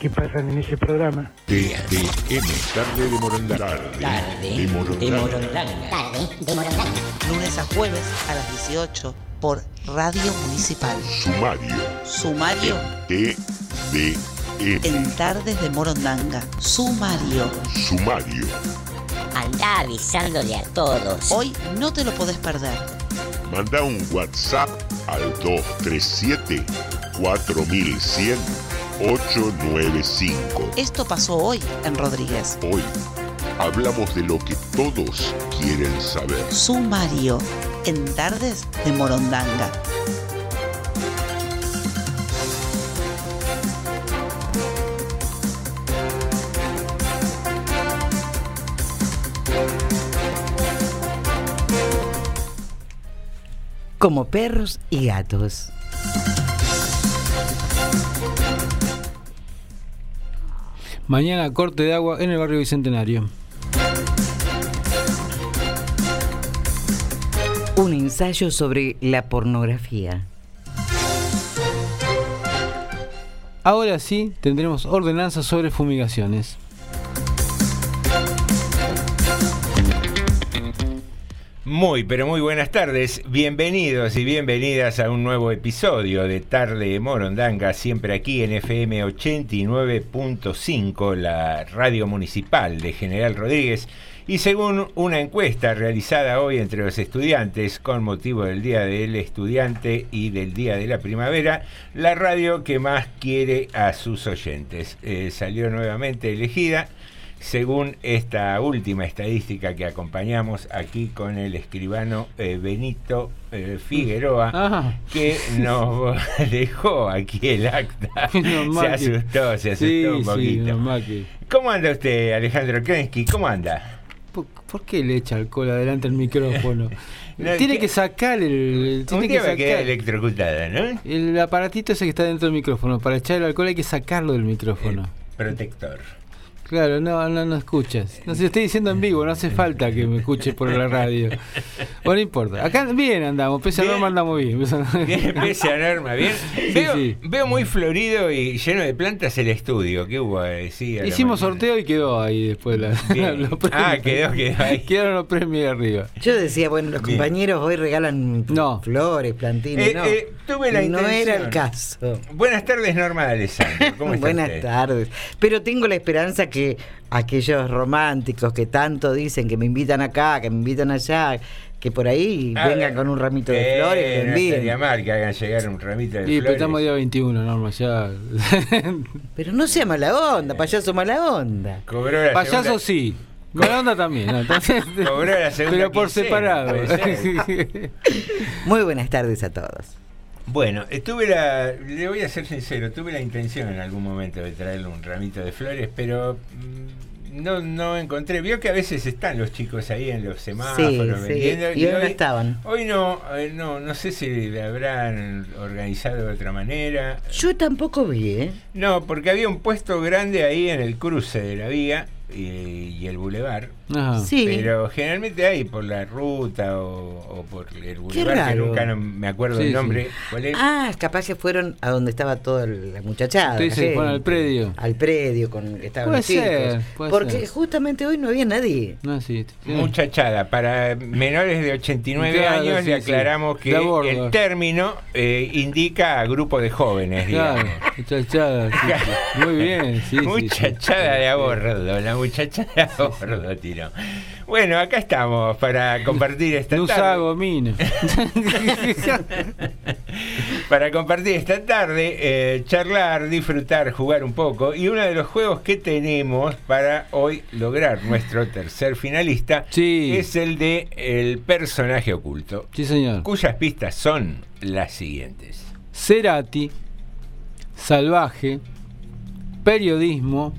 que pasan en ese programa. TDM, tarde de Morondanga. Tarde de Morondanga. Lunes a jueves a las 18 por Radio Municipal. Sumario. Sumario TDM. en Tardes de Morondanga. Sumario. Sumario. Anda avisándole a todos. Hoy no te lo podés perder. Manda un WhatsApp al 237 4100 895. Esto pasó hoy en Rodríguez. Hoy hablamos de lo que todos quieren saber. Sumario en Tardes de Morondanga. Como perros y gatos. Mañana corte de agua en el barrio Bicentenario. Un ensayo sobre la pornografía. Ahora sí tendremos ordenanzas sobre fumigaciones. Muy, pero muy buenas tardes. Bienvenidos y bienvenidas a un nuevo episodio de Tarde de Morondanga, siempre aquí en FM 89.5, la radio municipal de General Rodríguez. Y según una encuesta realizada hoy entre los estudiantes con motivo del Día del Estudiante y del Día de la Primavera, la radio que más quiere a sus oyentes. Eh, salió nuevamente elegida según esta última estadística que acompañamos aquí con el escribano eh, Benito eh, Figueroa, Ajá. que nos dejó aquí el acta. Se asustó, se asustó Sí, un sí, poquito. que- ¿Cómo anda usted, Alejandro Krensky? ¿Cómo anda? ¿Por, por qué le echa alcohol adelante al micrófono? No, tiene que sacar el. Tiene Un que me quedé sacar electrocutada, ¿no? el aparatito ese que está dentro del micrófono. Para echar el alcohol hay que sacarlo del micrófono. Protector. Claro, no, no, no escuchas. No se estoy diciendo en vivo, no hace falta que me escuches por la radio. Bueno, no importa. Acá bien andamos, pese a norma andamos bien. Bien, pese a norma, bien. Sí, Veo, sí. veo muy florido y lleno de plantas el estudio. ¿Qué hubo? Eh, sí, Hicimos sorteo y quedó ahí después la, los premios. Ah, quedó, quedó ahí. Quedaron los premios ahí arriba. Yo decía, bueno, los Bien. compañeros hoy regalan flores, plantines. Eh, no, eh, tuve la no era intención. el caso. Buenas tardes, Norma de Alessandro. ¿Cómo está Buenas usted? tardes. Pero tengo la esperanza que aquellos románticos que tanto dicen que me invitan acá, que me invitan allá, que por ahí Ah, vengan con un ramito de Eh, flores, que no estaría mal que hagan llegar un ramito de Y pero flores. estamos día 21, Norma, ya. Pero no sea mala onda, payaso mala onda. Cobró la Payaso segunda- sí. Mala onda también. ¿no? Entonces, Cobró la segunda pero por quincena, separado. Muy buenas tardes a todos. Bueno, eh, tuve la, le voy a ser sincero, tuve la intención en algún momento de traerle un ramito de flores, pero mm, no, no encontré. Vio que a veces están los chicos ahí en los semáforos Sí, sí, vendiendo. y hoy no estaban. Hoy no, eh, no, no sé si le habrán organizado de otra manera. Yo tampoco vi, ¿eh? No, porque había un puesto grande ahí en el cruce de la vía y, y el bulevar. Ajá. Sí. Pero generalmente hay por la ruta o, o por el bulevar, que nunca no me acuerdo Sí, el sí. nombre. ¿Cuál es? Ah, capaz que fueron a donde estaba toda la muchachada. Se la fueron al predio. Al predio, con, estaban Puede ser, puede Porque ser. justamente hoy no había nadie. No, sí, sí. Muchachada, para menores de 89 Claro, años sí, le sí. aclaramos que el término eh, indica a grupo de jóvenes, digamos. Claro, muchachada. sí, sí. Muy bien, sí. sí, sí. muchachada de a bordo, la muchachada de a bordo, tiro. Bueno, acá estamos para compartir esta No tarde. gomina. para compartir esta tarde, eh, charlar, disfrutar, jugar un poco. Y uno de los juegos que tenemos para hoy lograr nuestro tercer finalista Sí. es el de el personaje oculto, Sí, señor. cuyas pistas son las siguientes. Cerati, salvaje, periodismo,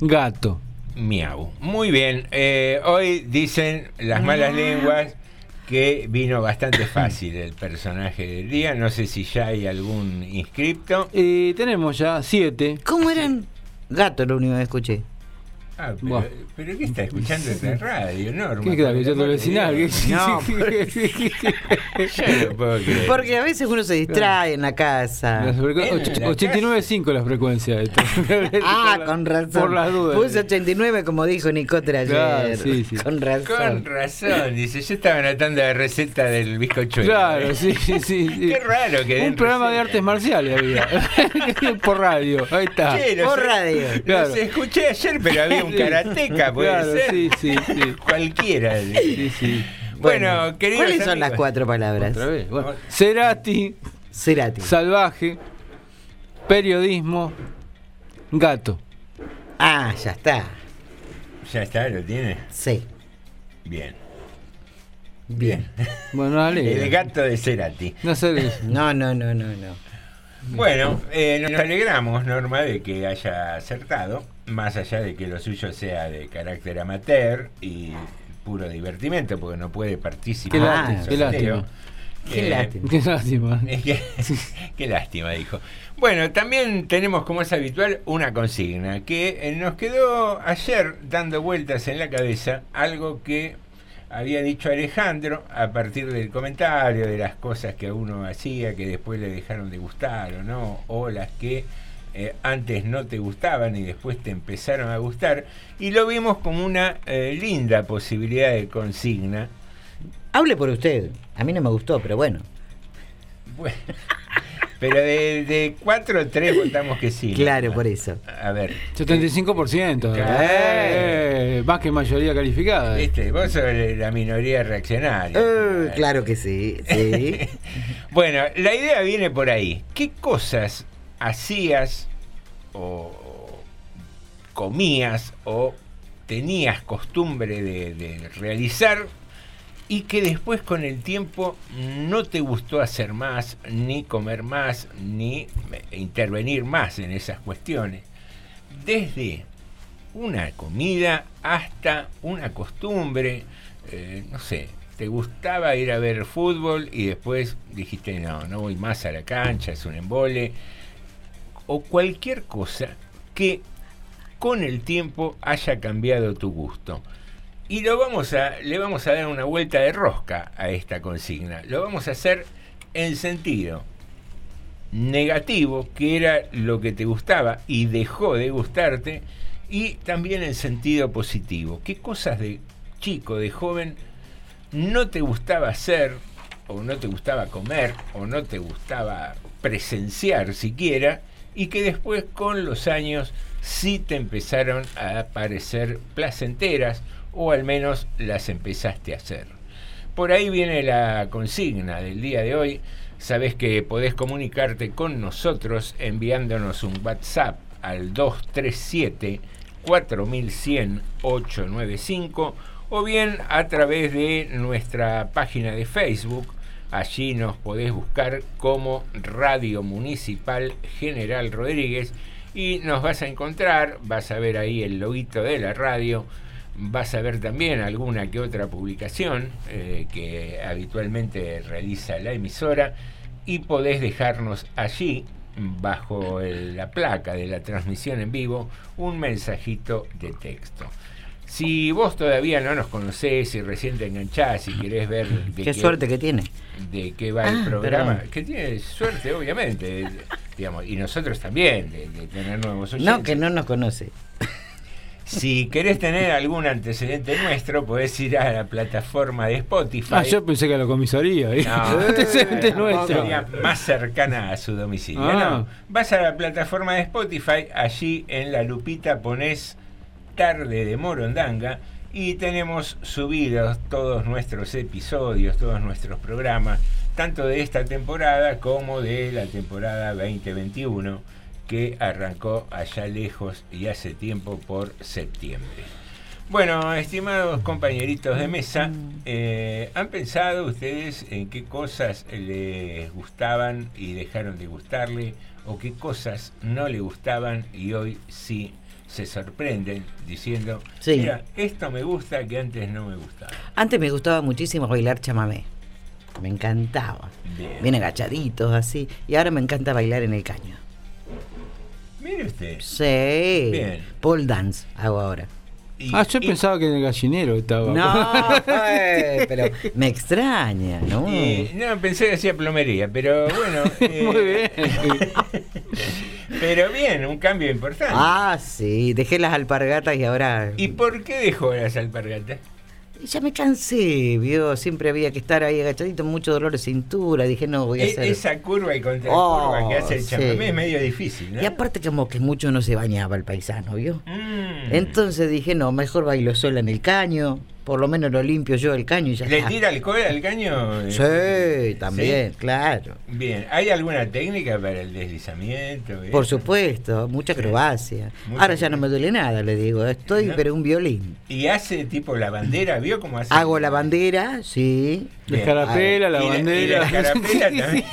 gato. Miau. Muy bien. eh, hoy dicen las malas lenguas que vino bastante fácil el personaje del día. No sé si ya hay algún inscripto. Y tenemos ya siete. ¿Cómo eran? Gato, lo único que escuché. Ah, pero, pero ¿qué está escuchando en la radio, Norma? ¿Qué está escuchando el vecinal? ¿Qué- No, creer. Porque a veces uno se distrae en la casa. Las frecu- En och- la 89.5 la frecuencia de esto. Ah, con razón. Por las dudas. Puse 89 como dijo Nicotera ayer. Claro, sí, sí. Con razón. Con razón, dice, yo estaba anotando la receta del bizcochuelo. Claro, sí, sí, sí. Qué raro que Un programa de receta. artes marciales había. por radio, ahí está. Che, Por radio. Claro. sé, escuché ayer, pero había un karateca, puede Claro, ser. sí, sí, sí. Cualquiera. Sí, sí. Bueno, queridos ¿Cuáles son las cuatro palabras? Otra vez. Bueno, Cerati, Cerati. salvaje, periodismo, gato. Ah, ya está. Ya está, lo tiene. Sí. Bien. Bien. Bueno, dale. El gato de Cerati. No sé. No, no, no, no, no. Bueno, eh, nos alegramos, Norma, de que haya acertado, más allá de que lo suyo sea de carácter amateur y puro divertimento, porque no puede participar. Qué del lástima, qué lástima. Qué Eh, lástima. Qué lástima. Que- qué lástima, dijo. Bueno, también tenemos, como es habitual, una consigna que eh, nos quedó ayer dando vueltas en la cabeza, algo que había dicho Alejandro a partir del comentario de las cosas que uno hacía que después le dejaron de gustar o no, o las que eh, antes no te gustaban y después te empezaron a gustar, y lo vimos como una eh, linda posibilidad de consigna. Hable por usted. A mí no me gustó, pero bueno. Bueno, pero de, de 4 o 3 votamos que sí. Claro, por eso. A ver. 75%. Claro. Eh, más que mayoría calificada. Viste, vos sos la minoría reaccionaria. Eh, claro que sí, sí. Bueno, la idea viene por ahí. ¿Qué cosas hacías o comías o tenías costumbre de, realizar y que después con el tiempo no te gustó hacer más, ni comer más, ni intervenir más en esas cuestiones? Desde una comida hasta una costumbre, eh, no sé, te gustaba ir a ver fútbol y después dijiste, no, no voy más a la cancha, es un embole, o cualquier cosa que con el tiempo haya cambiado tu gusto. Y lo vamos a, le vamos a dar una vuelta de rosca a esta consigna. Lo vamos a hacer en sentido negativo, que era lo que te gustaba y dejó de gustarte, y también en sentido positivo. ¿Qué cosas de chico, de joven, no te gustaba hacer, o no te gustaba comer, o no te gustaba presenciar siquiera, y que después con los años sí te empezaron a parecer placenteras, o al menos las empezaste a hacer? Por ahí viene la consigna del día de hoy. Sabes que podés comunicarte con nosotros enviándonos un WhatsApp al 237 4100 895 o bien a través de nuestra página de Facebook. Allí nos podés buscar como Radio Municipal General Rodríguez y nos vas a encontrar, vas a ver ahí el loguito de la radio, vas a ver también alguna que otra publicación eh, que habitualmente realiza la emisora y podés dejarnos allí bajo la placa de la transmisión en vivo un mensajito de texto. Si vos todavía no nos conocés y recién te enganchás y querés ver de Qué suerte que tiene. de qué va Ah, el programa, perdón. que tiene suerte obviamente, digamos, y nosotros también de, de tener nuevos oyentes. No, que no nos conoce. Si querés tener algún antecedente nuestro, podés ir a la plataforma de Spotify. Ah, yo pensé que a la comisaría. ¿eh? No, Antecedente no, nuestro. sería más cercana a su domicilio. Ah. No, vas a la plataforma de Spotify, allí en la lupita pones Tarde de Morondanga y tenemos subidos todos nuestros episodios, todos nuestros programas, tanto de esta temporada como de la temporada 2021 que arrancó allá lejos y hace tiempo por septiembre. Bueno, estimados compañeritos de mesa, eh, ¿han pensado ustedes en qué cosas les gustaban y dejaron de gustarle? ¿O qué cosas no le gustaban y hoy sí se sorprenden diciendo, Sí. mira, esto me gusta que antes no me gustaba? Antes me gustaba muchísimo bailar chamamé. Me encantaba. Bien. Bien agachaditos, así. Y ahora me encanta bailar en el caño. Mire usted. Sí. Bien. Pole dance hago ahora. Ah, yo pensaba que en el gallinero estaba. No, eh, pero me extraña, ¿no? Y, no, pensé que hacía plomería, pero bueno. Muy bien. pero bien, un cambio importante. Ah, sí, dejé las alpargatas y ahora ¿Y por qué dejó las alpargatas? Ya me cansé, vio, siempre había que estar ahí agachadito, mucho dolor de cintura, dije no voy a E- hacer. esa curva y contra Oh, que hace el sí. chamamé es medio difícil, ¿no? Y aparte como que mucho no se bañaba el paisano, ¿vio? Mm. Entonces dije, no, mejor bailo sola en el caño, por lo menos lo limpio yo el caño y ya ¿Le está. tira alcohol al caño? Sí, también, ¿Sí? claro. Bien, ¿hay alguna técnica para el deslizamiento? Por supuesto, mucha acrobacia. Mucha Ahora ya no me duele nada, le digo, estoy ¿No? pero un violín. ¿Y hace tipo la bandera? ¿Vio cómo hace? Hago la bandera, sí. La escarapela, la Y la- bandera. escarapela también.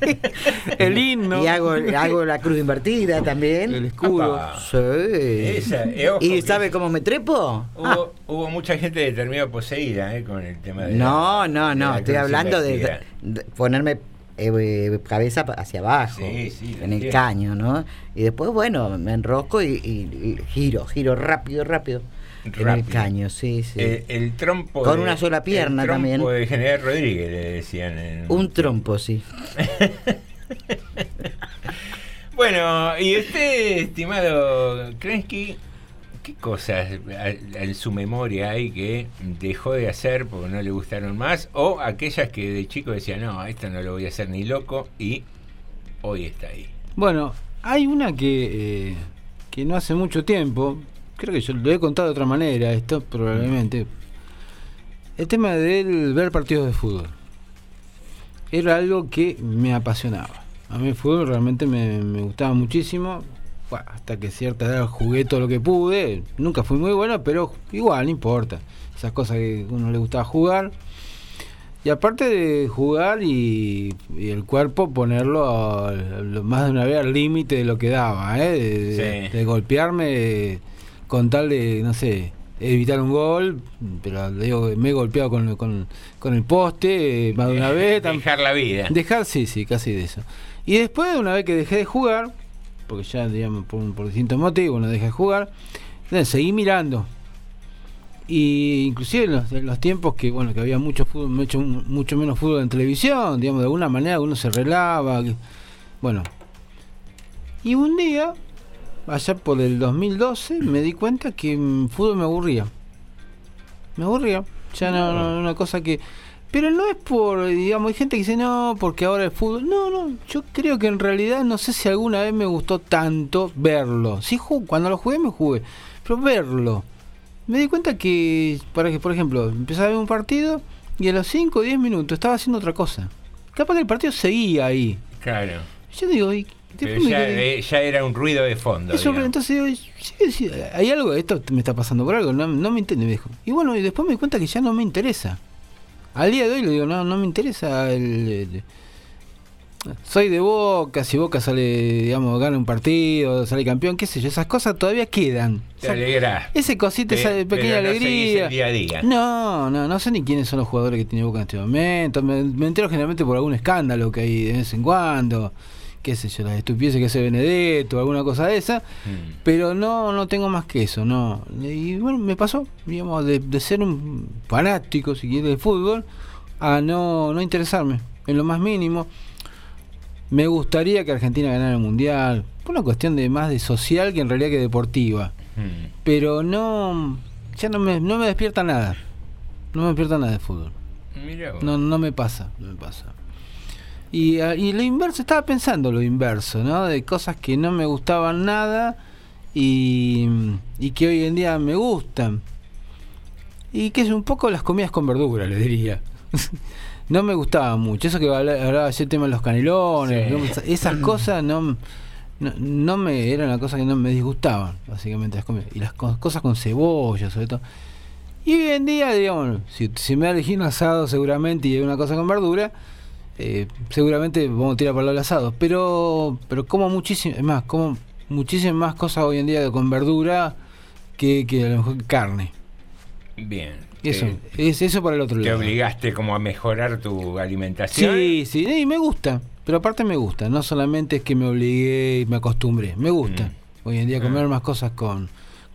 el himno. Y hago, hago la cruz invertida también. El escudo. Apa. Sí. Esa, ojo ¿Y sabe cómo me trepo? Hubo, hubo mucha gente que terminó poseída eh, con el tema de No, la- no, no, estoy hablando de, ponerme eh, eh, cabeza hacia abajo, Sí, sí, lo en el caño, ¿no? Y después, bueno, me enrosco y, y- y giro, giro rápido, rápido. En el Rápido. caño, sí, sí. El, el trompo. Con de- una sola pierna el trompo también. de General Rodríguez, le decían. en- Un trompo, sí. Bueno, y usted, estimado Krensky, ¿qué cosas en su memoria hay que dejó de hacer porque no le gustaron más? O aquellas que de chico decía, no, esto no lo voy a hacer ni loco y hoy está ahí. Bueno, hay una que, eh, que no hace mucho tiempo, creo que yo lo he contado de otra manera, esto probablemente. El tema del ver partidos de fútbol. Era algo que me apasionaba. A mí el fútbol realmente me, me gustaba muchísimo. Bueno, hasta que cierta edad jugué todo lo que pude. Nunca fui muy bueno, pero igual, no importa. Esas cosas que a uno le gustaba jugar. Y aparte de jugar y, y el cuerpo ponerlo a- más de una vez al límite de lo que daba, ¿eh? de, de- Sí. de golpearme con tal de, no sé, evitar un gol, pero digo, me he golpeado con, con, con el poste más de una vez. Dejar la vida. Dejar, sí, sí, casi de eso. Y después, una vez que dejé de jugar, porque ya, digamos, por, por distintos motivos no dejé de jugar. Entonces, seguí mirando. Y inclusive en los, en los tiempos que bueno que había mucho fútbol, mucho, mucho menos fútbol en televisión, digamos, de alguna manera uno se relaba. que- bueno. Y un día, allá por el 2012, me di cuenta que el fútbol me aburría. Me aburría. Ya no, no, una cosa que... Pero no es por, digamos, hay gente que dice no, porque ahora el fútbol... No, no, yo creo que en realidad no sé si alguna vez me gustó tanto verlo. Sí, cuando lo jugué me jugué, pero verlo. Me di cuenta que, para que por ejemplo, empezaba a ver un partido y a los 5 o 10 minutos estaba haciendo otra cosa. Capaz que el partido seguía ahí. Claro. Yo digo, y Pero me ya, eh, ya era un ruido de fondo. eso, entonces digo, sí, sí, hay algo, esto me está pasando por algo, no, no me entiende, viejo. Y bueno, y después me di cuenta que ya no me interesa. Al día de hoy le digo, no, no me interesa el, el- soy de Boca, si Boca sale, digamos, gana un partido, sale campeón, qué sé yo, esas cosas todavía quedan. Te Esa- alegrás. ese cosita, esa Pe- pequeña pero no seguís alegría. el día a día. No, no, no sé ni quiénes son los jugadores que tiene Boca en este momento. Me, me entero generalmente por algún escándalo que hay de vez en cuando. Qué sé yo, las estupideces que hace Benedetto, alguna cosa de esa. Mm. Pero no, no tengo más que eso, no. Y bueno, me pasó, digamos, de, de ser un fanático, si quieres, de fútbol, a no, no interesarme, en lo más mínimo. Me gustaría que Argentina ganara el Mundial, por una cuestión de más de social que en realidad que deportiva. Mm. Pero no, ya no me, no me despierta nada. No me despierta nada de fútbol. Mirá. No, no me pasa, no me pasa. Y, ah, y lo inverso, estaba pensando lo inverso, ¿no? De cosas que no me gustaban nada y, y que hoy en día me gustan. Y que es un poco las comidas con verdura, le diría. no me gustaba mucho. Eso que habla- hablaba ayer tema de los canelones, Sí. ¿no? Esa- esas cosas no, no, no me eran las cosas que no me disgustaban, básicamente las comidas. Y las co- cosas con cebolla, sobre todo. Y hoy en día, digamos, si, si me da elegir un asado seguramente y una cosa con verdura, eh, seguramente vamos a tirar para el asado. Pero, pero como muchísimo, es más, como muchísimas más cosas hoy en día con verdura que, que a lo mejor carne. Bien. Eso, Te, es eso para el otro te lado. obligaste como a mejorar tu alimentación. Sí, sí, y me gusta. Pero aparte me gusta. No solamente es que me obligué y me acostumbré. Me gusta. Mm. Hoy en día comer más cosas con,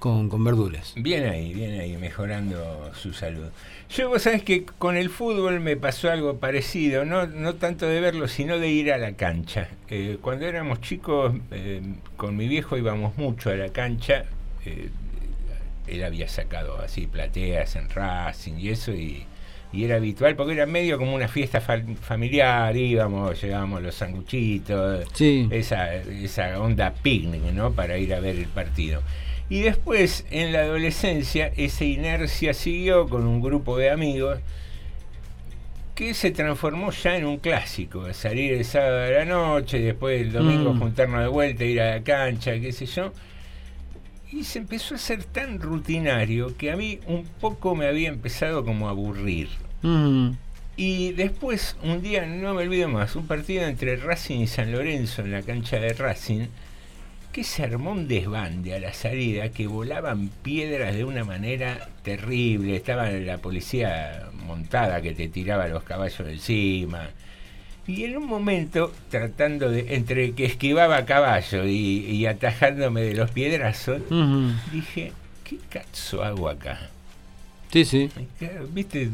con, con verduras. Bien ahí, bien ahí, mejorando su salud. Yo, vos sabés que con el fútbol me pasó algo parecido, no, no tanto de verlo, sino de ir a la cancha. Eh, cuando éramos chicos, eh, con mi viejo íbamos mucho a la cancha. eh, él había sacado así plateas en Racing y eso, y, y era habitual, porque era medio como una fiesta fam- familiar, íbamos, llevábamos los sanguchitos, Sí. esa, esa onda picnic, ¿no? Para ir a ver el partido. Y después, en la adolescencia, esa inercia siguió con un grupo de amigos que se transformó ya en un clásico, salir el sábado de la noche, después el domingo Mm. juntarnos de vuelta, ir a la cancha, qué sé yo. Y se empezó a ser tan rutinario que a mí un poco me había empezado como a aburrir. Mm. Y después, un día, no me olvido más, un partido entre Racing y San Lorenzo en la cancha de Racing, que se armó un desbande a la salida, que volaban piedras de una manera terrible, estaba la policía montada que te tiraba los caballos encima. Y en un momento, tratando de, entre que esquivaba a caballo y, y atajándome de los piedrazos, dije, ¿qué cazzo hago acá? Sí, sí. Viste,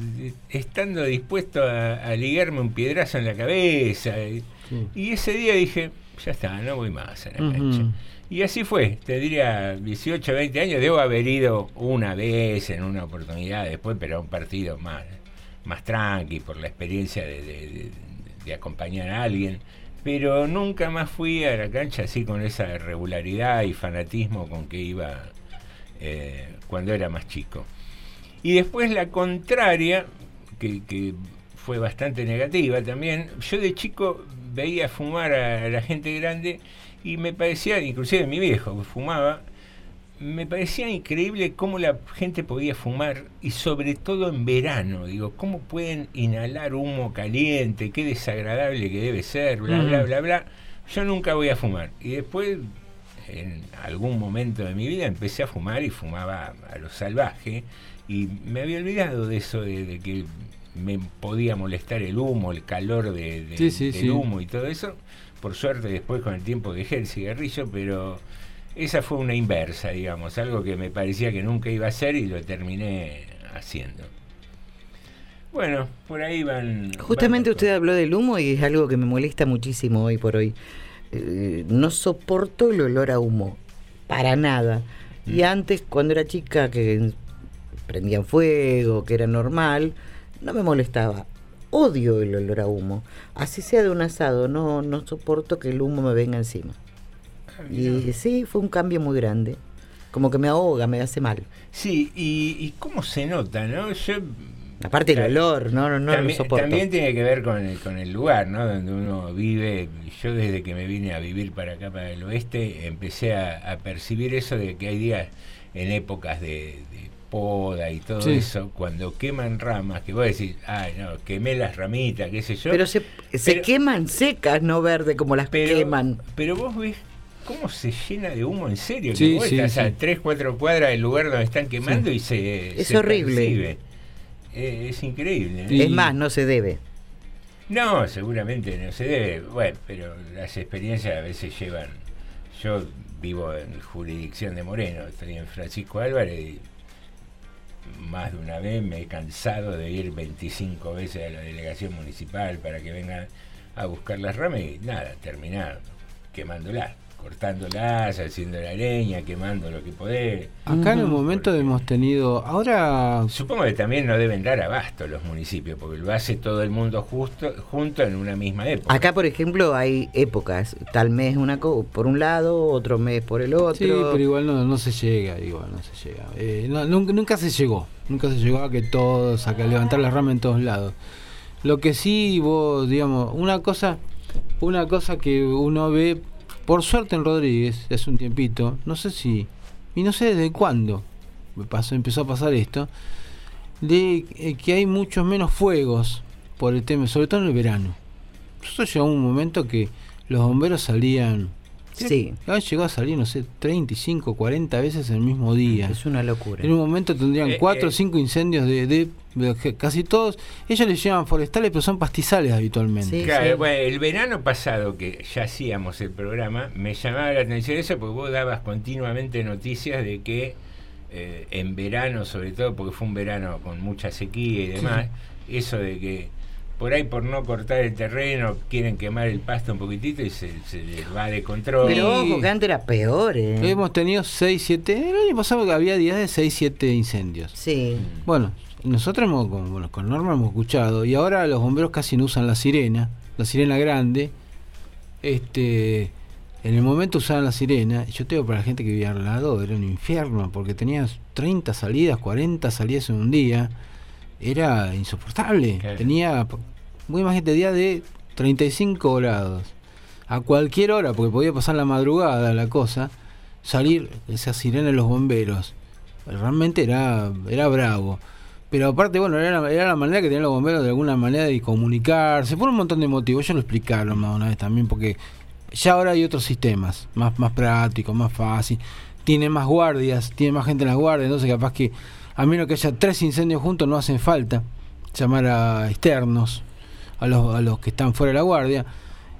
estando dispuesto a, a ligarme un piedrazo en la cabeza. Sí. y ese día dije, ya está, no voy más a la cancha. Y así fue, te diría 18, 20 años, debo haber ido una vez en una oportunidad después, pero a un partido más, más tranqui por la experiencia de, de- de- de acompañar a alguien. Pero nunca más fui a la cancha así con esa regularidad y fanatismo con que iba eh, cuando era más chico. Y después la contraria, que, que fue bastante negativa también. Yo de chico veía fumar a la gente grande y me parecía, inclusive mi viejo que fumaba, me parecía increíble cómo la gente podía fumar y sobre todo en verano, digo, cómo pueden inhalar humo caliente, qué desagradable que debe ser, bla, bla, bla, bla. Yo nunca voy a fumar. Y después, en algún momento de mi vida, empecé a fumar y fumaba a lo salvaje y me había olvidado de eso, de, de que me podía molestar el humo, el calor de, de- Sí, sí, del sí. humo y todo eso. por suerte después con el tiempo dejé el cigarrillo, pero esa fue una inversa, digamos, algo que me parecía que nunca iba a hacer y lo terminé haciendo. Bueno, por ahí van... Justamente van- usted habló del humo y es algo que me molesta muchísimo hoy por hoy. Eh, no soporto el olor a humo, para nada. Mm. Y antes, cuando era chica, que prendían fuego, que era normal, no me molestaba. Odio el olor a humo. Así sea de un asado, no, no soporto que el humo me venga encima. Ah, Y sí, fue un cambio muy grande. Como que me ahoga, me hace mal. Sí, y, y cómo se nota, ¿no? Yo Aparte el olor, no, no, no lo soporto. también tiene que ver con el, con el lugar, ¿no? Donde uno vive. Yo desde que me vine a vivir para acá, para el oeste, empecé a, a percibir eso de que hay días en épocas de, de poda y todo Sí. eso, cuando queman ramas, que vos decís, ay, no, quemé las ramitas, qué sé yo. Pero se, se Pero- queman secas, no verde como las queman. Pero vos ves cómo se llena de humo en serio. Sí, que vos sí, estás a sí. 3, 4 cuadras del lugar donde están quemando y se. Es se horrible. Eh, es increíble. ¿eh? Es más, no se debe. No, seguramente no se debe. Bueno, pero las experiencias a veces llevan. Yo vivo en jurisdicción de Moreno, estoy en Francisco Álvarez y más de una vez me he cansado de ir 25 veces a la delegación municipal para que vengan a buscar las ramas y nada, terminar quemándolas, cortándolas, haciendo la leña, quemando lo que podés. Acá en un momento hemos tenido. Ahora. Supongo que también no deben dar abasto los municipios, porque lo hace todo el mundo justo junto en una misma época. Acá, por ejemplo, hay épocas. Tal mes una co- por un lado, otro mes por el otro. Sí, pero igual no, no se llega, igual no se llega. Eh, no, nunca, nunca se llegó, nunca se llegó a que todos, a que levantar las ramas en todos lados. Lo que sí, vos, digamos, una cosa, una cosa que uno ve, por suerte en Rodríguez, hace un tiempito, no sé si, y no sé desde cuándo me pasó, empezó a pasar esto, de eh, que hay muchos menos fuegos por el tema, sobre todo en el verano. Nosotros llegó un momento que los bomberos salían Sí. Ah, llegó a salir, no sé, 35, 40 veces en el mismo día. Es una locura. En un momento tendrían Eh, 4 o eh. 5 incendios de, de- casi todos. Ellos les llaman forestales, pero son pastizales habitualmente. Claro, bueno, el verano pasado que ya hacíamos el programa, me llamaba la atención eso porque vos dabas continuamente noticias de que eh, en verano, sobre todo porque fue un verano con mucha sequía y demás, eso de que por ahí por no cortar el terreno quieren quemar el pasto un poquitito y se, se les va de control. Pero ojo, que antes era peor, ¿eh? Hemos tenido 6, 7. El año pasado que había días de 6, 7 incendios. Sí. Bueno, nosotros hemos, con, bueno, con Norma hemos escuchado. Y ahora los bomberos casi no usan la sirena, la sirena grande. Este. En el momento usaban la sirena, y yo te digo para la gente que vivía al lado, era un infierno, porque tenías 30 salidas, 40 salidas en un día, era insoportable. Tenía, muy imagínate, día de 35 grados, a cualquier hora, porque podía pasar la madrugada la cosa, salir esa sirena de los bomberos, realmente era, era bravo. Pero aparte, bueno, era era la manera que tenían los bomberos de alguna manera de comunicarse, por un montón de motivos, ellos lo explicaron más una vez también, porque ya ahora hay otros sistemas, más, más prácticos, más fácil, tiene más guardias, tiene más gente en las guardias, entonces capaz que a menos que haya tres incendios juntos no hacen falta llamar a externos, a los, a los que están fuera de la guardia.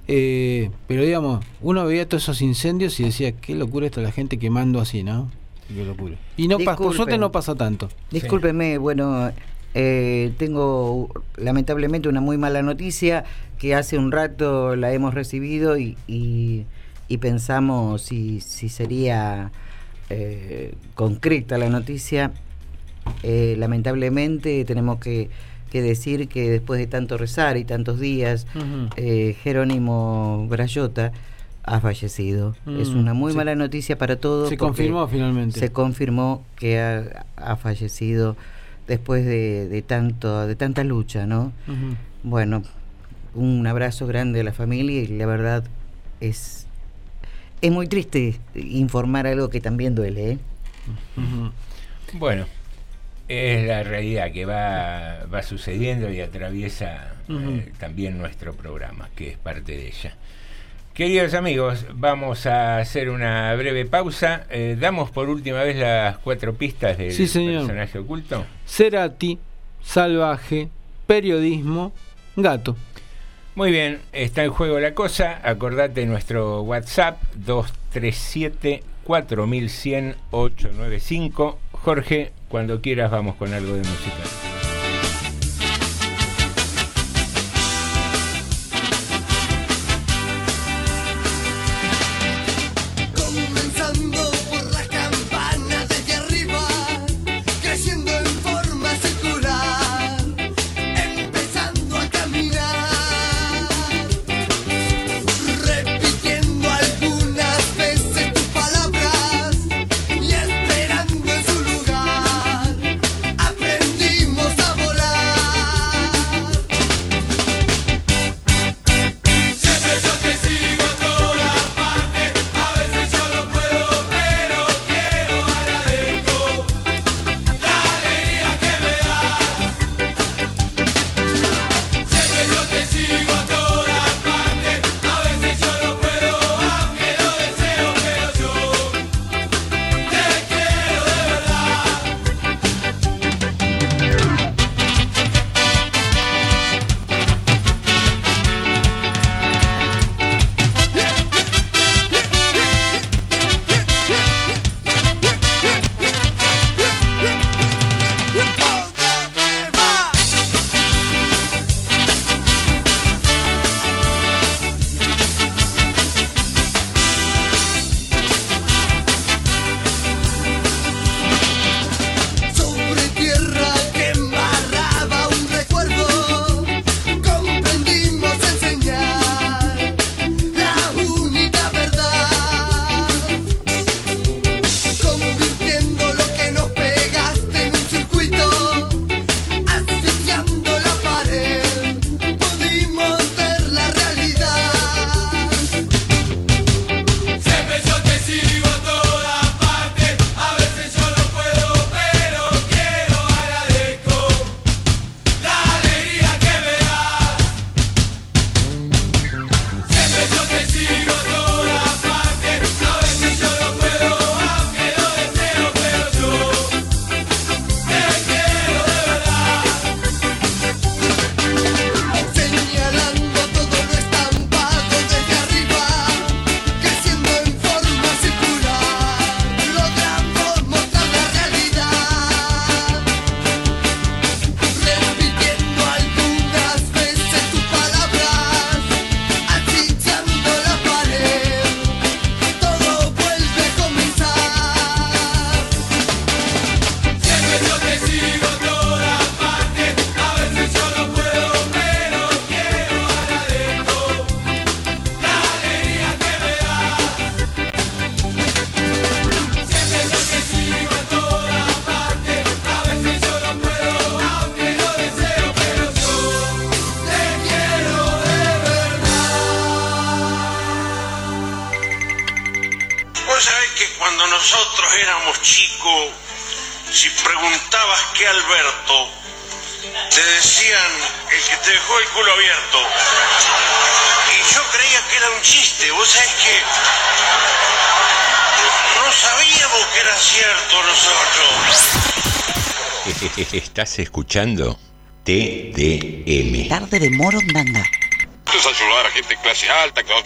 Eh, pero digamos, uno veía todos esos incendios y decía, qué locura está la gente quemando así, ¿no? Qué locura. Y no pasa, por suerte no pasa tanto. Discúlpeme, bueno, eh, tengo lamentablemente una muy mala noticia que hace un rato la hemos recibido y, y- y pensamos si, si sería eh, concreta la noticia. Eh, lamentablemente tenemos que, que decir que después de tanto rezar y tantos días, eh, Jerónimo Brayota ha fallecido. es Mm, una muy sí. mala noticia para todos. Se confirmó finalmente. Se confirmó que ha, ha fallecido después de, de tanto de tanta lucha, ¿no? Bueno, un abrazo grande a la familia y la verdad es es muy triste informar algo que también duele, ¿eh? Bueno, es la realidad que va, va sucediendo y atraviesa eh, también nuestro programa, que es parte de ella. Queridos amigos, vamos a hacer una breve pausa. Eh, damos por última vez las cuatro pistas del Sí, personaje oculto. Cerati, salvaje, periodismo, gato. Muy bien, está en juego la cosa. Acordate nuestro WhatsApp 237 4100 895. Jorge, cuando quieras vamos con algo de música. Estás escuchando TDM. Tarde de Morondanga. Esto es ayudar a gente de clase alta, claro,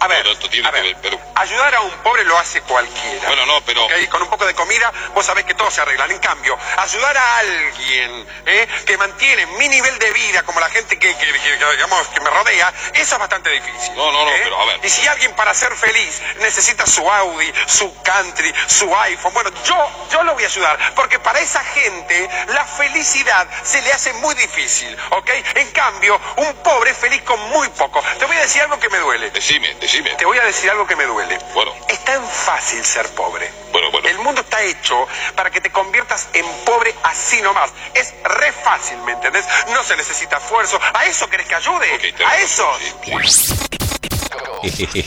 A ver, todo esto tiene a ver. que ver, pero... Ayudar a un pobre lo hace cualquiera. Bueno, no, pero... Con un poco de comida, vos sabés que todo se arregla. En cambio, ayudar a alguien ¿eh? que mantiene mi nivel de vida, como la gente que, que- que- que, digamos, que me rodea, eso es bastante difícil. No, no, no, ¿eh? pero a ver. Y si alguien para ser feliz necesita su Audi, su country, su iPhone, bueno, yo, yo lo voy a ayudar, porque para esa gente la felicidad se le hace muy difícil, ¿ok? En cambio, un pobre es feliz con muy poco. Te voy a decir algo que me duele. Decime, decime. Te voy a decir algo que me duele. Bueno, Es tan fácil ser pobre. bueno, bueno. El mundo está hecho para que te conviertas en pobre así nomás. Es re fácil, ¿me entendés? No se necesita esfuerzo. ¿A eso querés que ayude? ¿A eso?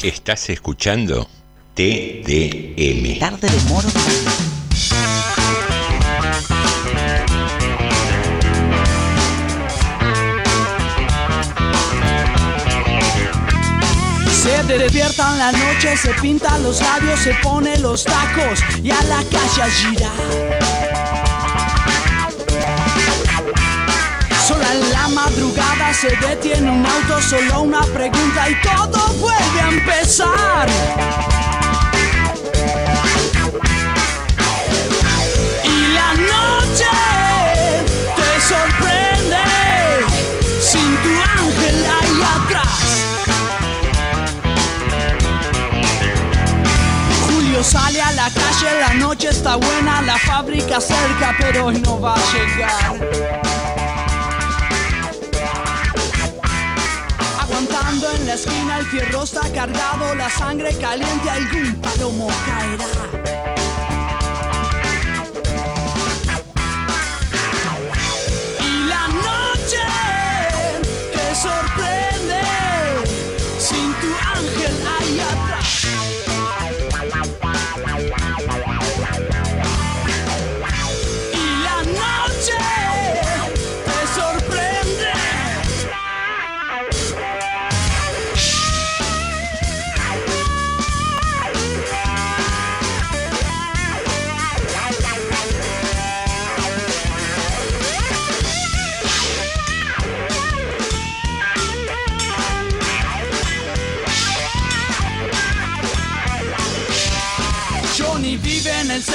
Estás escuchando TDM. Tarde de Morondanga. Se despierta en la noche, se pinta los labios, se pone los tacos y a la calle a girar. Sola en la madrugada se detiene un auto, solo una pregunta y todo vuelve a empezar. Sale a la calle, la noche está buena, la fábrica cerca, pero hoy no va a llegar. Aguantando en la esquina, el fierro está cargado, la sangre caliente, algún palomo caerá. Y la noche te sorprende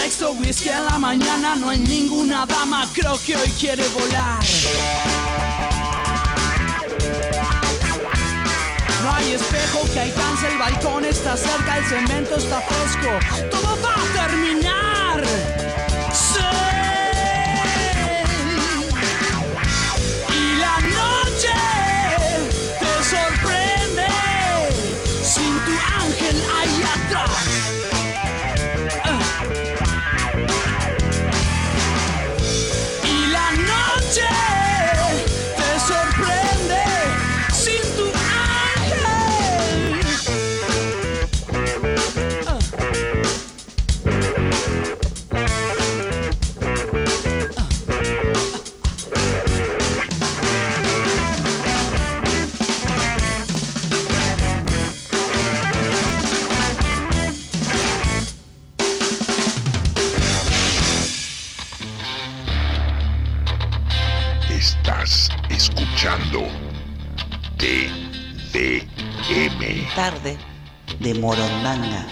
sexto whisky en la mañana, no hay ninguna dama, creo que hoy quiere volar. No hay espejo que alcance el balcón, está cerca, el cemento está fresco, todo va a terminar. Tarde de Morondanga.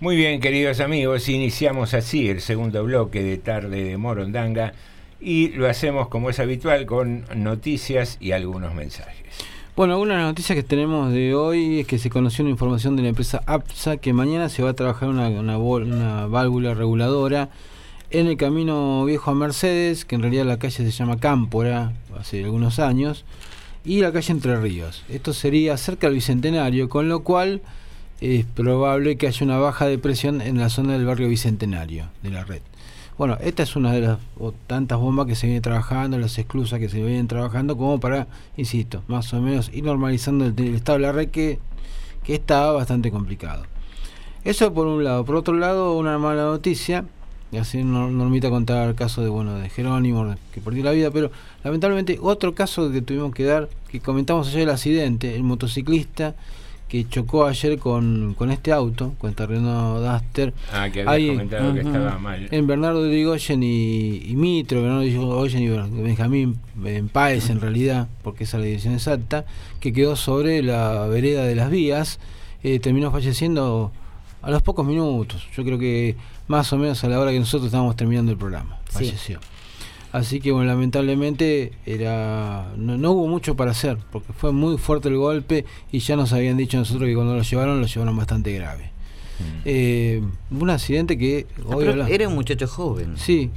Muy bien, queridos amigos, iniciamos así el segundo bloque de Tarde de Morondanga y lo hacemos como es habitual con noticias y algunos mensajes. Bueno, una noticia que tenemos de hoy es que se conoció una información de la empresa APSA que mañana se va a trabajar una, una válvula reguladora en el camino viejo a Mercedes, que en realidad la calle se llama Cámpora, hace algunos años, y la calle Entre Ríos. Esto sería cerca del Bicentenario, con lo cual es probable que haya una baja de presión en la zona del barrio Bicentenario de la red. Bueno, esta es una de las tantas bombas que se viene trabajando, las esclusas que se vienen trabajando, como para, insisto, más o menos ir normalizando el, el estado de la red que, que está bastante complicado. Eso por un lado. Por otro lado, una mala noticia, y así Nor- Normita contaba el caso de bueno de Jerónimo, que perdió la vida, pero lamentablemente otro caso que tuvimos que dar, que comentamos ayer el accidente, el motociclista que chocó ayer con, con este auto, con este Renault Duster. Ah, que había Ahí, comentado que estaba mal. En Bernardo de Irigoyen y, y Mitro, Bernardo de Irigoyen y Benjamín en Páez en realidad, porque esa es la dirección exacta, que quedó sobre la vereda de las vías, eh, terminó falleciendo a los pocos minutos. Yo creo que más o menos a la hora que nosotros estábamos terminando el programa. Sí. Falleció. Así que bueno, lamentablemente era no, no hubo mucho para hacer, porque fue muy fuerte el golpe y ya nos habían dicho nosotros que cuando lo llevaron, lo llevaron bastante grave. Eh, un accidente que Ah, hoy pero habla- era un muchacho joven. Sí,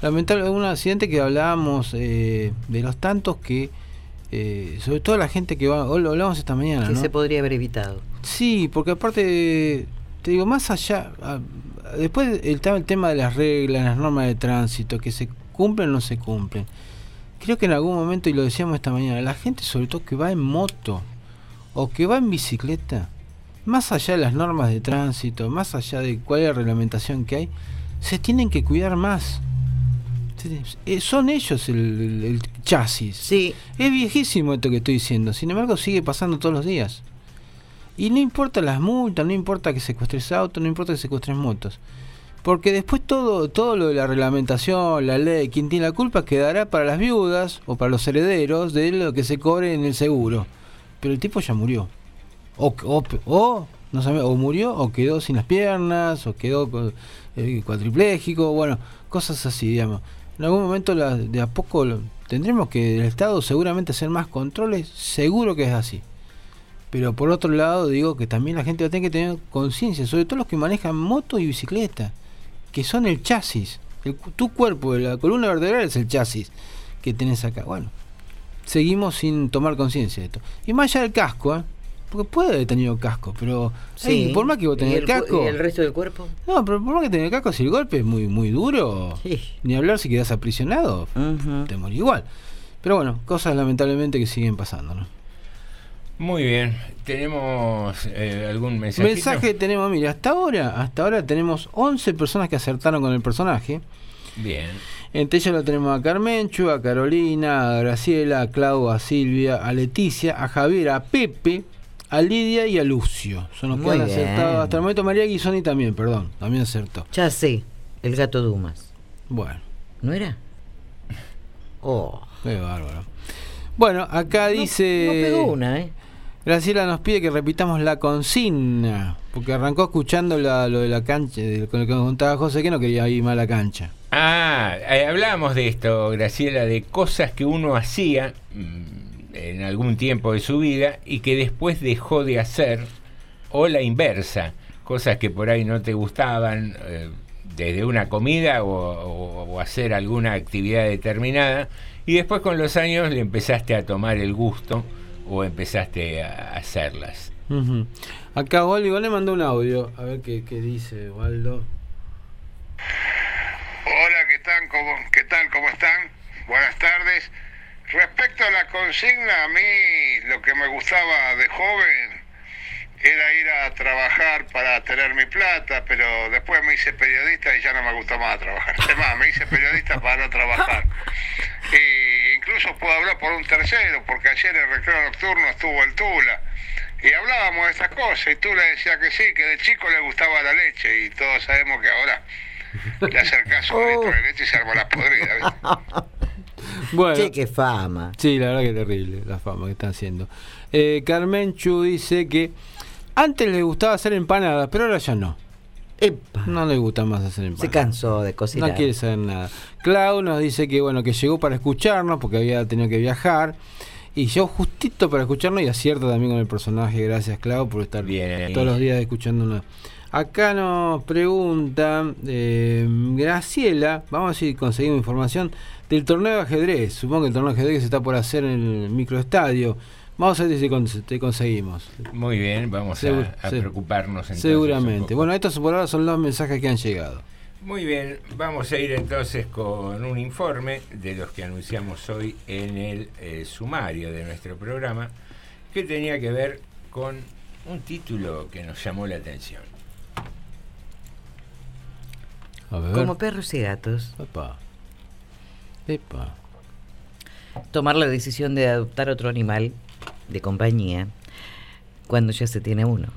lamentable, un accidente que hablábamos eh, de los tantos que, eh, sobre todo la gente que va, hoy lo hablamos esta mañana, Que ¿no? se podría haber evitado. Sí, porque aparte, te digo, más allá, ah, después el, el tema de las reglas, las normas de tránsito, que se cumplen o no se cumplen. Creo que en algún momento, y lo decíamos esta mañana, la gente sobre todo que va en moto o que va en bicicleta, más allá de las normas de tránsito, más allá de cuál es la reglamentación que hay, se tienen que cuidar más. Eh, Son ellos el, el- el chasis. Sí. Es viejísimo esto que estoy diciendo, sin embargo sigue pasando todos los días. Y no importa las multas, no importa que secuestres autos, no importa que secuestres motos. Porque después todo, todo lo de la reglamentación, la ley, quien tiene la culpa quedará para las viudas o para los herederos de lo que se cobre en el seguro. Pero el tipo ya murió. O, no sabe, o murió o quedó sin las piernas, o quedó eh, bueno, cosas así, digamos. En algún momento la- de a poco tendremos que el Estado seguramente hacer más controles, seguro que es así. Pero por otro lado digo que también la gente va a tener que tener conciencia, sobre todo los que manejan moto y bicicleta, que son el chasis. El tu cuerpo, la columna vertebral es el chasis que tenés acá. Bueno, seguimos sin tomar conciencia de esto. Y más allá del casco, ¿eh? porque puede haber tenido casco, pero Sí. por más que vos ¿Y tenés el, casco... y el resto del cuerpo? No, pero por más que tenés el casco, si el golpe es muy, muy duro, ni hablar si quedás aprisionado, te morís igual. Pero bueno, cosas lamentablemente que siguen pasando, ¿no? Muy bien. ¿Tenemos eh, algún mensaje? Mensaje tenemos, mira, hasta ahora, hasta ahora tenemos 11 personas que acertaron con el personaje. Bien. Entre ellas lo tenemos a Carmenchu, a Carolina, a Graciela, a Clau, a Silvia, a Leticia, a Javier, a Pepe, a Lidia y a Lucio. Son los que Muy han bien. acertado. Hasta el momento María Guisoni también, perdón, también acertó. Ya sé, el gato Dumas. Bueno. ¿No era? Oh. Qué bárbaro. Bueno, acá dice. no pegó una, ¿eh? Graciela nos pide que repitamos la consigna. Porque arrancó escuchando lo de la cancha, con lo que nos contaba José, que no quería ir más a la cancha. Ah, eh, hablábamos de esto, Graciela, de cosas que uno hacía mm, en algún tiempo de su vida y que después dejó de hacer, o la inversa, cosas que por ahí no te gustaban, eh, desde una comida o hacer alguna actividad determinada, y después con los años le empezaste a tomar el gusto o empezaste a hacerlas. Ujú. Acá Waldo le mandó un audio. A ver qué, qué dice Waldo. Hola, ¿qué tal? ¿Cómo, ¿Qué tal? ¿Cómo están? Buenas tardes. Respecto a la consigna, a mí lo que me gustaba de joven era ir a trabajar para tener mi plata, pero después me hice periodista y ya no me gustó más trabajar. Es más, me hice periodista para no trabajar. Y incluso puedo hablar por un tercero, porque ayer en el recreo nocturno estuvo el Tula. Y hablábamos de estas cosas, y Tula decía que sí, que de chico le gustaba la leche, y todos sabemos que ahora le acercás un litro de leche y se arma la podrida. ¿viste? Bueno. Che, qué fama. Sí, la verdad que terrible la fama que están haciendo. Eh, Carmen Chu dice que antes le gustaba hacer empanadas, pero ahora ya no. No le gusta más hacer empanadas. Se cansó de cocinar. No quiere saber nada. Clau nos dice que bueno, que llegó para escucharnos porque había tenido que viajar. Y llegó justito para escucharnos y acierta también con el personaje. Gracias, Clau, por estar Bien. todos los días escuchándonos. Acá nos pregunta eh, Graciela, vamos a ver si conseguimos información del torneo de ajedrez. Supongo que el torneo de ajedrez está por hacer en el microestadio. Vamos a ver si te conseguimos. Muy bien, vamos a- Segur- a, se- preocuparnos entonces. Seguramente. Bueno, estos por ahora son los mensajes que han llegado. Muy bien, vamos a ir entonces con un informe de los que anunciamos hoy en el eh, sumario de nuestro programa, que tenía que ver con un título que nos llamó la atención. A ver. Como perros y gatos. Epa. Epa. Tomar la decisión de adoptar otro animal de compañía cuando ya se tiene uno.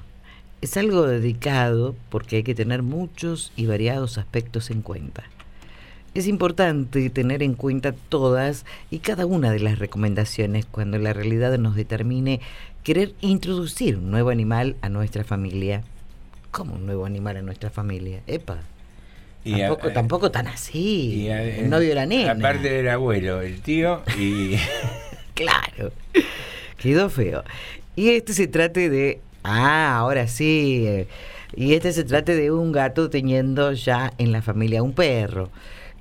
Es algo dedicado porque hay que tener muchos y variados aspectos en cuenta. Es importante tener en cuenta todas y cada una de las recomendaciones cuando la realidad nos determine querer introducir un nuevo animal a nuestra familia. ¿Cómo un nuevo animal a nuestra familia? Epa. Y tampoco, eh, tampoco tan así. Y, eh, el novio de la nena. Aparte del abuelo, el tío y... Claro. Quedó feo. Y este se trate de. Ah, ahora sí. eh, Y este se trate de un gato teniendo ya en la familia un perro.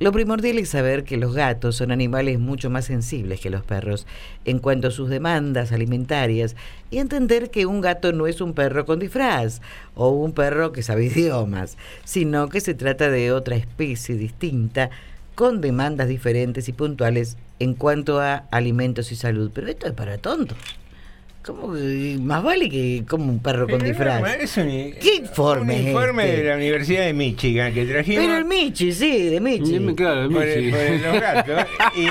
Lo primordial es saber que los gatos son animales mucho más sensibles que los perros en cuanto a sus demandas alimentarias y entender que un gato no es un perro con disfraz o un perro que sabe idiomas, sino que se trata de otra especie distinta con demandas diferentes y puntuales en cuanto a alimentos y salud. Pero esto es para tontos. ¿Cómo que- más vale que como un perro con disfraz? no, es un, ¿Qué informe un informe este? de la Universidad de Michigan que trajimos Pero el Michi, sí, de Michi. Claro, el por, Michi. por los gatos. Y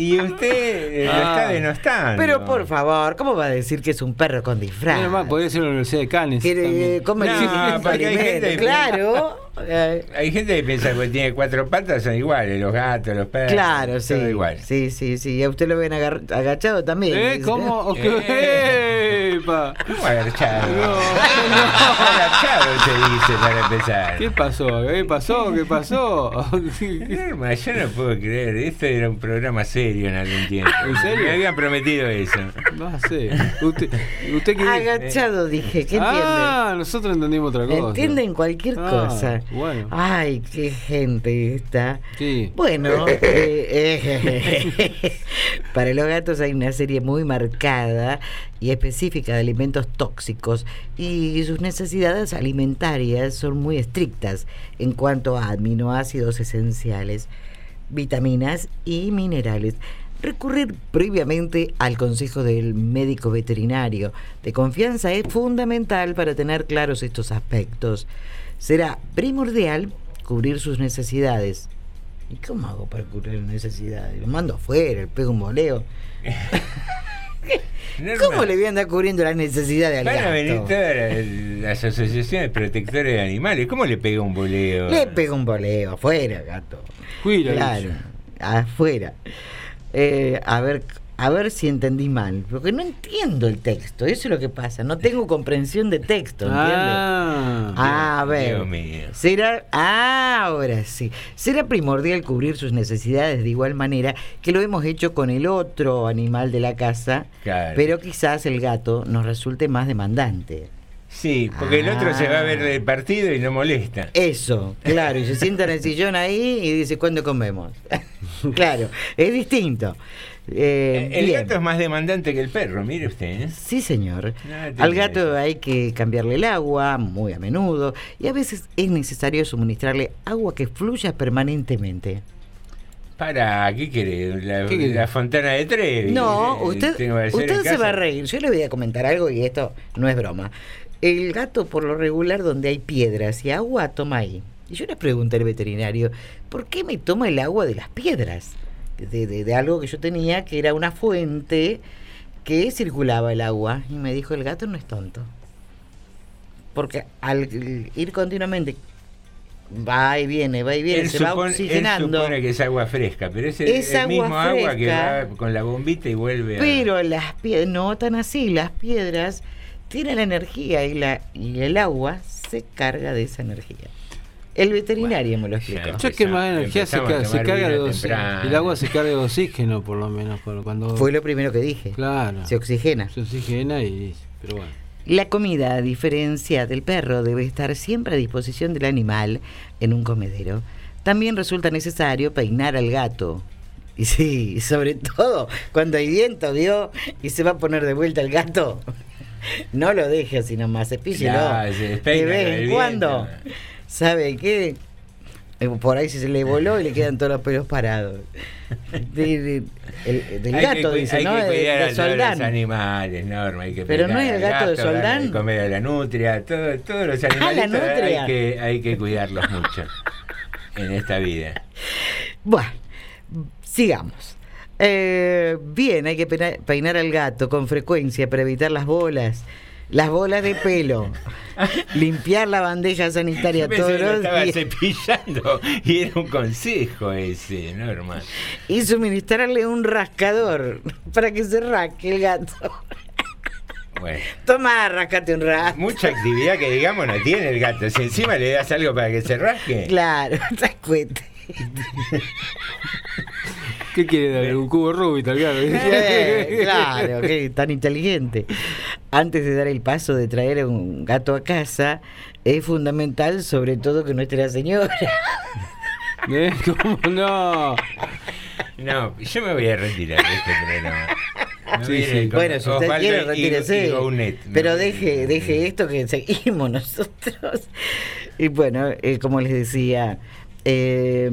y usted eh, lo Ah. está denostando. Pero por favor, ¿cómo va a decir que es un perro con disfraz? Podría ser la Universidad de Cannes. Que, el No, porque hay gente- Claro. Eh, Hay gente que piensa que tiene cuatro patas, son iguales, los gatos, los perros. Claro, sí. todo igual. Sí, sí, sí. Y a usted lo ven agachado también. ¿Eh? ¿Cómo? ¡Epa! ¿Cómo agachado? agachado se dice para empezar. ¿Qué pasó? ¿Qué pasó? ¿Qué pasó? Norma, yo no puedo creer, esto era un programa serio en algún tiempo. ¿En serio? Me habían prometido eso. No sé. ¿Usted, usted qué Agachado dije, ¿qué Ah, nosotros entendimos otra cosa. Entienden cualquier Ah, cosa. Bueno. Ay, qué gente esta. Sí. Bueno, eh, eh, para los gatos hay una serie muy marcada y específica de alimentos tóxicos y sus necesidades alimentarias son muy estrictas en cuanto a aminoácidos esenciales, vitaminas y minerales. Recurrir previamente al consejo del médico veterinario de confianza es fundamental para tener claros estos aspectos. Será primordial cubrir sus necesidades. ¿Y cómo hago para cubrir las necesidades? Lo mando afuera, le pego un boleo. ¿Cómo le voy a andar cubriendo las necesidades al Van a venir todas las, asociaciones protectoras de animales. ¿Cómo le pega un boleo? Le pego un boleo, afuera, gato. Cuida, Claro, afuera. Eh, a ver, a ver si entendí mal, porque no entiendo el texto, eso es lo que pasa, no tengo comprensión de texto, ¿entiendes? Ah, Ah, a ver. Dios mío. Será, ah, ahora sí. Será primordial cubrir sus necesidades de igual manera que lo hemos hecho con el otro animal de la casa, Claro. pero quizás el gato nos resulte más demandante. Sí, porque el otro se va a ver Ah. el partido y no molesta. Eso, claro, y se sienta en el sillón ahí y dice, ¿cuándo comemos? claro, es distinto. Eh, El bien. gato es más demandante que el perro, mire usted. ¿eh? Sí, señor. No, te Al gato hay que cambiarle el agua muy a menudo y a veces es necesario suministrarle agua que fluya permanentemente. Para, ¿qué quiere? La, ¿Qué la fontana de Trevi. No, Eh, usted, usted se casa. va a reír. Yo le voy a comentar algo y esto no es broma. El gato, por lo regular, donde hay piedras y agua, toma ahí. Y yo le pregunté al veterinario, ¿por qué me toma el agua de las piedras? De, de- de algo que yo tenía, que era una fuente que circulaba el agua. Y me dijo, el gato no es tonto. Porque al ir continuamente, va y viene, va y viene, Él se va supone, él oxigenando. supone que es agua fresca, pero es el, Es el agua mismo agua que va con la bombita y vuelve a... Pero las piedras, no tan así, las piedras tienen la energía y, la, y el agua se carga de esa energía. El veterinario me lo explicó. Yo que más energía se, ca- se carga de oxígeno. El agua se carga de oxígeno, por lo menos. cuando- Fue lo primero que dije. Claro. Se oxigena. Se oxigena y. Pero bueno. La comida, a diferencia del perro, debe estar siempre a disposición del animal en un comedero. También resulta necesario peinar al gato. Y sí, sobre todo cuando hay viento, ¿vio? Y se va a poner de vuelta el gato. No lo deje así nomás, cepíllelo. De vez en cuando. viento. ¿Sabe qué? Eh, Por ahí se le voló y le quedan todos los pelos parados. De- de- el- del Hay que gato, dice, hay ¿no? que De- cuidar de Soldán. los animales, Norma. Hay que Pero no es el al gato de Soldán. de comer a la nutria, todo, todos los Ah, la animales hay que, hay que cuidarlos mucho en esta vida. Bueno, sigamos. Eh, bien, hay que peinar al gato con frecuencia para evitar las bolas. Las bolas de pelo. Limpiar la bandeja sanitaria todos los estaba días. cepillando y era un consejo ese, Norma. Y suministrarle un rascador para que se rasque el gato. Bueno, Toma, rascate un rasco. mucha actividad que digamos no tiene el gato. Si encima le das algo para que se rasque. Claro, rascuete. ¿Qué quiere darle? Un cubo Rubik al gato. Eh, claro, que tan inteligente. Antes de dar el paso de traer a un gato a casa, es fundamental, sobre todo, que no esté la señora. ¿Eh? ¿Cómo no? No, yo me voy a retirar de este programa. Sí, sí. Bueno, si usted quiere, retírese. Pero deje, deje esto que seguimos nosotros. Y bueno, eh, como les decía, eh,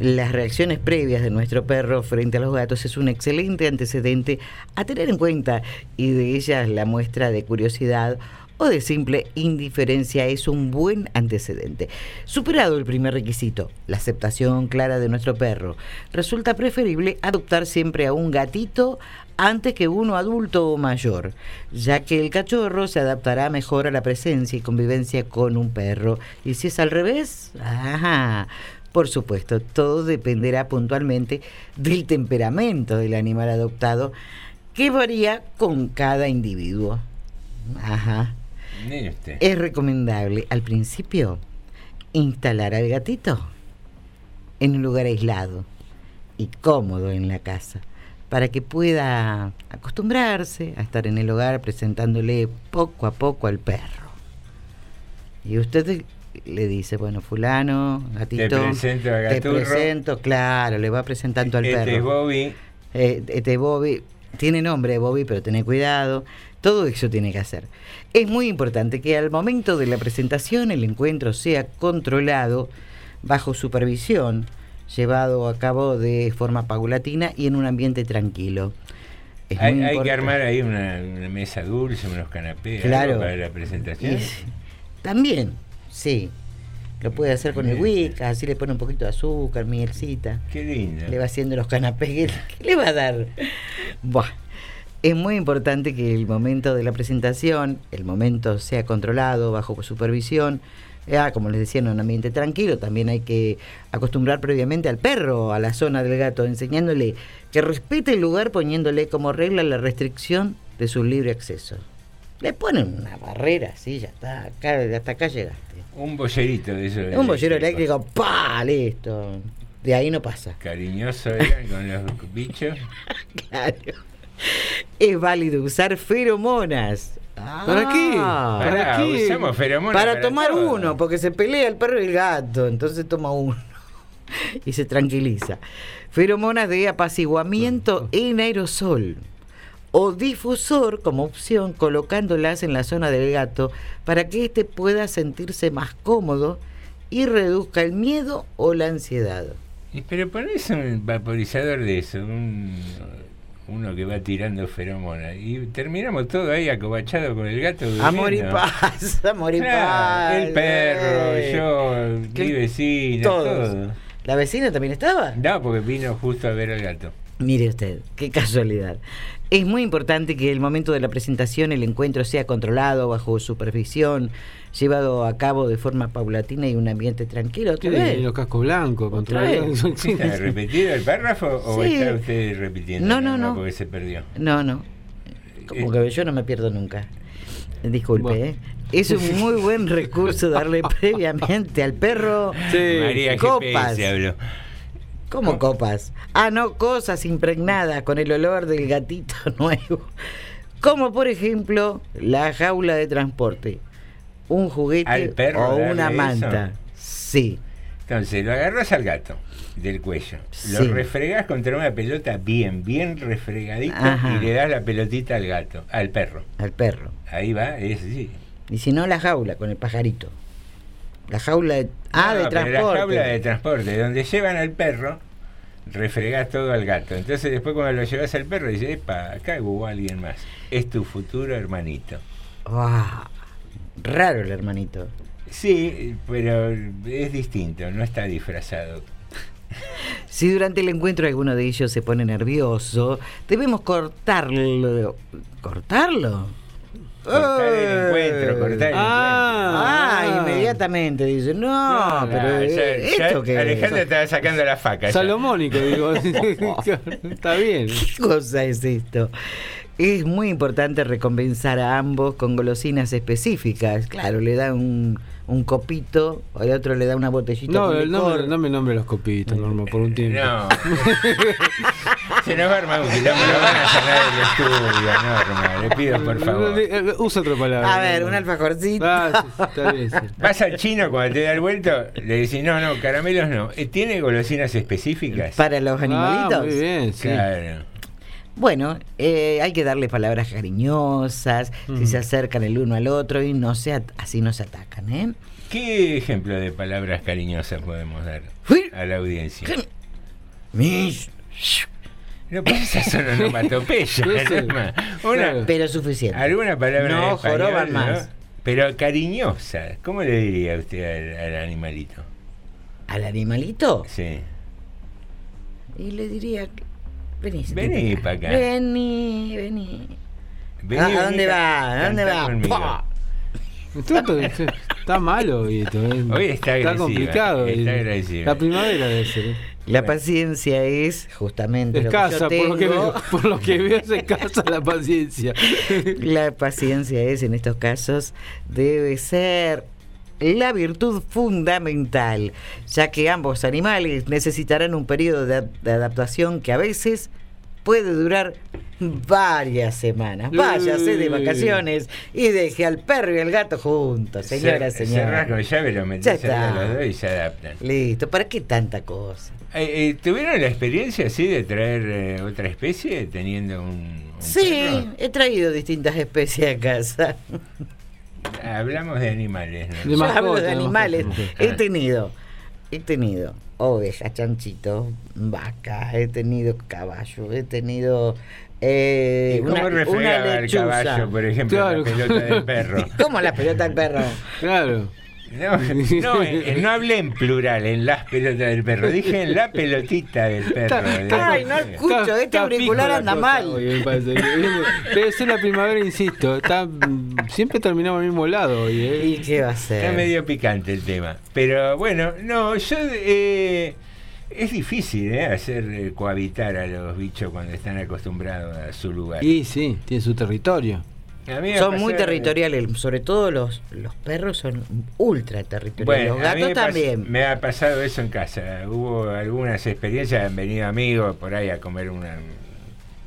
las reacciones previas de nuestro perro frente a los gatos es un excelente antecedente a tener en cuenta y de ellas la muestra de curiosidad o de simple indiferencia es un buen antecedente. Superado el primer requisito, la aceptación clara de nuestro perro, resulta preferible adoptar siempre a un gatito antes que uno adulto o mayor, ya que el cachorro se adaptará mejor a la presencia y convivencia con un perro. Y si es al revés, ajá, por supuesto, todo dependerá puntualmente del temperamento del animal adoptado, que varía con cada individuo. Ajá. Es recomendable al principio instalar al gatito en un lugar aislado y cómodo en la casa para que pueda acostumbrarse a estar en el hogar presentándole poco a poco al perro. Y usted le dice, bueno, fulano, gatito, Te presento a te presento, claro, le va presentando al Este perro. es Bobby. Eh, este Bobby, tiene nombre Bobby, pero tené cuidado. Todo eso tiene que hacer. Es muy importante que al momento de la presentación el encuentro sea controlado bajo supervisión, llevado a cabo de forma paulatina y en un ambiente tranquilo. Es Hay, que armar ahí una, una mesa dulce, unos canapés Claro. para la presentación. También, sí. Lo puede hacer con el Wicca, así le pone un poquito de azúcar, mielcita. Qué lindo. Le va haciendo los canapés. ¿Qué, qué le va a dar? Buah. Es muy importante que el momento de la presentación, el momento sea controlado, bajo supervisión. Ah, como les decía, en un ambiente tranquilo. También hay que acostumbrar previamente al perro a la zona del gato, enseñándole que respete el lugar, poniéndole como regla la restricción de su libre acceso. Le ponen una barrera, sí, ya está, acá, hasta acá llegaste. Un bollerito de eso. Un bollero eléctrico, ¡pa! Listo. De ahí no pasa. Cariñoso era con los bichos. Claro. Es válido usar feromonas. ¿Para qué? Ah. Pará, qué? usamos feromonas Para, para tomar todo. uno, porque se pelea el perro y el gato, entonces toma uno y se tranquiliza. Feromonas de apaciguamiento en aerosol o difusor como opción colocándolas en la zona del gato para que éste pueda sentirse más cómodo y reduzca el miedo o la ansiedad. Y Pero ponés un vaporizador de eso, un, uno que va tirando feromonas. Y terminamos todo ahí acobachado con el gato. Amor y durmiendo. paz, amor y Claro, paz. El perro, eh. yo, Que- mi vecina, todos. todo. ¿La vecina también estaba? No, porque vino justo a ver al gato. Mire usted, qué casualidad. Es muy importante que el momento de la presentación el encuentro sea controlado, bajo supervisión, llevado a cabo de forma paulatina y un ambiente tranquilo. ¿Otra Sí, vez? los cascos blancos, controlados. Sí, ¿Está sí. repetido el párrafo o Sí. está usted repitiendo? No, no, no. Porque se perdió. No, no. Como que yo no me pierdo nunca. Disculpe, Bueno. ¿eh? Es un muy buen recurso darle previamente al perro María copas. GPS habló. ¿Cómo copas? Ah, no, cosas impregnadas con el olor del gatito nuevo. Como por ejemplo la jaula de transporte, un juguete ¿Al perro o una eso? manta. Sí. Entonces, lo agarras al gato del cuello, lo Sí. refregás contra una pelota bien, bien refregadita Ajá. y le das la pelotita al gato, al perro. Al perro. Ahí va, es sí. Y si no, la jaula con el pajarito. La jaula de, ah, No, de transporte. La jaula de transporte, donde llevan al perro, refregás todo al gato. Entonces después cuando lo llevas al perro, dices, epa, acá hubo alguien más. Es tu futuro hermanito. Ah, raro el hermanito. Sí, pero es distinto, no está disfrazado. Si durante el encuentro alguno de ellos se pone nervioso, debemos cortarlo. ¿Cortarlo? Cortar el Eh. encuentro, cortar el Ah, inmediatamente dice, no, No, pero ya- eh, ya ¿esto qué Alejandro es? estaba sacando la faca. ya. Salomónico, digo. Está bien. ¿Qué cosa es esto? Es muy importante recompensar a ambos con golosinas específicas. Claro, le da un, un copito, o el otro le da una botellita No, con no, licor. me, no me nombre los copitos, Norma, por un tiempo. No. Se nos va a armar un quilombo, lo van a sacar del estudio, Norma. Le pido por favor. Eh, Usa otra palabra. A ver, un alfajorcito. Ah, sí, está bien, sí. Vas al chino cuando te da el vuelto, le decís, no, no, caramelos no. Eh, ¿Tiene golosinas específicas? Para los animalitos. Ah, muy bien, sí. Claro. Bueno, eh, hay que darle palabras cariñosas, si se acercan el uno al otro y no se así no se atacan, ¿eh? ¿Qué ejemplo de palabras cariñosas podemos dar a la audiencia? Mish. No pasa solo onomatopeya, sí. Norma. Una, Pero suficiente. ¿Alguna palabra No español, joroban no? más. Pero cariñosa. ¿Cómo le diría usted al, al animalito? ¿Al animalito? Sí. Y le diría, vení. Vení para acá. Vení, vení. Vení, ¿A- vení ¿A dónde va? ¿A dónde va? está- está malo hoy. esto, eh. Hoy está agresiva, complicado. está eh. agresiva. La primavera debe ser. eh. La paciencia es justamente Escasa, lo que yo por lo que, tengo. veo, por lo que veo es escasa la paciencia. La paciencia es, en estos casos, debe ser la virtud fundamental, ya que ambos animales necesitarán un periodo de, de adaptación que a veces puede durar varias semanas. Váyase de vacaciones y deje al perro y al gato juntos, señora, señora. con llave, lo metés Ya está. los dos y se adaptan. Listo, ¿para qué tanta cosa? Eh, eh, ¿Tuvieron la experiencia así de traer eh, otra especie teniendo un, un Sí, perro? he traído distintas especies a casa. Hablamos de animales, ¿no? Yo hablo de animales. He tenido, he tenido ovejas, chanchitos, vacas, he tenido caballos, he tenido eh, ¿Y cómo una, una refregaba el caballo, por ejemplo, Claro. la pelota del perro? ¿Cómo la pelota del perro? Claro. No, no, eh, no hablé en plural, en las pelotas del perro, dije en la pelotita del perro. Ay, no escucho, Está- este auricular anda mal. hoy. Debe ser la primavera, insisto. Está, siempre terminamos al mismo lado hoy. ¿eh? ¿Y qué va a ser? Está medio picante el tema. Pero bueno, no, yo... eh, es difícil ¿eh? hacer eh, cohabitar a los bichos cuando están acostumbrados a su lugar. Y sí, tiene su territorio. Son muy territoriales, sobre todo los, los perros son ultra territoriales. Bueno, los gatos me también. Me ha pasado eso en casa. Hubo algunas experiencias, han venido amigos por ahí a comer una-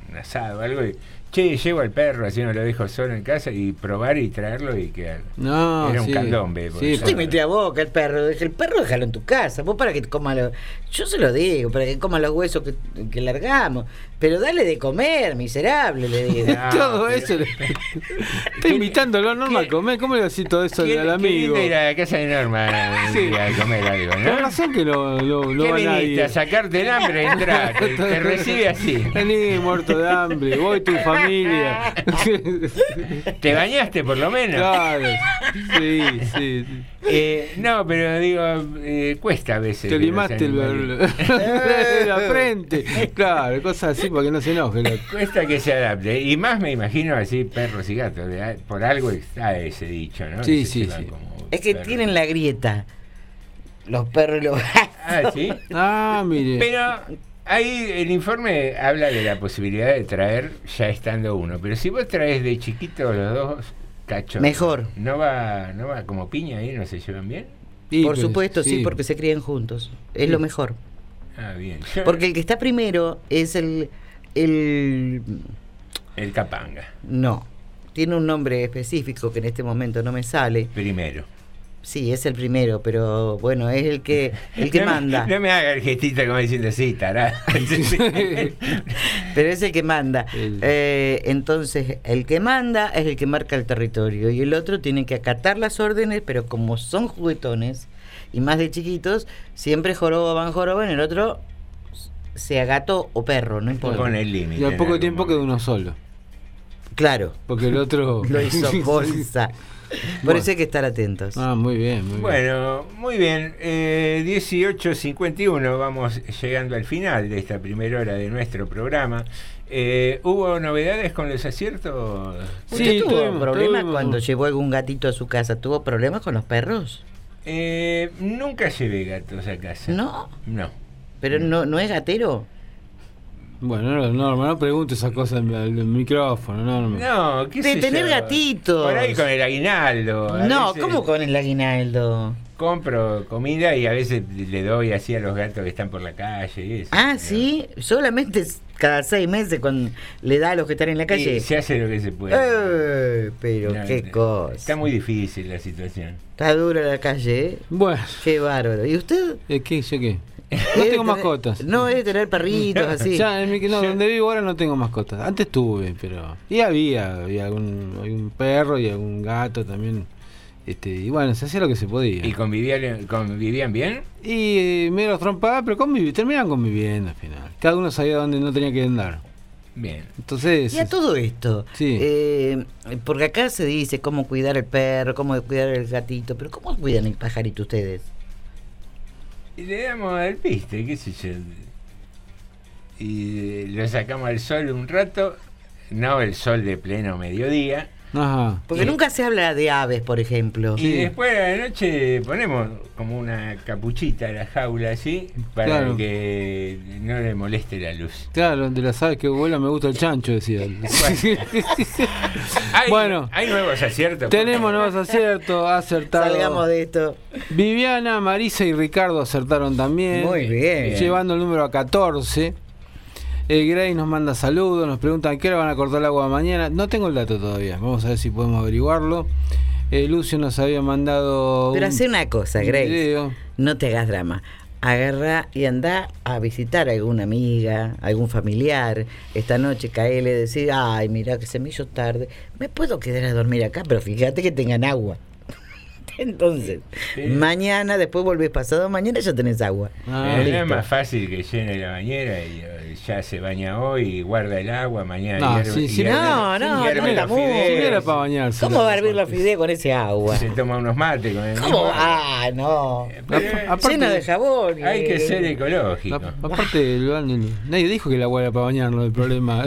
un asado o algo. Y, che, llevo al perro, así no lo dejo solo en casa y probar y traerlo y que No, era un sí. candombe. Sí, yo- Te mete a boca el perro, el perro déjalo en tu casa, vos para que coma los, yo se lo digo, para que coma los huesos que, que largamos, pero dale de comer, miserable, le digo. todo eso. le- Está invitándolo a Norma a comer. ¿Cómo le decís todo eso al qué amigo? ir a la casa de Norma Sí. a comer algo, Con ¿no? razón que no, no, no ¿Qué va viniste? nadie. ¿A sacarte el hambre? Entrá, te, te recibe así. Vení muerto de hambre, vos y tu familia. ¿Te bañaste por lo menos? Claro, sí, sí. Eh, no, pero digo, eh, cuesta a veces. Te limaste el, la frente. Claro, cosas así para que no se enoje. la- Cuesta que se adapte. Y más me imagino así perros y gatos. Por algo está ese dicho, ¿no? Sí, sí, sí. Es que perros. tienen la grieta. Los perros y los Ah, sí. Ah, mire. Pero ahí el informe habla de la posibilidad de traer ya estando uno. Pero si vos traes de chiquito los dos cachos. Mejor. ¿No va, no va como piña ahí? ¿No se llevan bien? Por pues, supuesto, sí. porque se crían juntos. Es lo mejor. Ah, bien. Porque el que está primero es el. el El capanga. no. Tiene un nombre específico que en este momento no me sale. Primero. Sí, es el primero, pero bueno, es el que el que no, manda. No me haga el gestito como diciendo, sí, tará. Pero es el que manda. Eh, entonces, el que manda es el que marca el territorio y el otro tiene que acatar las órdenes, pero como son juguetones y más de chiquitos, siempre joroba van joroba, en el otro sea gato o perro, no importa. Con el límite. Y al poco tiempo quedó uno solo. Claro, Porque el otro. lo hizo bolsa. Por Bueno. eso hay que estar atentos. Ah, muy bien, muy bien. Bueno, muy bien. Eh, 18.51, vamos llegando al final de esta primera hora de nuestro programa. Eh, ¿Hubo novedades con los aciertos? ¿Usted tuvo tuvimos- problemas tuvimos- cuando llevó algún gatito a su casa? ¿Tuvo problemas con los perros? Eh, nunca llevé gatos a casa. No. No. ¿Pero no, no es gatero? Bueno, no, no, no pregunte esas cosas al micrófono, no, no. ¿qué De sé tener yo? gatitos. Por ahí con el aguinaldo. No, veces ¿cómo con el aguinaldo? Compro comida y a veces le doy así a los gatos que están por la calle y eso. Ah, sí, solamente cada seis meses cuando le da a los que están en la Y calle. se hace lo que se puede. Eh, pero No, qué no, cosa. Está muy difícil la situación. Está dura la calle, ¿eh? Bueno, Qué bárbaro. ¿Y usted? ¿eh, ¿qué? ¿Yo qué? No ¿Es de tengo mascotas. No, es de tener perritos así. Ya, en mi- no, donde vivo ahora no tengo mascotas. Antes tuve, pero. Y había, había algún, algún perro y algún gato también. Este, y bueno, se hacía lo que se podía. ¿Y convivían, convivían bien? Y eh, me los trompaba, pero conviví, terminaban conviviendo al final. Cada uno sabía dónde no tenía que andar. Bien. Entonces. Y a todo esto, Sí. eh, porque acá se dice cómo cuidar el perro, cómo cuidar el gatito, pero ¿cómo cuidan el pajarito ustedes? Y le damos al piste, qué sé yo. Y lo sacamos al sol un rato, no el sol de pleno mediodía. Ajá. Porque nunca se habla de aves, por ejemplo. Y después la noche ponemos como una capuchita a la jaula así, para Claro. que no le moleste la luz. Claro, de las aves que vuelan me gusta el chancho, decía. él. Hay, Bueno. hay nuevos aciertos. Tenemos nuevos aciertos, acertados. Salgamos de esto. Viviana, Marisa y Ricardo acertaron también. Muy bien. Llevando el número a 14. Grey nos manda saludos, nos preguntan qué hora van a cortar el agua mañana. No tengo el dato todavía, vamos a ver si podemos averiguarlo. Eh, Lucio nos había mandado. Pero un- hace una cosa, Grace. video. No te hagas drama. Agarra y anda a visitar a alguna amiga, algún familiar. Esta noche caele decir, ay, mira que se me hizo tarde. Me puedo quedar a dormir acá, pero fíjate que tengan agua. Entonces, mañana, después volvés pasado mañana, ya tenés agua. Ah, Eh, no es más fácil que llene la bañera y eh, ya se baña hoy y guarda el agua, mañana No, hierve- sí, sí, No, no, no no era para bañarse. ¿Cómo va a hervir los fideos con ese agua? Se toma unos mates con el ¿Cómo? agua. Ah, no. Pero, aparte- Lleno de jabón. Hay que ser ecológico. A- Aparte, nadie dijo que el agua era para bañarlo, el problema.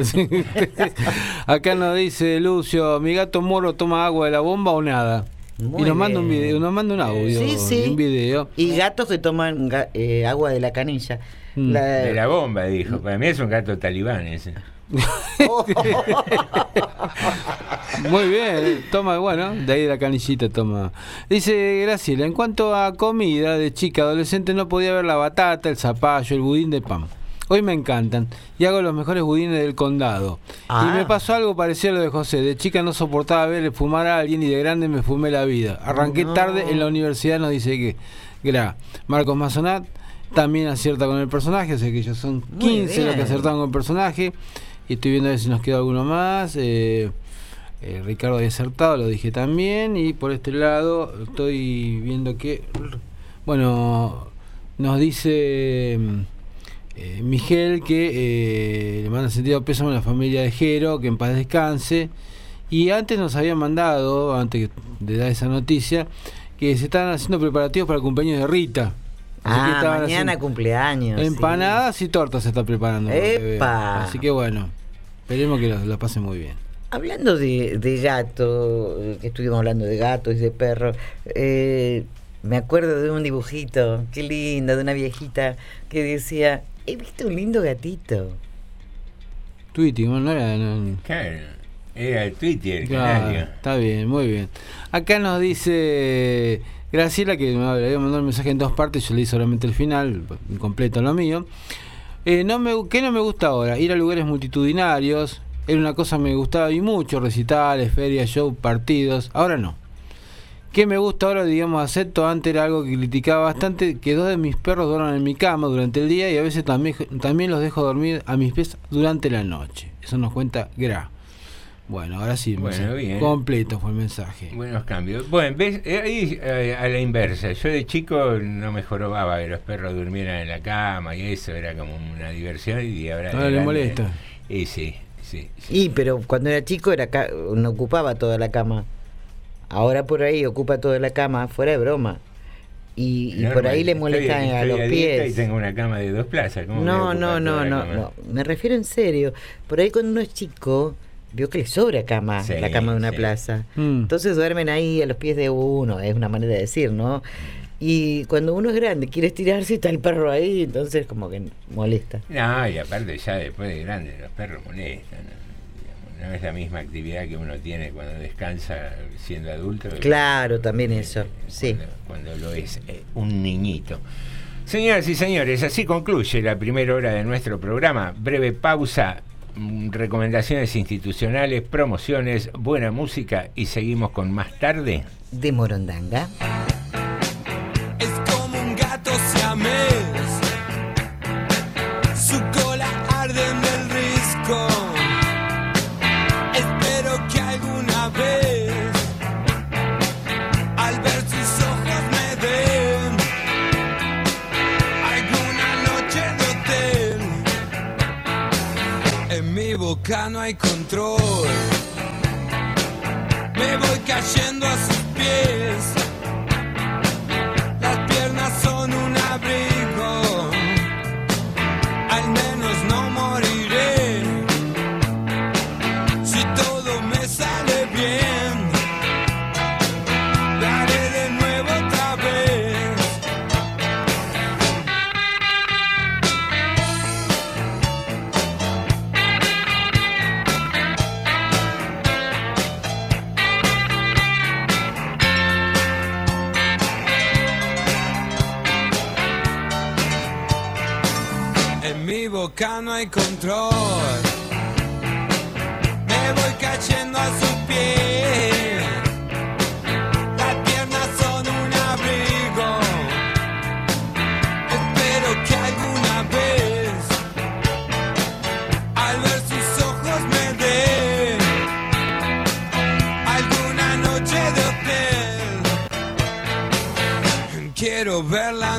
Acá nos dice Lucio, mi gato moro toma agua de la bomba o nada. Muy y nos manda un video, nos manda un audio Sí, sí. y un video. Y gatos que toman eh, agua de la canilla. Mm. La- De la bomba, dijo. Para mí es un gato talibán ese. Muy bien, toma, bueno, de ahí de la canillita toma. Dice Graciela, en cuanto a comida de chica adolescente no podía ver la batata, el zapallo, el budín de pan. Hoy me encantan y hago los mejores budines del condado. Ah. Y me pasó algo parecido a lo de José. De chica no soportaba ver fumar a alguien y de grande me fumé la vida. Arranqué No. tarde en la universidad, nos dice que Gra. Marcos Mazonat también acierta con el personaje, o sea que ellos son 15 los que acertaron con el personaje. Y estoy viendo a ver si nos queda alguno más. Eh, eh, Ricardo había acertado, lo dije también. Y por este lado estoy viendo que, bueno, nos dice mm, eh, Miguel que eh, le manda sentido pésame a la familia de Jero, que en paz descanse. Y antes nos había mandado, antes de dar esa noticia, que se estaban haciendo preparativos para el cumpleaños de Rita. Así Ah, mañana cumpleaños. sí. Empanadas y tortas se está preparando. ¡Epa! Así que bueno, esperemos que lo, lo pasen muy bien. Hablando de, de gato, eh, que estuvimos hablando de gatos y de perros, eh, me acuerdo de un dibujito, qué lindo, de una viejita que decía, he visto un lindo gatito. Tweeting, no, era. no- Claro. Era el Twitter, Claro, canario. está bien, muy bien. Acá nos dice Graciela que me había mandado un mensaje en dos partes, yo leí solamente el final, incompleto lo mío. Eh, no me, ¿Qué no me gusta ahora? Ir a lugares multitudinarios. Era una cosa que me gustaba y mucho, recitales, ferias, show, partidos. Ahora no. ¿Qué me gusta ahora, digamos, acepto? Antes era algo que criticaba bastante, que dos de mis perros duerman en mi cama durante el día y a veces también, también los dejo dormir a mis pies durante la noche. Eso nos cuenta Gra. Bueno, ahora sí, Bueno, bien. completo fue el mensaje. Buenos cambios. Bueno, ves, Eh, ahí eh, a la inversa. Yo de chico no me jorobaba que los perros durmieran en la cama y eso era como una diversión y ahora... Ahora le molesta. Y sí, sí. Y, pero cuando era chico era ca- no ocupaba toda la cama. Ahora por ahí ocupa toda la cama, fuera de broma. Y, y por ahí le estoy- molestan a estoy los pies. Y tengo una cama de dos plazas. ¿cómo No, no, no, no, no. Me refiero en serio. Por ahí cuando uno es chico, vio que le sobra cama, Sí, la cama de una sí. plaza. Mm. Entonces duermen ahí a los pies de uno, es una manera de decir, ¿no? Y cuando uno es grande, quiere estirarse y está el perro ahí, entonces como que molesta. No, y aparte ya después de grande los perros molestan. ¿no? No es la misma actividad que uno tiene cuando descansa siendo adulto. Claro, también eso, sí. Cuando, cuando lo es eh, un niñito. Señoras y señores, así concluye la primera hora de nuestro programa. Breve pausa, mm, recomendaciones institucionales, promociones, buena música y seguimos con más tarde. De Morondanga. Boca no hay control. Me voy cayendo a sus pies. No hay control. Me voy cayendo a sus pies. Las piernas son un abrigo. Espero que alguna vez, al ver sus ojos, me dé alguna noche de hotel. Quiero verla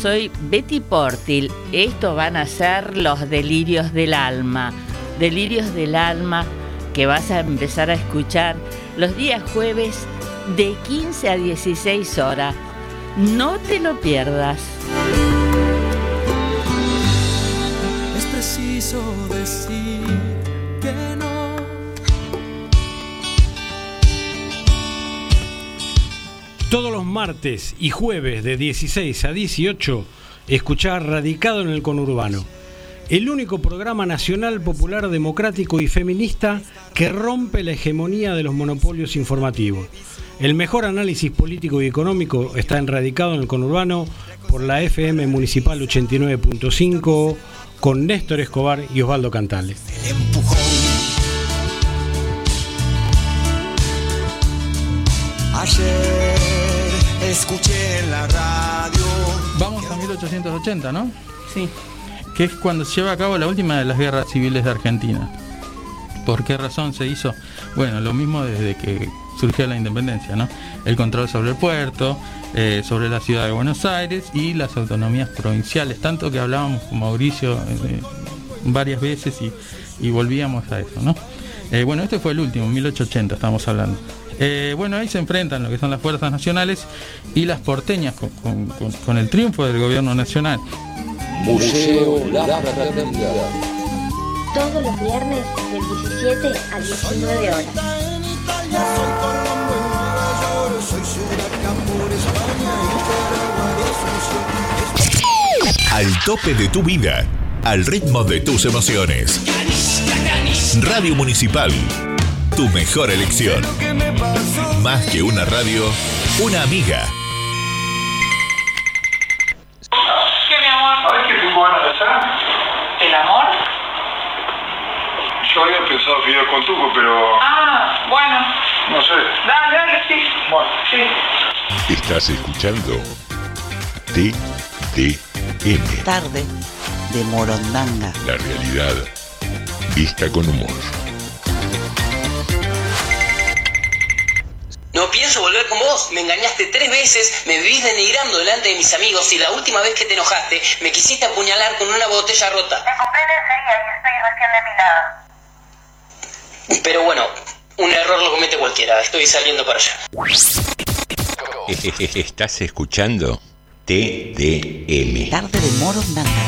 Soy Betty Portil. Estos van a ser los delirios del alma. Delirios del alma que vas a empezar a escuchar los días jueves de 15 a 16 horas. No te lo pierdas. Todos los martes y jueves de 16 a 18, escuchar Radicado en el Conurbano. El único programa nacional, popular, democrático y feminista que rompe la hegemonía de los monopolios informativos. El mejor análisis político y económico está en Radicado en el Conurbano por la FM Municipal 89.5 con Néstor Escobar y Osvaldo Cantales. Escuché en la radio. Vamos a 1880, ¿no? Sí. Que es cuando se lleva a cabo la última de las guerras civiles de Argentina. ¿Por qué razón se hizo? Bueno, lo mismo desde que surgió la independencia, ¿no? El control sobre el puerto, eh, sobre la ciudad de Buenos Aires y las autonomías provinciales, tanto que hablábamos con Mauricio eh, varias veces y, y volvíamos a eso, ¿no? Eh, bueno, este fue el último, 1880 estamos hablando. Eh, bueno, ahí se enfrentan lo que son las fuerzas nacionales y las porteñas con, con- con- con el triunfo del gobierno nacional. Museo La Fraternidad. Todos los viernes de 17 a 19 horas. Al tope de tu vida. Al ritmo de tus emociones. Radio Municipal. Tu mejor elección. Más que una radio, una amiga. ¿Qué, mi amor? ¿Sabes qué tengo ganas de hacer? amor? Yo había pensado fideo con tuco, pero Ah, bueno. no sé. Dale, dale, sí. Bueno. Sí. Estás escuchando TDM, Tarde de Morondanga. la realidad vista con humor. No pienso volver con vos. Me engañaste tres veces, me vivís denigrando delante de mis amigos y la última vez que te enojaste me quisiste apuñalar con una botella rota. Te compré lencería y estoy recién depilada. Pero bueno, un error lo comete cualquiera. Estoy saliendo para allá. Estás escuchando TDM. Tarde de Morondanga. Era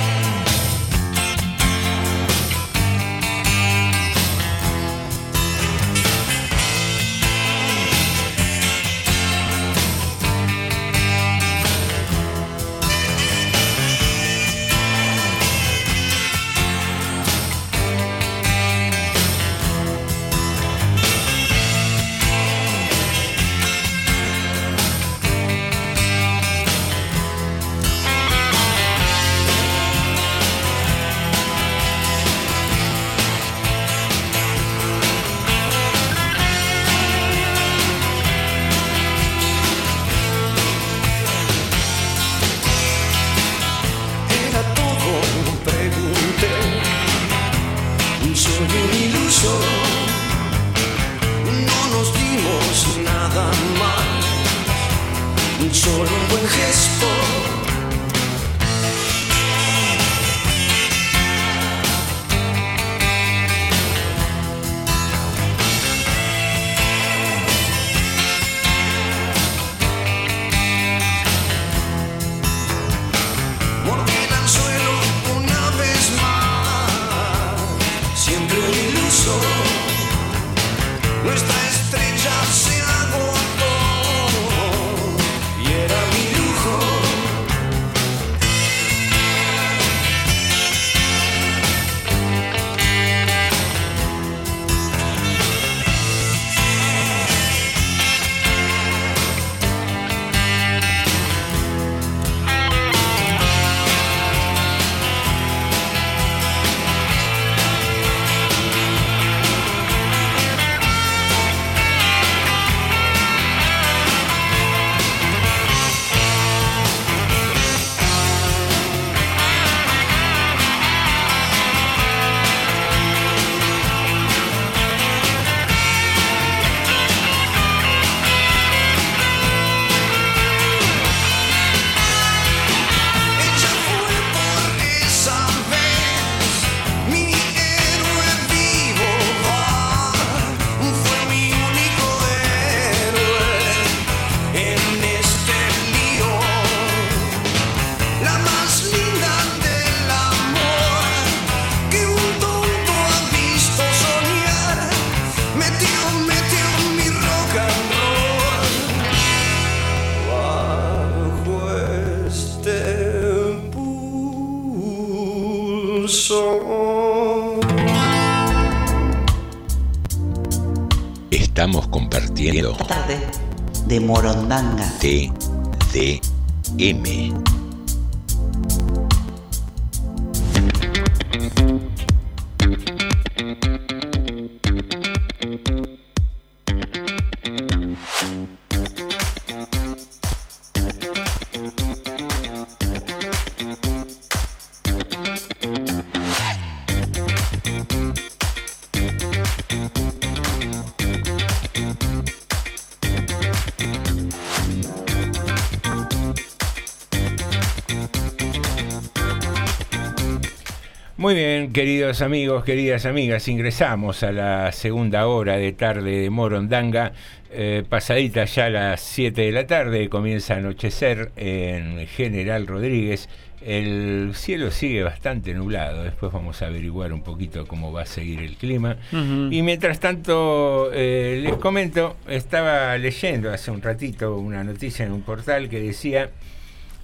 queridos amigos, queridas amigas, ingresamos a la segunda hora de tarde de Morondanga. Eh, pasadita ya las 7 de la tarde, comienza a anochecer en General Rodríguez. El cielo sigue bastante nublado, después vamos a averiguar un poquito cómo va a seguir el clima. Y mientras tanto, eh, les comento, estaba leyendo hace un ratito una noticia en un portal que decía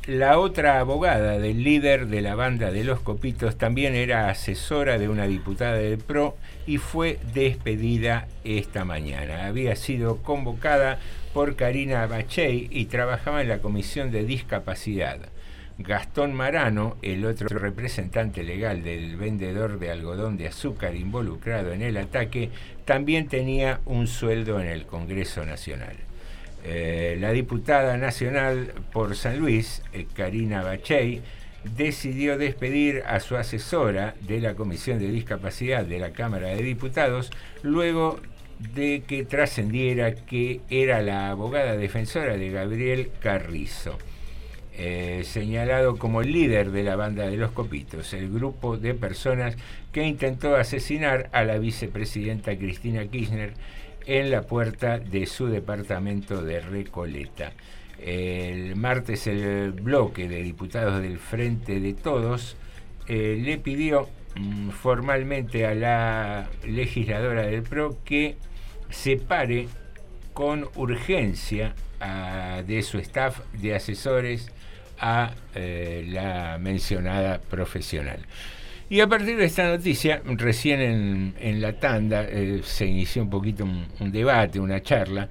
la otra abogada del líder de la banda de los Copitos también era asesora de una diputada del PRO y fue despedida esta mañana. Había sido convocada por Karina Bachey y trabajaba en la Comisión de Discapacidad. Gastón Marano, el otro representante legal del vendedor de algodón de azúcar involucrado en el ataque, también tenía un sueldo en el Congreso Nacional. Eh, la diputada nacional por San Luis, eh, Karina Bachey, decidió despedir a su asesora de la Comisión de Discapacidad de la Cámara de Diputados luego de que trascendiera que era la abogada defensora de Gabriel Carrizo, eh, señalado como líder de la banda de los Copitos, el grupo de personas que intentó asesinar a la vicepresidenta Cristina Kirchner en la puerta de su departamento de Recoleta. El martes el bloque de diputados del Frente de Todos eh, le pidió mm, formalmente a la legisladora del PRO que separe con urgencia de su staff de asesores a eh, la mencionada profesional. Y a partir de esta noticia, recién en, en la tanda eh, se inició un poquito un, debate, una charla,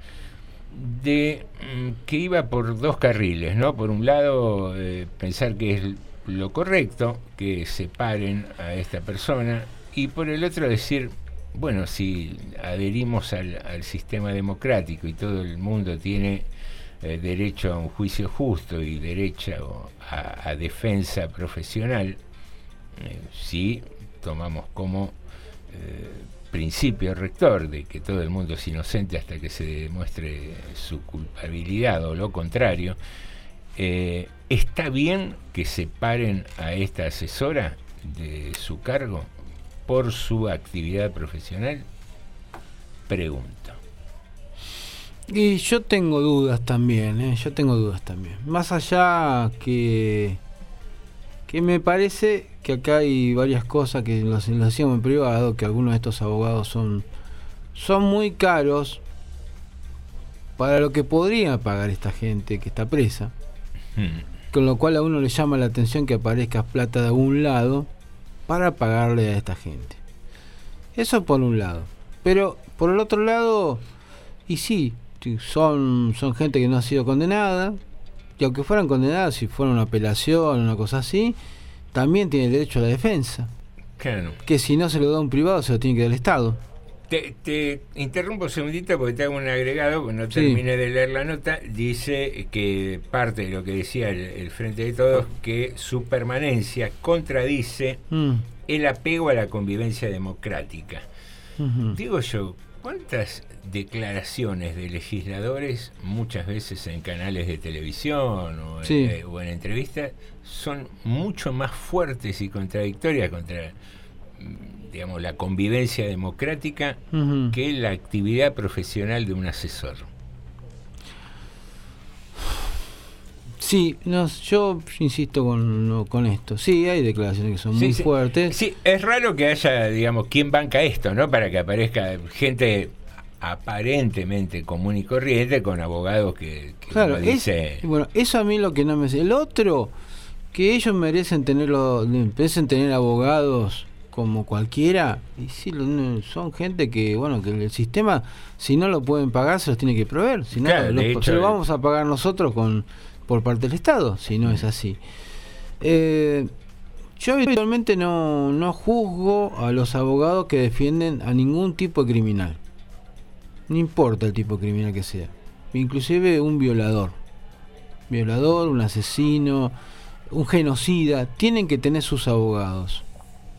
de mm, que iba por dos carriles, ¿no? Por un lado, eh, pensar que es lo correcto, que separen a esta persona, y por el otro decir, bueno, si adherimos al, sistema democrático y todo el mundo tiene eh, derecho a un juicio justo y derecho a defensa profesional, eh, si tomamos como eh, principio rector de que todo el mundo es inocente hasta que se demuestre su culpabilidad o lo contrario, eh, ¿está bien que separen a esta asesora de su cargo por su actividad profesional? Pregunto. Y yo tengo dudas también, yo tengo dudas también. Más allá que, que me parece que acá hay varias cosas que lo, lo hacíamos en privado, que algunos de estos abogados son, son muy caros para lo que podría pagar esta gente que está presa. Con lo cual a uno le llama la atención que aparezca plata de algún lado para pagarle a esta gente. Eso por un lado. Pero por el otro lado, y sí, sí, son, son gente que no ha sido condenada. Y aunque fueran condenadas, si fuera una apelación, una cosa así, también tiene derecho a la defensa. Claro. Que si no se lo da un privado, se lo tiene que dar el Estado. Te, te interrumpo un segundito porque te hago un agregado, porque no Sí. terminé de leer la nota. Dice que parte de lo que decía el, el Frente de Todos, que su permanencia contradice Mm. el apego a la convivencia democrática. Digo yo, ¿cuántas declaraciones de legisladores, muchas veces en canales de televisión o, en- Sí. eh, o en entrevistas, son mucho más fuertes y contradictorias contra mm, digamos, la convivencia democrática que la actividad profesional de un asesor? Sí, no, yo insisto con, con esto. Sí, hay declaraciones que son Sí, muy sí. fuertes. Sí, es raro que haya, digamos, quien banca esto, ¿no? Para que aparezca gente aparentemente común y corriente con abogados que, que Claro, uno es- dice... bueno, eso a mí lo que no me... El otro, que ellos merecen tenerlo, merecen tener abogados como cualquiera, y sí, son gente que, bueno, que el sistema, si no lo pueden pagar, se los tiene que proveer. Si no, Claro, lo- de hecho, se lo eh. vamos a pagar nosotros con por parte del Estado, si no es así. Eh, yo habitualmente no, no juzgo a los abogados que defienden a ningún tipo de criminal. No importa el tipo de criminal que sea. Inclusive un violador. Violador, un asesino, un genocida. Tienen que tener sus abogados.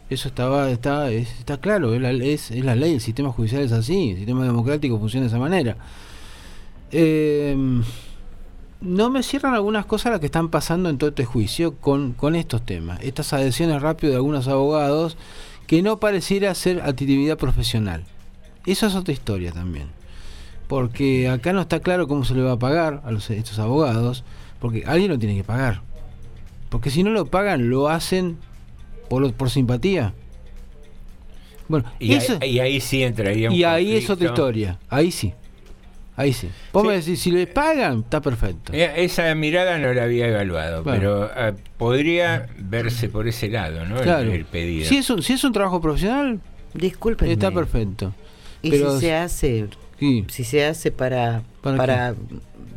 Eso estaba, está, es- está claro, es es, es la ley, el sistema judicial es así, el sistema democrático funciona de esa manera. Eh, no me cierran algunas cosas las que están pasando en todo este juicio con, con estos temas. Estas adhesiones rápidas de algunos abogados que no pareciera ser actividad profesional. Eso es otra historia también. Porque acá no está claro cómo se le va a pagar a los, estos abogados, porque alguien lo tiene que pagar. Porque si no lo pagan, lo hacen por, por simpatía. Bueno, Y, eso- ahí, y ahí sí entraría un y ahí es otra historia. Ahí sí. Ahí sí. Vos me decís, si les pagan, está perfecto. Eh, Esa mirada no la había evaluado, Bueno. pero ah, podría verse por ese lado, ¿no? El- Claro. El, pedido. Si es un, si es un trabajo profesional, Discúlpenme. está perfecto. Y Pero si se hace, si se hace para ¿Para para,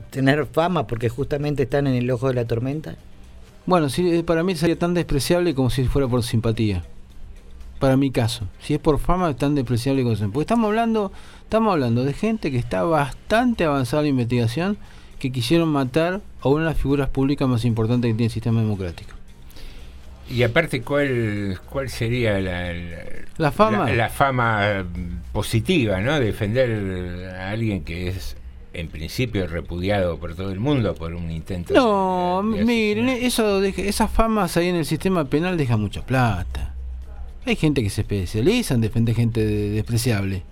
tener fama, porque justamente están en el ojo de la tormenta. Bueno, sí, eh, para mí sería tan despreciable como si fuera por simpatía. Para mi caso, si es por fama, es tan despreciable simpatía. Porque estamos hablando, estamos hablando de gente que está bastante avanzada en la investigación, que quisieron matar a una de las figuras públicas más importantes que tiene el sistema democrático. Y aparte, ¿cuál, cuál sería la, la, La fama. La, la fama positiva, ¿no? Defender a alguien que es, en principio, repudiado por todo el mundo por un intento. No, miren, eso deja- esas famas ahí en el sistema penal dejan mucha plata. Hay gente que se especializa en defender gente de- despreciable.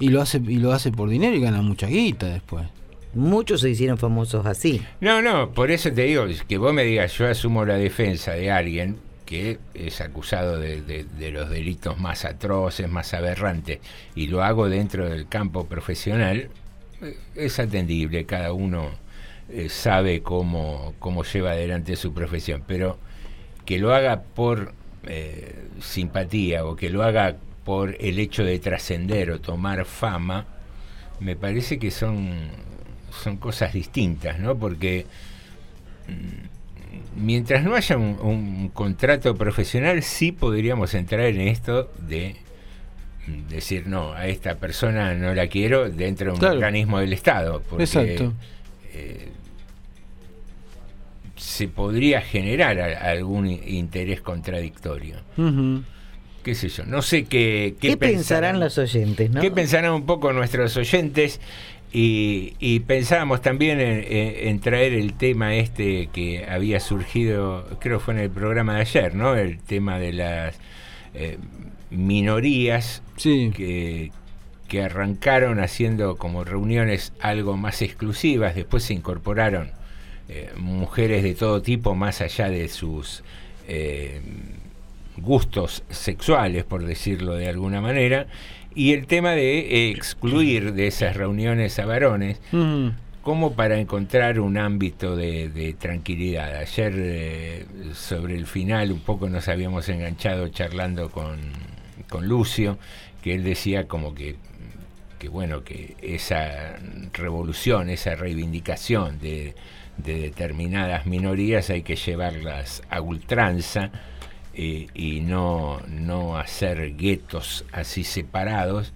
Y lo hace y lo hace por dinero y gana mucha guita después. Muchos se hicieron famosos así. No, no, por eso te digo, que vos me digas, yo asumo la defensa de alguien que es acusado de, de- de los delitos más atroces, más aberrantes, y lo hago dentro del campo profesional, eh, es atendible, cada uno eh, sabe cómo, cómo lleva adelante su profesión, pero que lo haga por eh, simpatía o que lo haga por el hecho de trascender o tomar fama, me parece que son, son cosas distintas, ¿no? Porque mm, mientras no haya un, un contrato profesional, sí podríamos entrar en esto de mm, decir, no, a esta persona no la quiero dentro de un Claro. organismo del Estado. Porque, Exacto. eh, se podría generar a- algún interés contradictorio. Qué sé yo, no sé qué, ¿Qué, pensarán los oyentes, no? ¿Qué pensarán un poco nuestros oyentes? Y, y pensábamos también en, en- en traer el tema este que había surgido, creo que fue en el programa de ayer, ¿no? El tema de las eh, minorías que, que arrancaron haciendo como reuniones algo más exclusivas, después se incorporaron eh, mujeres de todo tipo más allá de sus eh, gustos sexuales, por decirlo de alguna manera, y el tema de excluir de esas reuniones a varones Ujú. como para encontrar un ámbito de, de tranquilidad. Ayer eh, sobre el final un poco nos habíamos enganchado charlando con, con Lucio, que él decía como que que bueno, que esa revolución, esa reivindicación de, de determinadas minorías hay que llevarlas a ultranza eh, y no, no hacer guetos así separados.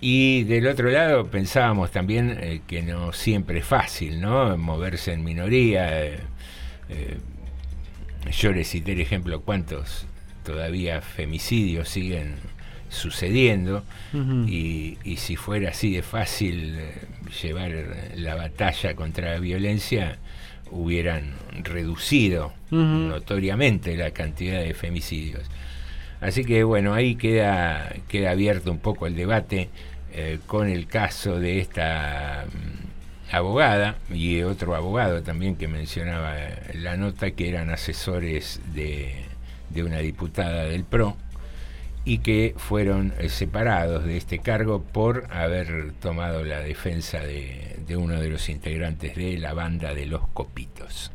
Y del otro lado pensábamos también eh, que no siempre es fácil, ¿no? Moverse en minoría. yo les cité el ejemplo cuántos todavía femicidios siguen sucediendo y, y si fuera así de fácil eh, llevar la batalla contra la violencia hubieran reducido notoriamente la cantidad de femicidios. Así que bueno, ahí queda, queda abierto un poco el debate eh, con el caso de esta mm, abogada y otro abogado también que mencionaba la nota que eran asesores de, de una diputada del PRO y que fueron eh, separados de este cargo por haber tomado la defensa de, uno de los integrantes de la banda de los Copitos.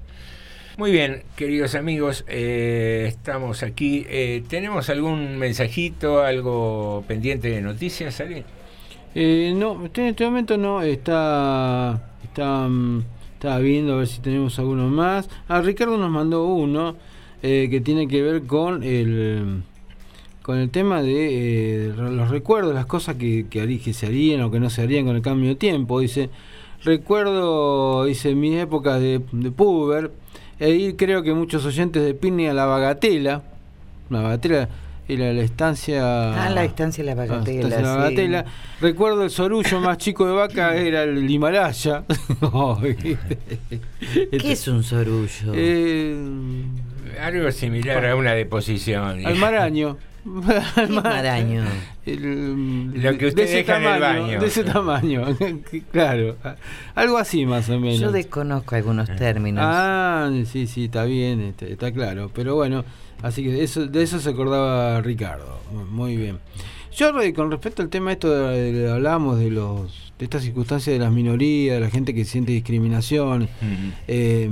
Muy bien, queridos amigos, eh, estamos aquí. Eh, ¿Tenemos algún mensajito, algo pendiente de noticias, Ale? Eh, no, en este momento no, está, está, mm, estaba viendo a ver si tenemos alguno más. Ah, Ricardo nos mandó uno que tiene que ver con el con el tema de eh, los recuerdos, las cosas que, que, que se harían o que no se harían con el cambio de tiempo. Dice, recuerdo, dice, mis épocas de, de puber, e ir creo que muchos oyentes de Pini a la Bagatela, la Bagatela era la estancia... Ah, la estancia de la Ah, Bagatela, estancia de la sí. Bagatela. Recuerdo el sorullo más chico de vaca era el Himalaya. ¿Qué es un sorullo? Eh, Algo similar a una deposición. al maraño. Maraño? El- Lo que usted de ese deja en el tamaño, baño. De ese tamaño, claro. Algo así más o menos. Yo desconozco algunos términos. Ah, sí, sí, está bien, está, está claro. Pero bueno, así que de eso, de eso se acordaba Ricardo. Muy bien. Yo con respecto al tema esto de, de- hablábamos de los de estas circunstancias de las minorías, de la gente que siente discriminación, eh,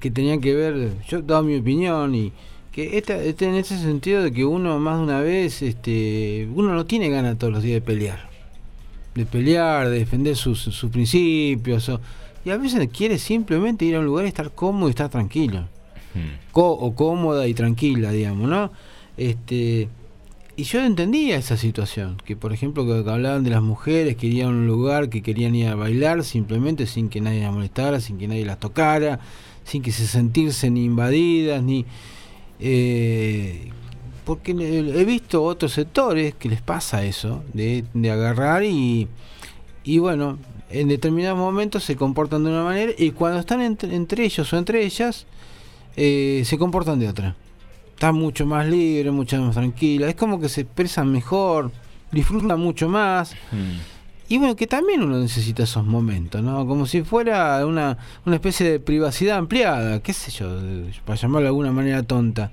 que tenían que ver, yo daba mi opinión y que esta, este en ese sentido de que uno más de una vez, este, uno no tiene ganas todos los días de pelear, de pelear, de defender sus, sus principios, o- y a veces quiere simplemente ir a un lugar y estar cómodo y estar tranquilo. co- o cómoda y tranquila, digamos, ¿no? Este, y yo entendía esa situación, que por ejemplo que hablaban de las mujeres, querían un lugar, que querían ir a bailar simplemente sin que nadie las molestara, sin que nadie las tocara, sin que se sentirse ni invadidas, ni... eh, porque he visto otros sectores que les pasa eso, de, de agarrar y, y bueno, en determinados momentos se comportan de una manera y cuando están entre, ellos o entre ellas, eh, se comportan de otra. Están mucho más libres, mucho más tranquilas, es como que se expresan mejor, disfrutan mucho más. Y bueno, que también uno necesita esos momentos, ¿no? Como si fuera una, una especie de privacidad ampliada, qué sé yo, para llamarlo de alguna manera tonta.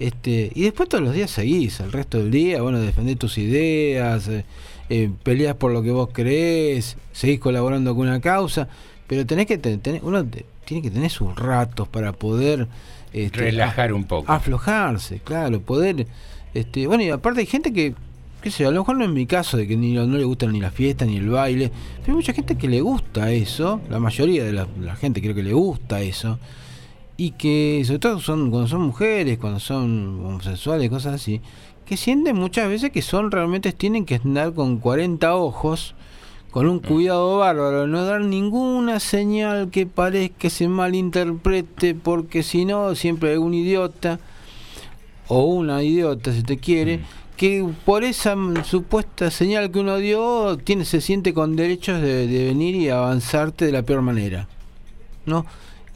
Este, y después todos los días seguís, el resto del día, bueno, defendés tus ideas, eh, eh, peleas por lo que vos creés, seguís colaborando con una causa, pero tenés que ten- tener, uno te- tiene que tener sus ratos para poder este, Relajar un poco. Aflojarse, claro, poder, este, bueno, y aparte hay gente que, qué sé, a lo mejor no es mi caso de que ni no le gustan ni la fiesta ni el baile, pero hay mucha gente que le gusta eso, la mayoría de la, la gente creo que le gusta eso, y que sobre todo son cuando son mujeres, cuando son homosexuales, cosas así, que sienten muchas veces que son realmente tienen que andar con 40 ojos, con un cuidado bárbaro, no dar ninguna señal que parezca se malinterprete, porque si no, siempre hay un idiota, o una idiota si te quiere, que por esa mm, supuesta señal que uno dio, tiene, se siente con derechos de, venir y avanzarte de la peor manera. ¿No?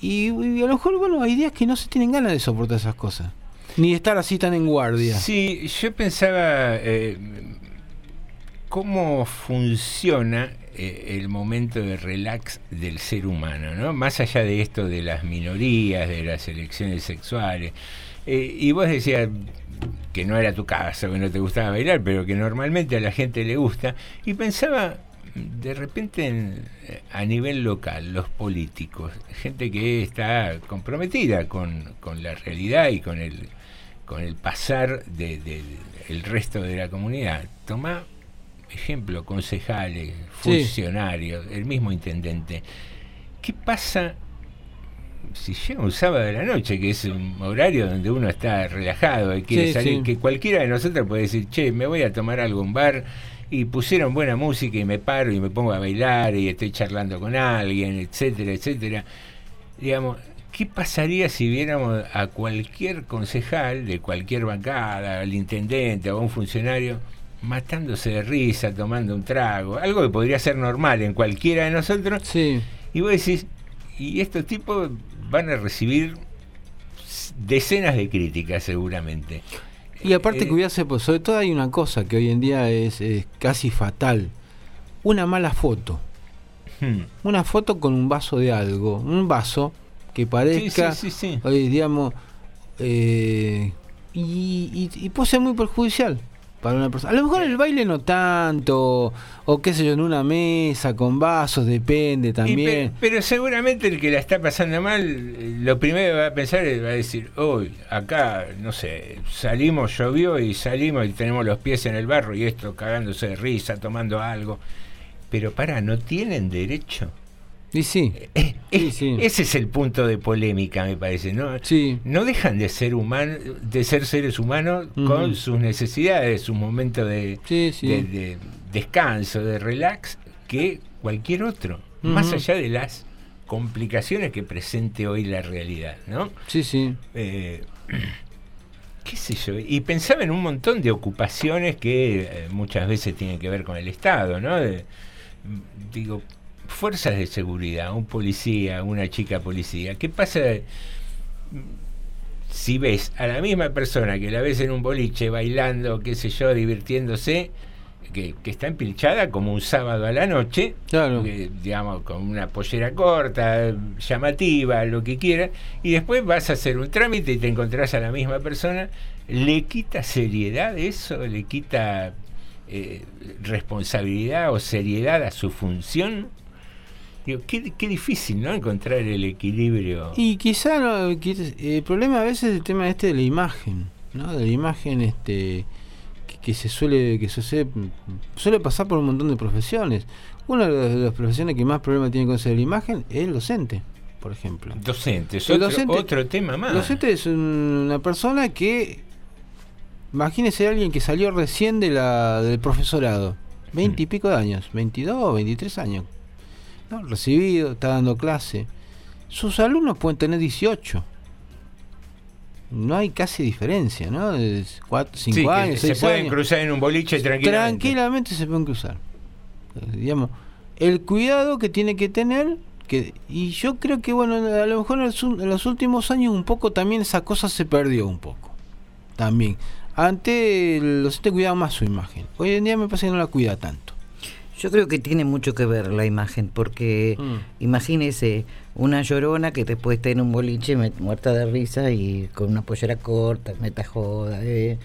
Y, y a lo mejor, bueno, hay días que no se tienen ganas de soportar esas cosas. Ni de estar así tan en guardia. Sí, yo pensaba eh, cómo funciona eh, el momento de relax del ser humano, ¿no? Más allá de esto de las minorías, de las elecciones sexuales. Eh, y vos decías que no era tu caso, que no te gustaba bailar, pero que normalmente a la gente le gusta. Y pensaba de repente en, a nivel local, los políticos, gente que está comprometida con, con la realidad y con el, con el pasar de, de- el resto de la comunidad. Toma ejemplo, concejales, Sí. funcionarios, el mismo intendente. ¿Qué pasa si llega un sábado de la noche, que es un horario donde uno está relajado y quiere Sí, salir, sí. que cualquiera de nosotros puede decir, che, me voy a tomar algo un bar y pusieron buena música y me paro y me pongo a bailar y estoy charlando con alguien, etcétera, etcétera. Digamos, ¿qué pasaría si viéramos a cualquier concejal de cualquier bancada, al intendente o a un funcionario matándose de risa, tomando un trago? Algo que podría ser normal en cualquiera de nosotros. Y vos decís, y estos tipos van a recibir decenas de críticas seguramente. Y aparte Eh, que hubiese, pues, sobre todo hay una cosa que hoy en día es, es casi fatal. Una mala foto. Hmm. Una foto con un vaso de algo. Un vaso que parezca, sí, sí, sí. digamos, eh, y, y, y puede ser muy perjudicial para una persona. A lo mejor el baile no tanto, o qué sé yo, en una mesa con vasos, depende también. pe- pero seguramente el que la está pasando mal, lo primero que va a pensar es, va a decir, hoy acá, no sé, salimos, llovió y salimos y tenemos los pies en el barro y esto cagándose de risa, tomando algo. Pero para, ¿no tienen derecho? Y sí. Ese es el punto de polémica, me parece, ¿no? No dejan de ser humanos, de ser seres humanos con sus necesidades, sus momentos de, de- de descanso, de relax, que cualquier otro, más allá de las complicaciones que presente hoy la realidad, ¿no? Sí, sí. Eh, qué sé yo, y pensaba en un montón de ocupaciones que eh, muchas veces tienen que ver con el Estado, ¿no? De- digo, fuerzas de seguridad, un policía, una chica policía, ¿qué pasa si ves a la misma persona que la ves en un boliche bailando, qué sé yo, divirtiéndose, que, que está empilchada como un sábado a la noche, eh, digamos, con una pollera corta, llamativa, lo que quiera, y después vas a hacer un trámite y te encontrás a la misma persona, ¿le quita seriedad eso? ¿Le quita eh, responsabilidad o seriedad a su función? Digo, qué, qué difícil, ¿no? Encontrar el equilibrio. Y quizá no, el problema a veces es el tema este de la imagen, ¿no? De la imagen este que, que se suele que se suele, pasar por un montón de profesiones. Una de las, profesiones que más problema tiene con de la imagen es el docente, por ejemplo. Docente, es El otro, docente- otro tema más. El docente es un- una persona que. Imagínese alguien que salió recién de la, del profesorado. Veinte y pico de años. 22, 23 años. ¿No? Recibido, está dando clase. Sus alumnos pueden tener 18. No hay casi diferencia, ¿no? De 4, 5 Sí, años, se 6 pueden años. cruzar en un boliche tranquilamente. Tranquilamente se pueden cruzar. Digamos, el cuidado que tiene que tener, que y yo creo que, bueno, a lo mejor en los, en los últimos años un poco también esa cosa se perdió un poco. También. Antes el docente cuidaba más su imagen. Hoy en día me parece que no la cuida tanto. Yo creo que tiene mucho que ver la imagen, porque Mm. imagínese una llorona que después está en un boliche muerta de risa y con una pollera corta, meta joda, eh,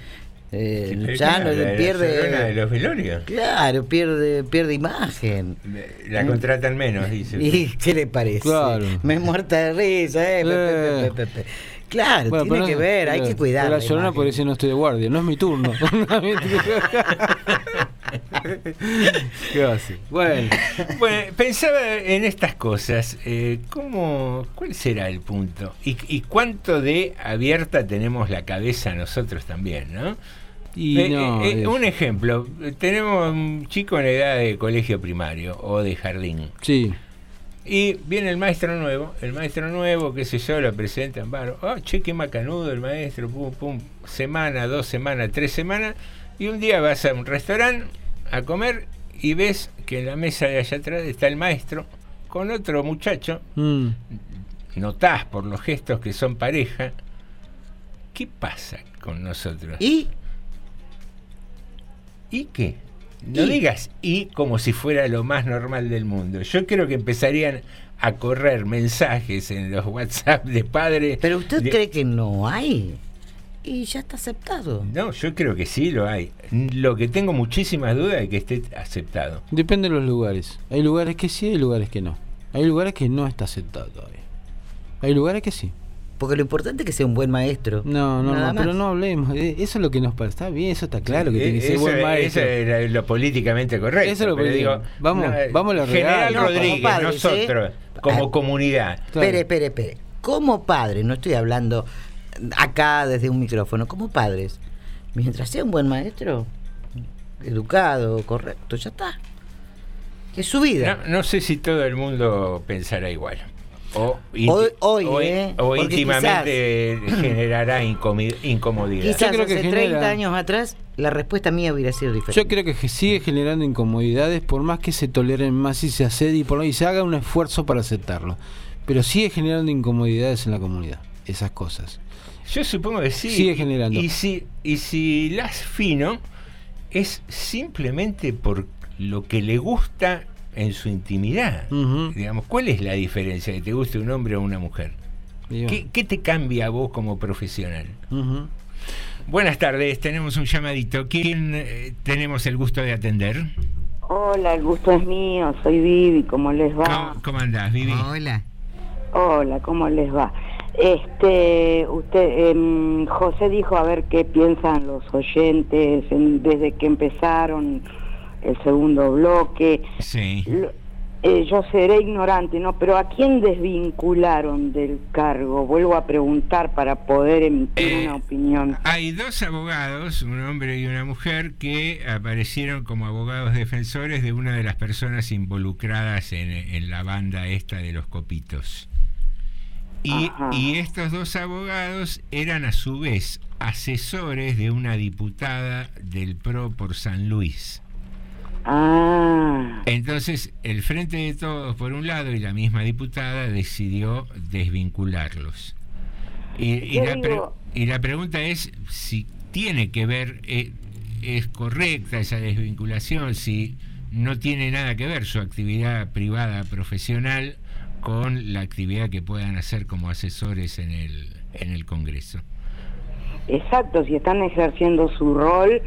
eh, ¿Pero ya no la pierde. Llorona de los velorios? Claro, pierde, pierde imagen. La contratan menos, dice. ¿Y qué le parece? Claro. Me muerta de risa, eh. pe, pe, pe. Claro, Bueno, tiene que no- ver, hay que cuidar. la llorona por eso no estoy de guardia, no es mi turno. ¿Qué va a hacer? Bueno. Bueno, pensaba en estas cosas. eh, ¿cómo, ¿Cuál será el punto? ¿Y, y cuánto de abierta tenemos la cabeza nosotros también, no? Y Eh, no, eh, es- un ejemplo, eh, tenemos un chico en edad de colegio primario o de jardín. Sí. Y viene el maestro nuevo, el maestro nuevo, qué sé yo, lo presentan, bueno, oh, che, qué macanudo el maestro, pum, pum, semana, dos semanas, tres semanas, y un día vas a un restaurante a comer y ves que en la mesa de allá atrás está el maestro con otro muchacho, Mm. notás por los gestos que son pareja, ¿qué pasa con nosotros? ¿Y? ¿Y qué? No ¿Y? digas y como si fuera lo más normal del mundo. Yo creo que empezarían a correr mensajes en los WhatsApp de padres. Pero usted de- cree que no hay. Y ya está aceptado. No, yo creo que sí lo hay. Lo que tengo muchísimas dudas de que esté aceptado. Depende de los lugares. Hay lugares que sí, hay lugares que no. Hay lugares que no está aceptado todavía. Hay lugares que sí. Porque lo importante es que sea un buen maestro. No, no, no, pero no hablemos. Eh, Eso es lo que nos parece. Está bien, eso está claro que Eh, tiene que ser eso, buen maestro. eso era lo políticamente correcto. Eso es lo político. digo, Vamos- no, vamos a lo General real. No, como Rodríguez, padres, nosotros, como Ah, comunidad. Espere, espere, espere. Como padre, no estoy hablando acá desde un micrófono, como padres, mientras sea un buen maestro, educado, correcto, ya está. Que es su vida. No, no sé si todo el mundo pensará igual. O, Hoy- hoy, o- ¿eh? o íntimamente generará incomodidad. Quizás creo que hace genera- 30 años atrás la respuesta mía hubiera sido diferente. Yo creo que sigue generando incomodidades por más que se toleren más y se accede y por y se haga un esfuerzo para aceptarlo. Pero sigue generando incomodidades en la comunidad, esas cosas. Yo supongo que sí. Sigue generando. Y si, y si las fino es simplemente por lo que le gusta en su intimidad. Digamos, ¿cuál es la diferencia que te guste un hombre o una mujer? ¿Qué, qué te cambia a vos como profesional? Buenas tardes, tenemos un llamadito. ¿Quién eh, tenemos el gusto de atender? Hola, el gusto es mío, soy Vivi, ¿cómo les va? ¿Cómo, cómo andás, Vivi? Hola. Hola, ¿cómo les va? Este, usted, em, José dijo a ver qué piensan los oyentes en- desde que empezaron el segundo bloque. Sí. Lo- eh, yo seré ignorante, ¿no? Pero ¿a quién desvincularon del cargo? Vuelvo a preguntar para poder emitir Eh, una opinión. Hay dos abogados, un hombre y una mujer, que aparecieron como abogados defensores de una de las personas involucradas en, en la banda esta de los copitos. Y, estos dos abogados eran a su vez asesores de una diputada del PRO por San Luis. Ah, Entonces, el Frente de Todos, por un lado, y la misma diputada decidió desvincularlos. Y, y Yo la, pre- digo- y la pregunta es si tiene que ver, eh, es correcta esa desvinculación, si no tiene nada que ver su actividad privada profesional con la actividad que puedan hacer como asesores en el, en el Congreso. exacto, si están ejerciendo su rol,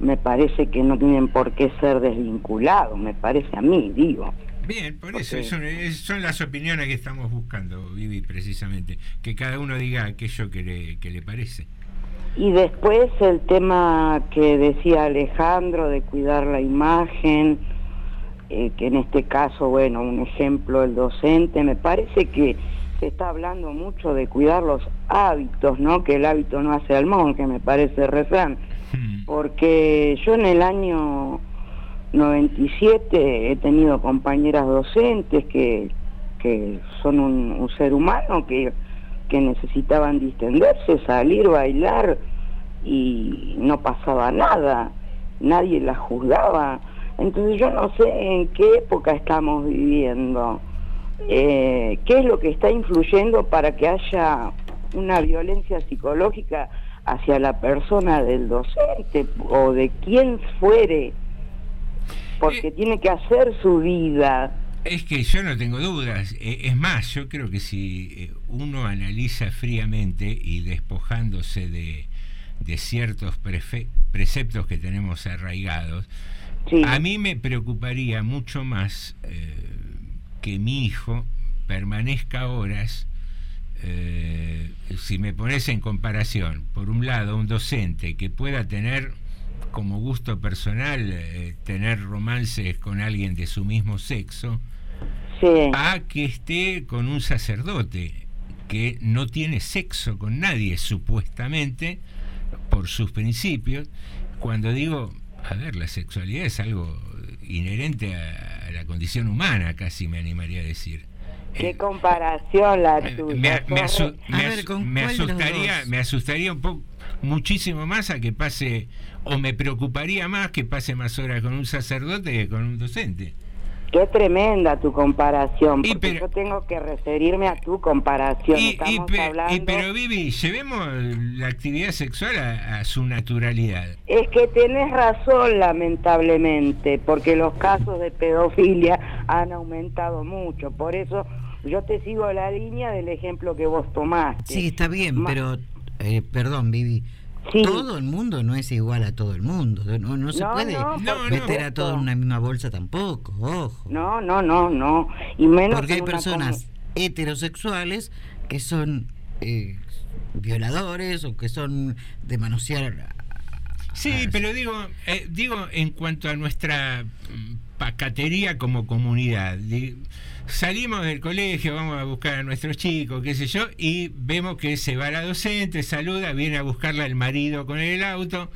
me parece que no tienen por qué ser desvinculados, me parece a mí, digo. Bien, por eso, es- son las opiniones que estamos buscando, Vivi, precisamente. Que cada uno diga aquello que le, que le parece. Y después el tema que decía Alejandro de cuidar la imagen, eh, que en este caso, bueno, un ejemplo, el docente, me parece que se está hablando mucho de cuidar los hábitos, ¿no? Que el hábito no hace al monje, me parece refrán. Porque yo en el año 97 he tenido compañeras docentes que, que son un, un ser humano que, que necesitaban distenderse, salir, bailar y no pasaba nada, nadie las juzgaba. Entonces yo no sé en qué época estamos viviendo, eh, qué es lo que está influyendo para que haya una violencia psicológica hacia la persona del docente o de quien fuere, porque tiene que hacer su vida. Es que yo no tengo dudas. Eh, Es más, yo creo que si eh, uno analiza fríamente y despojándose de, de ciertos prefe- preceptos que tenemos arraigados, a mí me preocuparía mucho más eh, que mi hijo permanezca horas, eh, si me pones en comparación, por un lado, un docente que pueda tener como gusto personal eh, tener romances con alguien de su mismo sexo, a que esté con un sacerdote que no tiene sexo con nadie, supuestamente, por sus principios. Cuando digo, a ver, la sexualidad es algo inherente a, a la condición humana, casi me animaría a decir. ¿Qué comparación la tuya? Me, me asu- Corre- me asu- me asustaría, me asustaría un poco muchísimo más a que pase o me preocuparía más que pase más horas con un sacerdote que con un docente. Qué tremenda tu comparación, porque yo tengo que referirme a tu comparación. Y, y Estamos pe- hablando... y pero Vivi, llevemos la actividad sexual a, a su naturalidad. Es que tenés razón, lamentablemente, porque los casos de pedofilia han aumentado mucho. Por eso yo te sigo la línea del ejemplo que vos tomaste. Sí, está bien, Ma- pero, eh, perdón, Vivi. Todo el mundo no es igual a todo el mundo. No, no se No, puede no, meter a todo en una misma bolsa tampoco, ojo. No, no, no, no. Y menos Porque hay personas heterosexuales que son eh, violadores o que son de manosear. Sí, pero digo, eh, digo en cuanto a nuestra mm, pacatería como comunidad. Salimos del colegio, vamos a buscar a nuestros chicos, qué sé yo, y vemos que se va la docente, saluda, viene a buscarla el marido con el auto,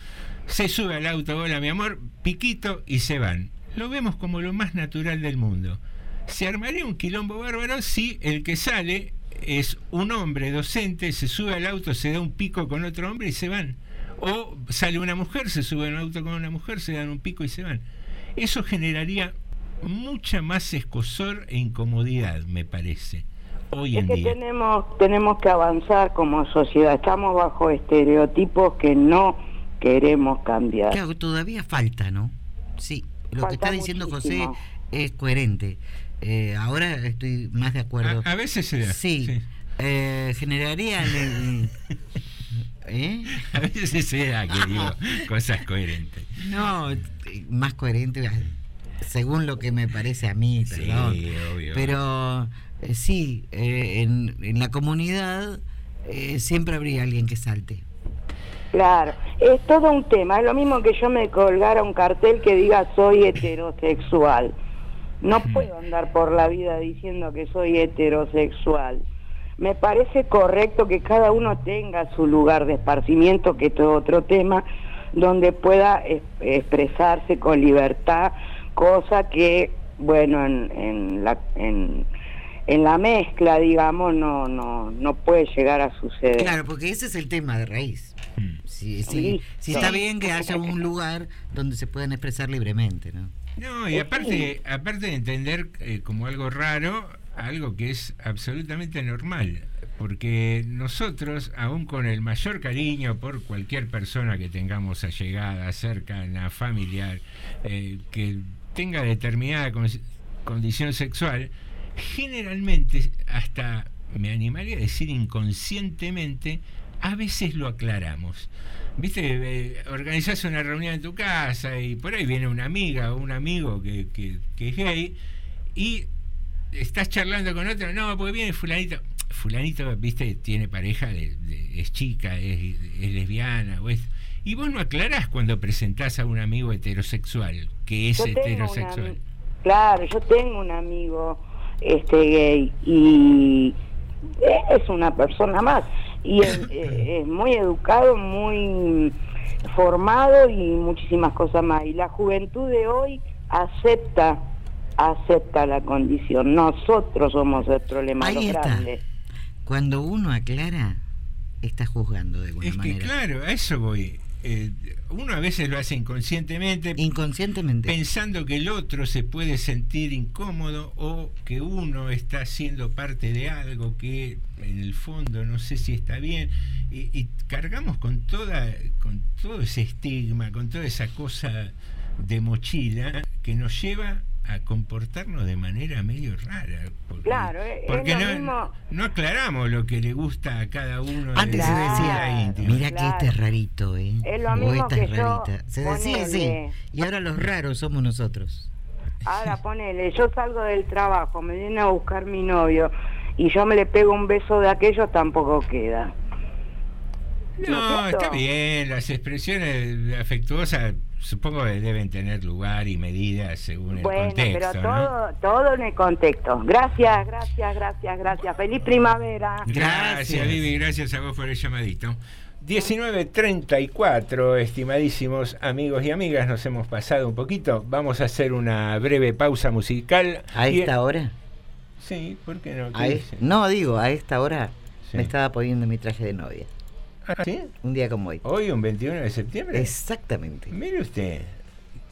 se sube al auto, hola mi amor, piquito y se van. Lo vemos como lo más natural del mundo. Se armaría un quilombo bárbaro si el que sale es un hombre docente, se sube al auto, se da un pico con otro hombre y se van. O sale una mujer, se sube al auto con una mujer, se dan un pico y se van. Eso generaría mucha más escosor e incomodidad, me parece, hoy Es en que día. tenemos, tenemos que avanzar como sociedad. Estamos bajo estereotipos que no queremos cambiar. Claro, todavía falta, ¿no? Sí, lo que está diciendo muchísimo. José es coherente. Eh, ahora estoy más de acuerdo. A, a veces se da. Sí. Eh, generaría en el- ¿Eh? A veces se da que digo cosas coherentes. No, eh, más coherente eh, según lo que me parece a mí, Sí, obvio. Pero eh, sí, eh, en, en la comunidad eh, siempre habría alguien que salte. Claro, es todo un tema. Es lo mismo que yo me colgara un cartel que diga soy heterosexual. No puedo andar por la vida diciendo que soy heterosexual. Me parece correcto que cada uno tenga su lugar de esparcimiento, que esto es otro tema, donde pueda es- expresarse con libertad, cosa que, bueno, en, en la, en, en la mezcla, digamos, no, no, no puede llegar a suceder. Claro, porque ese es el tema de raíz. Sí, sí, Sí, sí sí. está bien que haya un lugar donde se puedan expresar libremente, ¿no? No, y aparte, aparte de entender eh, como algo raro, algo que es absolutamente normal. Porque nosotros, aún con el mayor cariño por cualquier persona que tengamos allegada, cercana, familiar, eh, que tenga determinada con- condición sexual, generalmente, hasta me animaría a decir inconscientemente, a veces lo aclaramos. Viste, eh, organizás una reunión en tu casa y por ahí viene una amiga o un amigo que, que- que es gay y estás charlando con otro, no, porque viene fulanito. Fulanito, viste, tiene pareja, es chica, es, es lesbiana, o es... Y vos no aclarás cuando presentás a un amigo heterosexual, que es Yo tengo heterosexual. una- claro, yo tengo un amigo este gay y es una persona más y es, eh, es muy educado, muy formado y muchísimas cosas más. Y la juventud de hoy acepta, acepta la condición. Nosotros somos el problema, Ahí los está. grandes. Cuando uno aclara, está juzgando de alguna Es que manera. claro, a eso voy. Eh, uno a veces lo hace inconscientemente. Inconscientemente. Pensando que el otro se puede sentir incómodo o que uno está siendo parte de algo que en el fondo no sé si está bien. Y, y cargamos con toda, con todo ese estigma, con toda esa cosa de mochila que nos lleva a comportarnos de manera medio rara. Porque, Claro, es- es porque lo no, mismo- no aclaramos lo que le gusta a cada uno. Antes de se decía, vida íntima. mira que este es rarito, ¿eh? Es lo O mismo esta que es yo. Se decía así. Y ahora los raros somos nosotros. Ahora ponele, yo salgo del trabajo, me viene a buscar mi novio y yo me le pego un beso de aquello, tampoco queda. No, es está bien, las expresiones afectuosas supongo que deben tener lugar y medida según el Bueno, contexto, pero ¿no? todo, todo en el contexto. Gracias, gracias, gracias, gracias. Feliz primavera. Gracias, Vivi, gracias a vos por el llamadito. 19.34, estimadísimos amigos y amigas, nos hemos pasado un poquito. Vamos a hacer una breve pausa musical. ¿A Y- esta hora? Sí, ¿por qué no? ¿Qué A es- dice? no, digo, a esta hora Sí. me estaba poniendo mi traje de novia. ¿Ah, sí? Un día como hoy. ¿Hoy, un 21 de septiembre? Exactamente. Mire usted,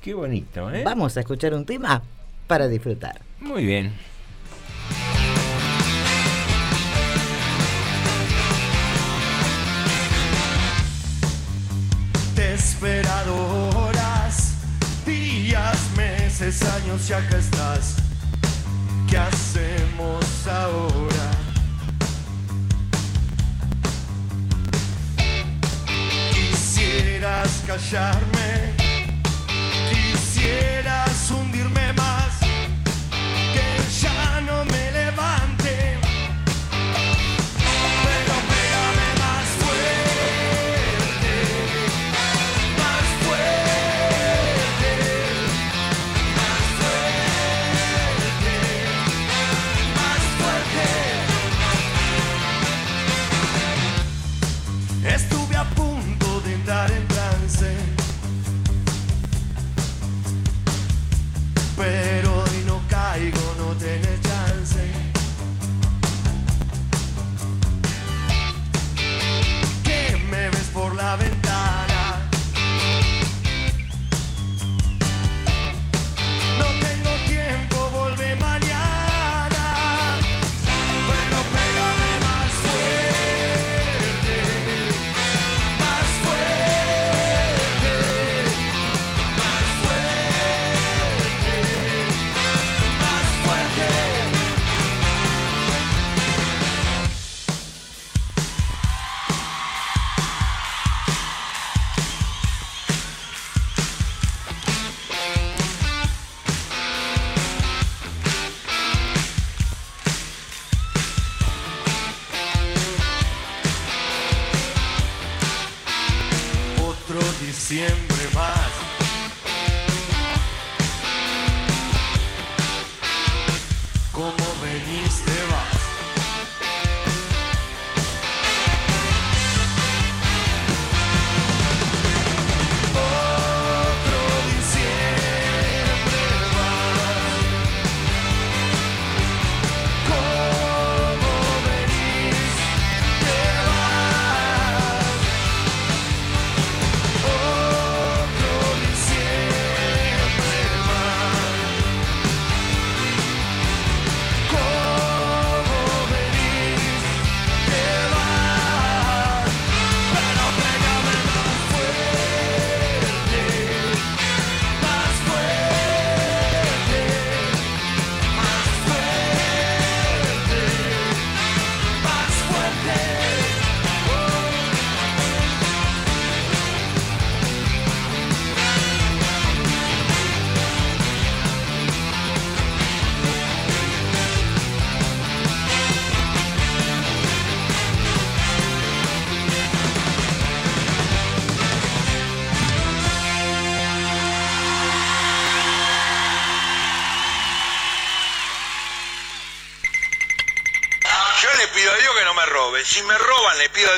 qué bonito, ¿eh? Vamos a escuchar un tema para disfrutar. Muy bien. Te he esperado horas, días, meses, años y acá estás. ¿Qué hacemos ahora? Quisieras callarme, quisieras hundirme más, que ya no me levante.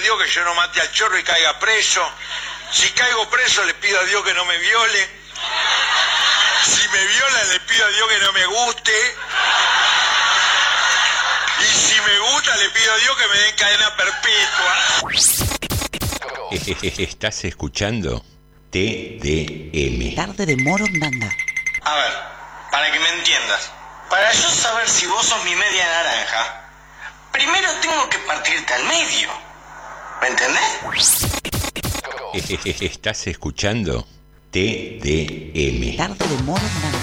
Dios que yo no mate al chorro y caiga preso. Si caigo preso, le pido a Dios que no me viole. Si me violan, le pido a Dios que no me guste. Y si me gusta, le pido a Dios que me den cadena perpetua. Estás escuchando TDM. Tarde de Morondanga. A ver, para que me entiendas. Para yo saber si vos sos mi media naranja, primero tengo que partirte al medio. ¿Me entendés? Estás escuchando TDM. Tarde de Morondanga.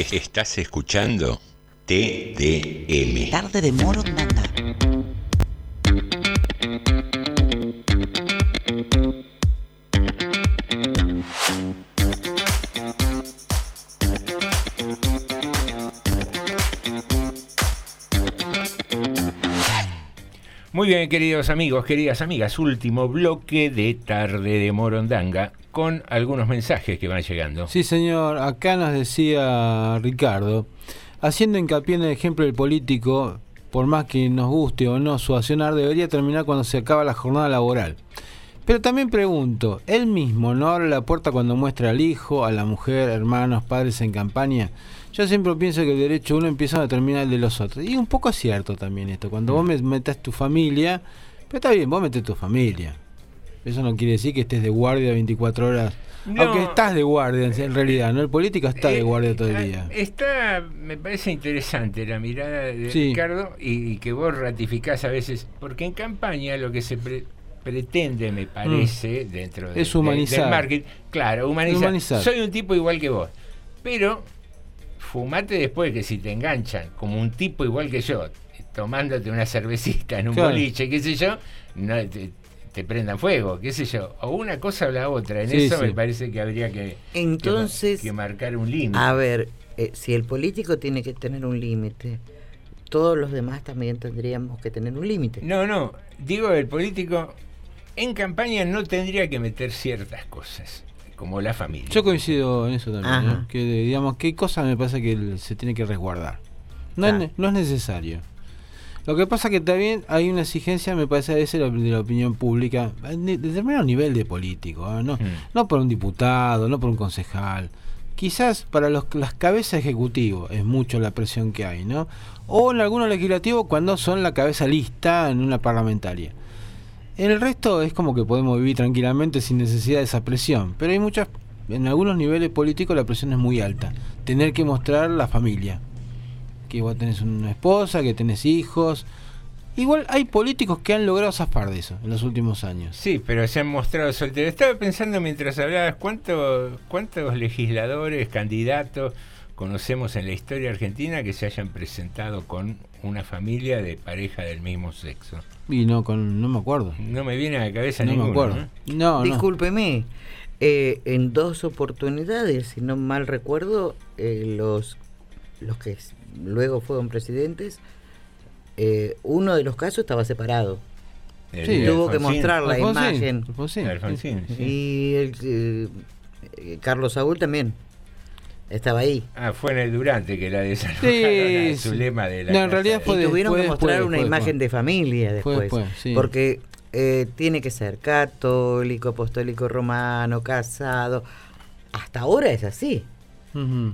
Estás escuchando TDM. Tarde de Morondanga. Muy bien, queridos amigos, queridas amigas, último bloque de Tarde de Morondanga con algunos mensajes que van llegando. Sí, señor. Acá nos decía Ricardo, haciendo hincapié en el ejemplo del político, por más que nos guste o no su accionar, debería terminar cuando se acaba la jornada laboral. Pero también pregunto, él mismo no abre la puerta cuando muestra al hijo, a la mujer, hermanos, padres en campaña. Yo siempre pienso que el derecho de uno empieza donde termina el de los otros. Y un poco es cierto también esto. Cuando vos me- metas tu familia, pero está bien, vos metés tu familia. Eso no quiere decir que estés de guardia 24 horas. No. Aunque estás de guardia en realidad, ¿no? El político está de Eh, guardia todo el ah, día. Está, me parece interesante la mirada de Sí. Ricardo y, y que vos ratificás a veces, porque en campaña lo que se pre- pretende, me parece, dentro de, Mm. Es de- humanizar. del marketing, claro, humanizar. Humanizar. Soy un tipo igual que vos, pero fumate después que si te enganchan como un tipo igual que yo, tomándote una cervecita en un Claro. boliche, qué sé yo, no te, te prendan fuego, qué sé yo, o una cosa o la otra. En Sí, eso sí. me parece que habría que, Entonces, que, marcar un límite. A ver, eh, si el político tiene que tener un límite, todos los demás también tendríamos que tener un límite. No, no, digo, el político en campaña no tendría que meter ciertas cosas, como la familia. Yo coincido en eso también. ¿no? que digamos que hay cosas me parece que se tiene que resguardar. No, es, no es necesario. Lo que pasa que también hay una exigencia, me parece, a veces de la- opinión pública, de determinado nivel de político, ¿eh? no, no por un diputado, no por un concejal. Quizás para los, las cabezas ejecutivos es mucho la presión que hay, ¿no? O en algunos legislativos cuando son la cabeza lista en una parlamentaria. En el resto es como que podemos vivir tranquilamente sin necesidad de esa presión. Pero hay muchas, en algunos niveles políticos la presión es muy alta. Tener que mostrar la familia. Que vos tenés una esposa, que tenés hijos. Igual hay políticos que han logrado zafar de eso en los últimos años. Sí, pero se han mostrado solteros. Estaba pensando mientras hablabas, ¿cuántos, ¿cuántos legisladores, candidatos conocemos en la historia argentina que se hayan presentado con una familia de pareja del mismo sexo? Y no, con, no me acuerdo. No me viene a la cabeza No me ninguno. acuerdo. ¿no? No. Discúlpeme, eh, en dos oportunidades, si no mal recuerdo, eh, los, los que luego fueron presidentes, eh, uno de los casos estaba separado. El Sí, de tuvo que mostrar la Alfonsín, imagen. Alfonsín. Alfonsín, sí. Y el, eh, eh, Carlos Saúl también estaba ahí. Ah, fue en el Durante que la desalojaron Sí, a su sí. lema de la No, en casa realidad fue y tuvieron que después, mostrar una imagen después. de familia después. después, sí. Porque eh, tiene que ser católico, apostólico romano, casado. Hasta ahora es así.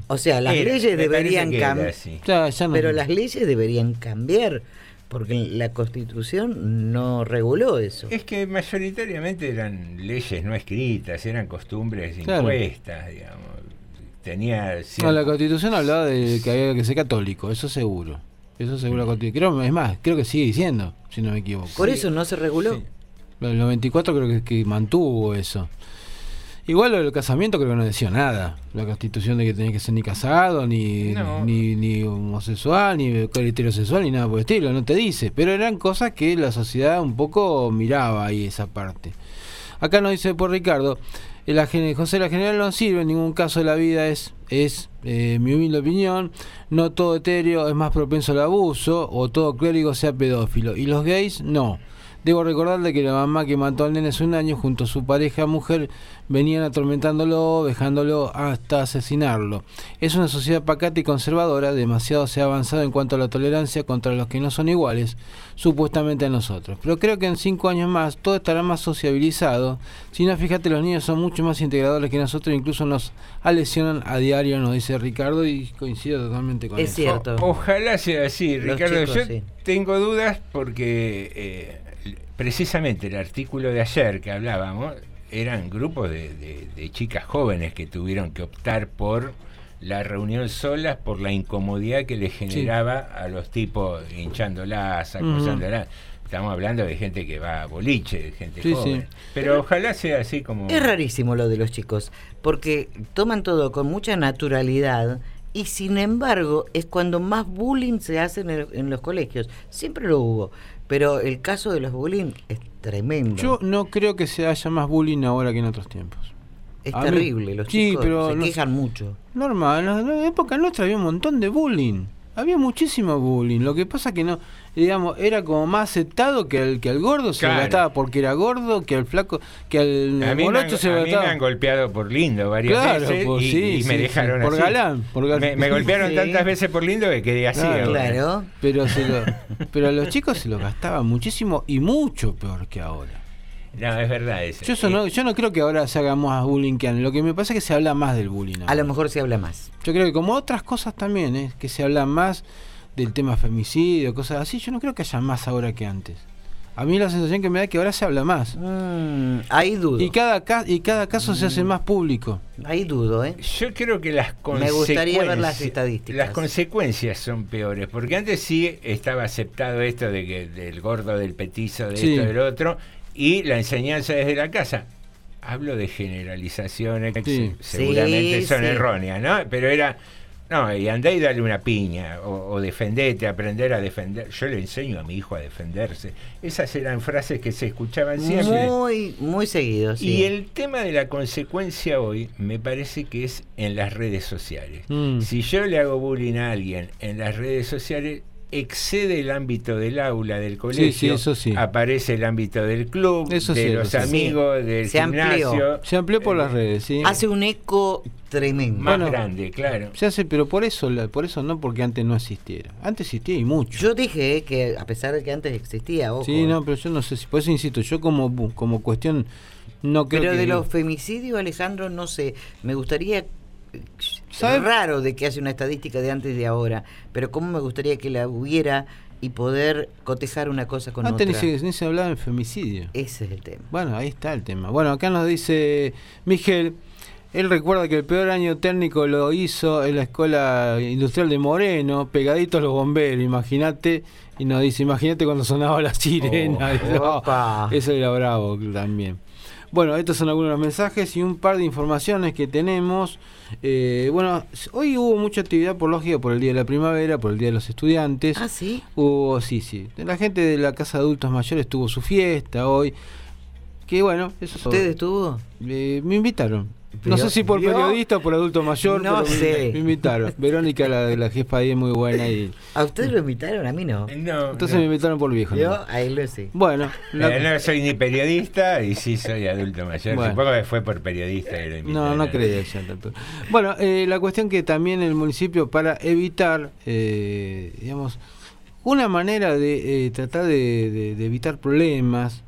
O sea, las Era, leyes deberían cambiar. así. Ya, ya no- Pero las leyes deberían cambiar. Porque la constitución no reguló eso. Es que mayoritariamente eran leyes no escritas, eran costumbres Claro. impuestas, digamos. Tenía No, la constitución hablaba de que había que ser católico, eso seguro. Eso seguro la constitución. Creo, es más, creo que sigue diciendo, si no me equivoco. Por eso no se reguló. Lo del 94 creo que, que mantuvo eso. Igual lo del casamiento creo que no decía nada. La constitución de que tenía que ser ni casado, ni, No. ni, ni homosexual, ni heterosexual, ni nada por el estilo, no te dice. Pero eran cosas que la sociedad un poco miraba ahí esa parte. Acá nos dice por Ricardo, la, José, la general no sirve en ningún caso de la vida, es, es eh, mi humilde opinión. No todo etéreo es más propenso al abuso o todo clérigo sea pedófilo. Y los gays, no. Debo recordarle que la mamá que mató al nene hace un año junto a su pareja mujer venían atormentándolo, dejándolo hasta asesinarlo. Es una sociedad pacata y conservadora, demasiado se ha avanzado en cuanto a la tolerancia contra los que no son iguales, supuestamente a nosotros. Pero creo que en cinco años más todo estará más sociabilizado. Si no, fíjate, los niños son mucho más integradores que nosotros, incluso nos alesionan a diario, nos dice Ricardo, y coincido totalmente con Es eso. cierto. O- ojalá sea así, Los Ricardo. chicos, Yo sí. tengo dudas porque eh, precisamente el artículo de ayer que hablábamos eran grupos de, de- de chicas jóvenes que tuvieron que optar por la reunión solas por la incomodidad que les generaba a los tipos hinchándolas, acosándolas. Estamos hablando de gente que va a boliche, de gente Sí, joven. sí. Pero ojalá sea así como... Es rarísimo lo de los chicos, porque toman todo con mucha naturalidad y sin embargo es cuando más bullying se hace en, el- en los colegios. Siempre lo hubo, pero el caso de los bullying es tremendo. Yo no creo que se haya más bullying ahora que en otros tiempos. es a mí- terrible, los Sí, chicos pero se no- quejan mucho. Normal, en la época nuestra había un montón de bullying. Había muchísimo bullying. Lo que pasa que no, digamos, era como más aceptado que al que al gordo se Claro. lo gastaba porque era gordo, que al flaco, que al A mí, me han, morocho se a lo mí me gastaba. han golpeado por lindo varias Claro, veces pues y, sí, y me sí, dejaron sí, por así. galán, por galán. Me, me golpearon Sí. tantas veces por lindo que quedé así. Claro. Pero se lo, pero a los chicos se lo gastaban muchísimo y mucho peor que ahora. No, es verdad eso. Yo, eso no, yo no creo que ahora se haga más bullying que antes. Lo que me pasa es que se habla más del bullying. A lo mejor se habla más. Yo creo que como otras cosas también, ¿eh? que se habla más del tema femicidio, cosas así, yo no creo que haya más ahora que antes. A mí la sensación que me da es que ahora se habla más. Mm, ahí dudo. Y cada, ca- y cada caso se hace más público. Ahí dudo, ¿eh? Yo creo que las Me consecuencias. gustaría ver las estadísticas. Las consecuencias son peores, porque antes sí estaba aceptado esto de que del gordo, del petizo, de Sí. esto, del otro, y la enseñanza desde la casa. Hablo de generalizaciones que Sí. seguramente Sí, son sí. erróneas, ¿no? Pero era. No, y andá y dale una piña, o, o defendete, aprender a defender. Yo le enseño a mi hijo a defenderse. Esas eran frases que se escuchaban siempre. Muy, muy seguido, sí. Y el tema de la consecuencia hoy me parece que es en las redes sociales. Mm. Si yo le hago bullying a alguien en las redes sociales, excede el ámbito del aula, del colegio, sí, eso sí. aparece el ámbito del club, Eso de sí, los eso sí. amigos, del Se amplió. gimnasio, Se amplió por las redes, sí. Hace un eco tremendo. más Bueno. grande, claro. Se hace, pero por eso, por eso no porque antes no existiera. Antes existía y mucho. Yo dije eh, que a pesar de que antes existía, ojo. sí, no, pero yo no sé si, por eso insisto, yo como, como cuestión no creo Pero que de los femicidios, Alejandro, no sé. Me gustaría. ¿Sabe? Es raro de que hace una estadística de antes y de ahora, pero cómo me gustaría que la hubiera y poder cotejar una cosa con ni otra. se, ni se hablaba de femicidio. Ese es el tema. Bueno, ahí está el tema. Bueno, acá nos dice Miguel, él recuerda que el peor año técnico lo hizo en la Escuela Industrial de Moreno, pegaditos los bomberos, imagínate, y nos dice, imagínate cuando sonaba la sirena. Oh, no, eso era bravo también. Bueno, estos son algunos mensajes y un par de informaciones que tenemos. Eh, bueno, hoy hubo mucha actividad por lógica por el Día de la Primavera, por el Día de los Estudiantes. Ah, sí. Hubo, sí, sí. La gente de la Casa de Adultos Mayores tuvo su fiesta hoy. Que bueno, eso ¿Usted estuvo? Eh, me invitaron. No sé si por ¿vio? periodista o por adulto mayor, No pero sé. me invitaron. Verónica, la de la jefa ahí, es muy buena. y ¿A usted lo invitaron? A mí no. No, Entonces me invitaron por viejo. Yo ¿no? a él lo sé. Bueno, Eh, no soy ni periodista y sí soy adulto mayor. Bueno. Supongo que fue por periodista que lo No, invitaron. no creía ya tanto. Bueno, eh, la cuestión que también el municipio para evitar, eh, digamos, una manera de eh, tratar de, de- de evitar problemas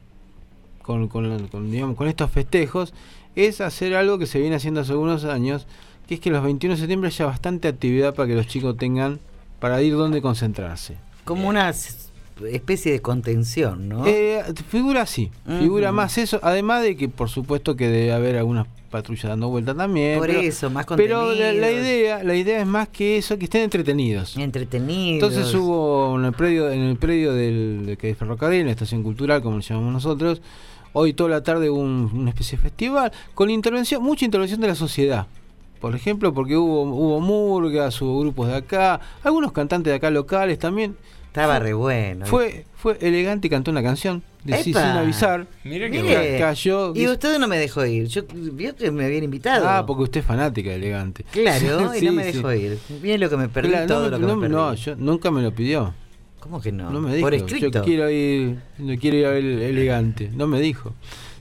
con, con, digamos, con estos festejos es hacer algo que se viene haciendo hace algunos años, que es que los 21 de septiembre haya bastante actividad para que los chicos tengan para ir donde concentrarse. Como una especie de contención, ¿no? Eh, figura así, figura Ujú. más eso, además de que por supuesto que debe haber algunas patrullas dando vuelta también. Por pero- eso, más Pero la, la contenidos. idea, la idea es más que eso, que estén entretenidos. Entretenidos. Entonces hubo en el predio, en el predio del de que es ferrocarril, en la estación cultural, como le llamamos nosotros, hoy toda la tarde hubo un- una especie de festival con intervención, mucha intervención de la sociedad. Por ejemplo, porque hubo, hubo murgas, hubo grupos de acá, algunos cantantes de acá locales también. Estaba re bueno. Fue, fue elegante y cantó una canción de sí, sin avisar. Que Mire, bueno. cayó. Y usted no me dejó ir. Yo vio que me habían invitado. Ah, porque usted es fanática de elegante. Claro, y no me sí. dejó ir. Bien lo que me perdí, Claro, todo no, lo que no, me perdí. no, yo nunca me lo pidió. ¿Cómo que no? No me dijo. Por escrito. Yo quiero ir, no quiero ir a ver elegante. No me dijo.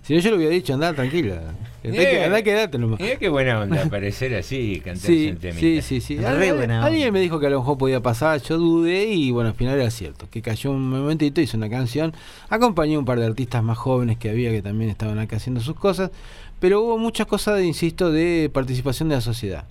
Si no, yo le hubiera dicho, andá tranquila. Andá, que- andá quédate nomás. Mira qué buena onda aparecer así y cantarse Sí, sí, sí, sí. Alguien onda. me dijo que a lo mejor podía pasar, yo dudé y bueno, al final era cierto. Que cayó un momentito, hizo una canción, acompañó a un par de artistas más jóvenes que había que también estaban acá haciendo sus cosas, pero hubo muchas cosas, de, insisto, de participación de la sociedad.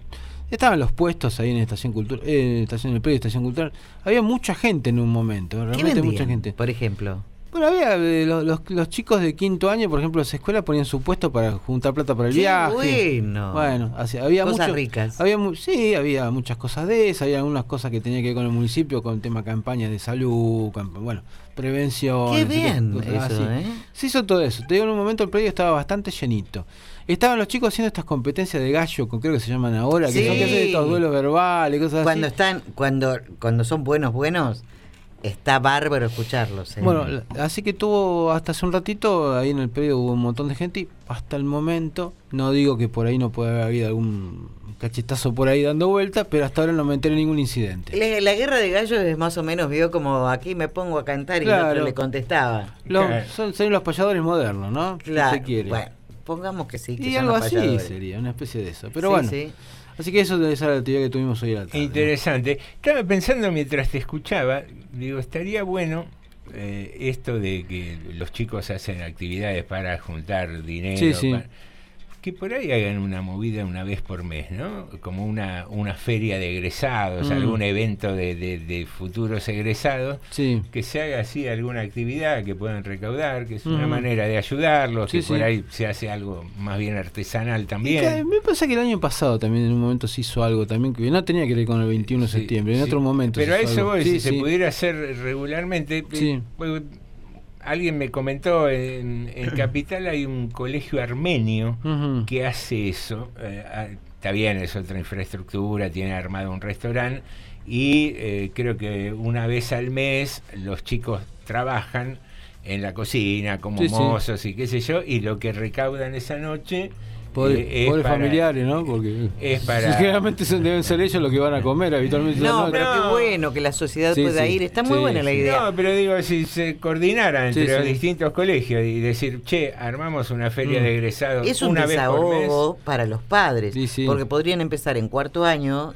Estaban los puestos ahí en Estación Cultural, eh, estación, en el predio de Estación Cultural. Había mucha gente en un momento, ¿Qué realmente mucha gente. Por ejemplo. Bueno, había eh, los, los- los chicos de quinto año, por ejemplo, de esa escuela ponían su puesto para juntar plata para el Qué viaje. bueno. Bueno, así- había Cosas mucho- ricas. Había sí, había muchas cosas de esas, había algunas cosas que tenían que ver con el municipio, con tema campañas de salud, campa- bueno, prevención. Qué bien eso, así. ¿eh? Se hizo todo eso. Te digo, en un momento el predio estaba bastante llenito. Estaban los chicos haciendo estas competencias de gallo, con- creo que se llaman ahora, que son que hacen estos duelos verbales, cosas Cuando así. están, cuando, cuando son buenos, buenos, está bárbaro escucharlos. ¿eh? Bueno, la- así que tuvo hasta hace un ratito, ahí en el predio hubo un montón de gente y hasta el momento, no digo que por ahí no puede haber habido algún cachetazo por ahí dando vuelta, pero hasta ahora no me enteré ningún incidente. La, la guerra de gallos es más o menos, vio como aquí me pongo a cantar y el Claro. otro le contestaba. Los- Claro. son, son los payadores modernos, ¿no? Si Claro, se quiere. bueno, pongamos que sí, que y son algo los así payadores. sería, una especie de eso. Pero Sí, bueno, sí. Así que eso debe ser la actividad que tuvimos hoy a la tarde. Interesante. Estaba pensando mientras te escuchaba, digo, estaría bueno eh, esto de que los chicos hacen actividades para juntar dinero, Sí, sí. para- que por ahí hagan una movida una vez por mes, ¿no? Como una, una feria de egresados, Mm. algún evento de, de- de futuros egresados, Sí. que se haga así alguna actividad que puedan recaudar, que es una Ujú. manera de ayudarlos, Sí, que por ahí se hace algo más bien artesanal Y que también. me pasa que el año pasado también en un momento se hizo algo también que no tenía que ver con el 21 de septiembre, en otro momento. Pero se a hizo eso algo. voy, si se pudiera hacer regularmente. eh, Sí. pues, alguien me comentó, en, en Capital hay un colegio armenio que hace eso. eh, ah, está bien, es otra infraestructura, tiene armado un restaurante y eh, creo que una vez al mes los chicos trabajan en la cocina como Sí, sí. mozos y qué sé yo, y lo que recaudan esa noche Pobres, eh, es pobres para- familiares, ¿no? Porque es para- generalmente son- deben ser ellos los que van a comer habitualmente. No, ¿no? pero qué bueno que la sociedad Sí, pueda sí. ir. Está muy Sí, buena la idea. No, pero digo, si se coordinara entre Sí, los sí. distintos colegios y decir, che, armamos una feria Mm. de egresados Es un una vez por mes. desahogo para los padres. Sí, sí. Porque podrían empezar en cuarto año,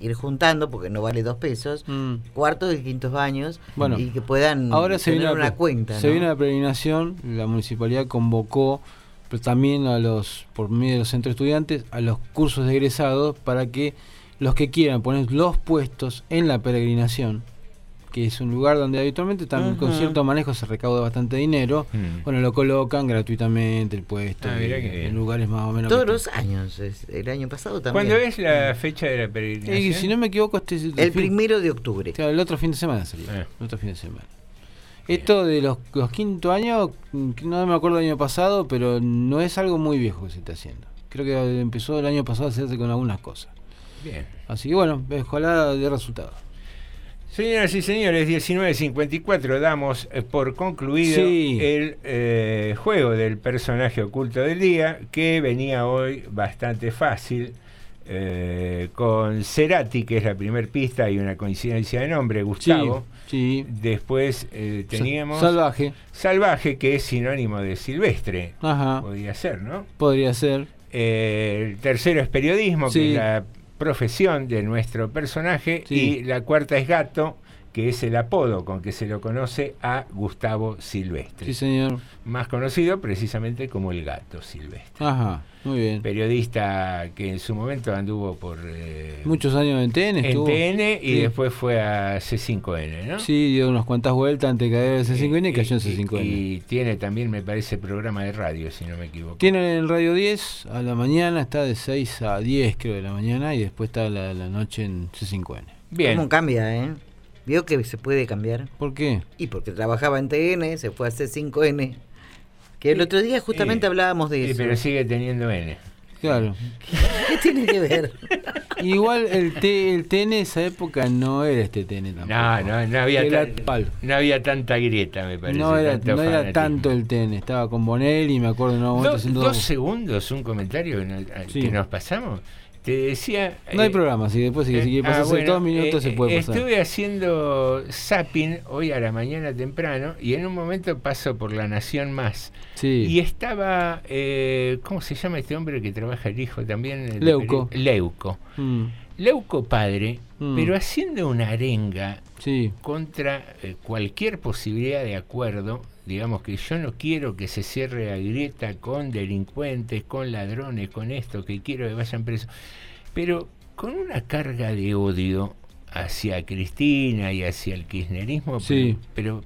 ir juntando, porque no vale dos pesos, Mm. cuartos y quintos años, Bueno, y que puedan Ahora se tener viene, la, una cuenta. se ¿no? viene la peregrinación, la municipalidad convocó pero también a los, por medio de los centros estudiantes, a los cursos de egresados para que los que quieran poner los puestos en la peregrinación, que es un lugar donde habitualmente también con cierto manejo se recauda bastante dinero, Mm. bueno, lo colocan gratuitamente el puesto, Ah, en lugares más o menos... Todos los años, es- el año pasado también. ¿Cuándo es la fecha de la peregrinación? Si no me equivoco, este es el, El fin- primero de octubre. Claro, el otro fin de semana sería. Ah. El otro fin de semana. Esto de los, los quinto años, no me acuerdo del año pasado, pero no es algo muy viejo que se está haciendo. Creo que empezó el año pasado a hacerse con algunas cosas. Bien. Así que bueno, ojalá de resultado. Señoras y señores, 19.54 damos eh, por concluido Sí. el eh, juego del personaje oculto del día, que venía hoy bastante fácil, eh, con Cerati, que es la primer pista, y una coincidencia de nombre, Gustavo. Sí, Después eh, teníamos Salvaje. Salvaje, que es sinónimo de silvestre. Ajá. Podría ser, ¿no? Podría ser. Eh, el tercero es periodismo, Sí. que es la profesión de nuestro personaje. Y la cuarta es gato, que es el apodo con que se lo conoce a Gustavo Silvestre. Sí, señor. Más conocido precisamente como el gato Silvestre. Ajá, muy bien. Periodista que en su momento anduvo por... eh, Muchos años en TN en estuvo. TN y Sí. después fue a C5N, ¿no? Sí, dio unas cuantas vueltas antes de caer en C5N y cayó en C5N. Y tiene también, me parece, programa de radio, si no me equivoco. Tiene el Radio 10 a la mañana, está de 6 a 10 creo de la mañana y después está la, la noche en C5N. Bien. ¿Cómo cambia, eh? ¿Vio que se puede cambiar? ¿Por qué? Y porque trabajaba en TN, se fue a C5N. Que el otro día justamente Sí. hablábamos de Sí, eso. pero sigue teniendo N. Claro. ¿Qué tiene que ver? Igual el, T, el TN en esa época no era este TN tampoco. No, no, no había, Era tan- no había tanta grieta, me parece. No era, tanto no era tanto el TN, estaba con Bonelli, me acuerdo en un momento Do- haciendo dos dos- segundos, un comentario que Sí. que nos pasamos. Te decía. No hay eh, programa, así después si eh, si quiere ah, pasarse bueno, dos minutos eh, se puede pasar. Estuve haciendo zapping hoy a la mañana temprano y en un momento paso por La Nación Más. Sí. Y estaba, eh, ¿cómo se llama este hombre que trabaja el hijo también? Leuco. Leuco. Mm, Leuco padre, Mm. pero haciendo una arenga sí. contra eh, cualquier posibilidad de acuerdo, digamos que yo no quiero que se cierre la grieta con delincuentes, con ladrones, con esto, que quiero que vayan presos, pero con una carga de odio hacia Cristina y hacia el kirchnerismo, Sí. pero, pero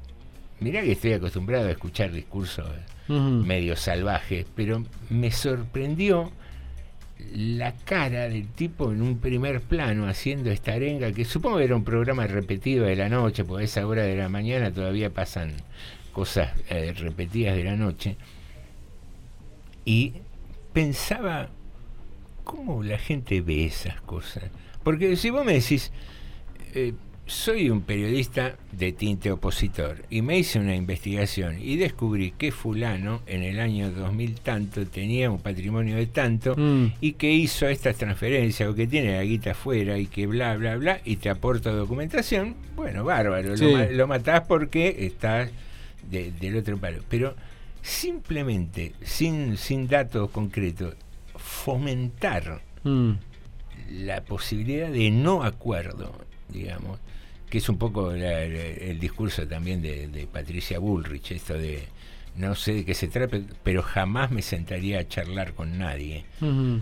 mirá que estoy acostumbrado a escuchar discursos medio salvajes, pero me sorprendió la cara del tipo en un primer plano haciendo esta arenga, que supongo que era un programa repetido de la noche, porque a esa hora de la mañana todavía pasan cosas eh, repetidas de la noche. Y pensaba, ¿cómo la gente ve esas cosas? Porque si vos me decís, eh, soy un periodista de tinte opositor y me hice una investigación y descubrí que fulano en el año 2000 tanto tenía un patrimonio de tanto Mm. y que hizo estas transferencias o que tiene la guita afuera y que bla bla bla y te aporta documentación, bueno, bárbaro, Sí. lo, lo matás porque estás de- del otro palo. Pero simplemente, sin, sin datos concretos, fomentar Mm. la posibilidad de no acuerdo, digamos, que es un poco la- la- el discurso también de, de Patricia Bullrich, esto de no sé de qué se trata, pero jamás me sentaría a charlar con nadie. Ujú.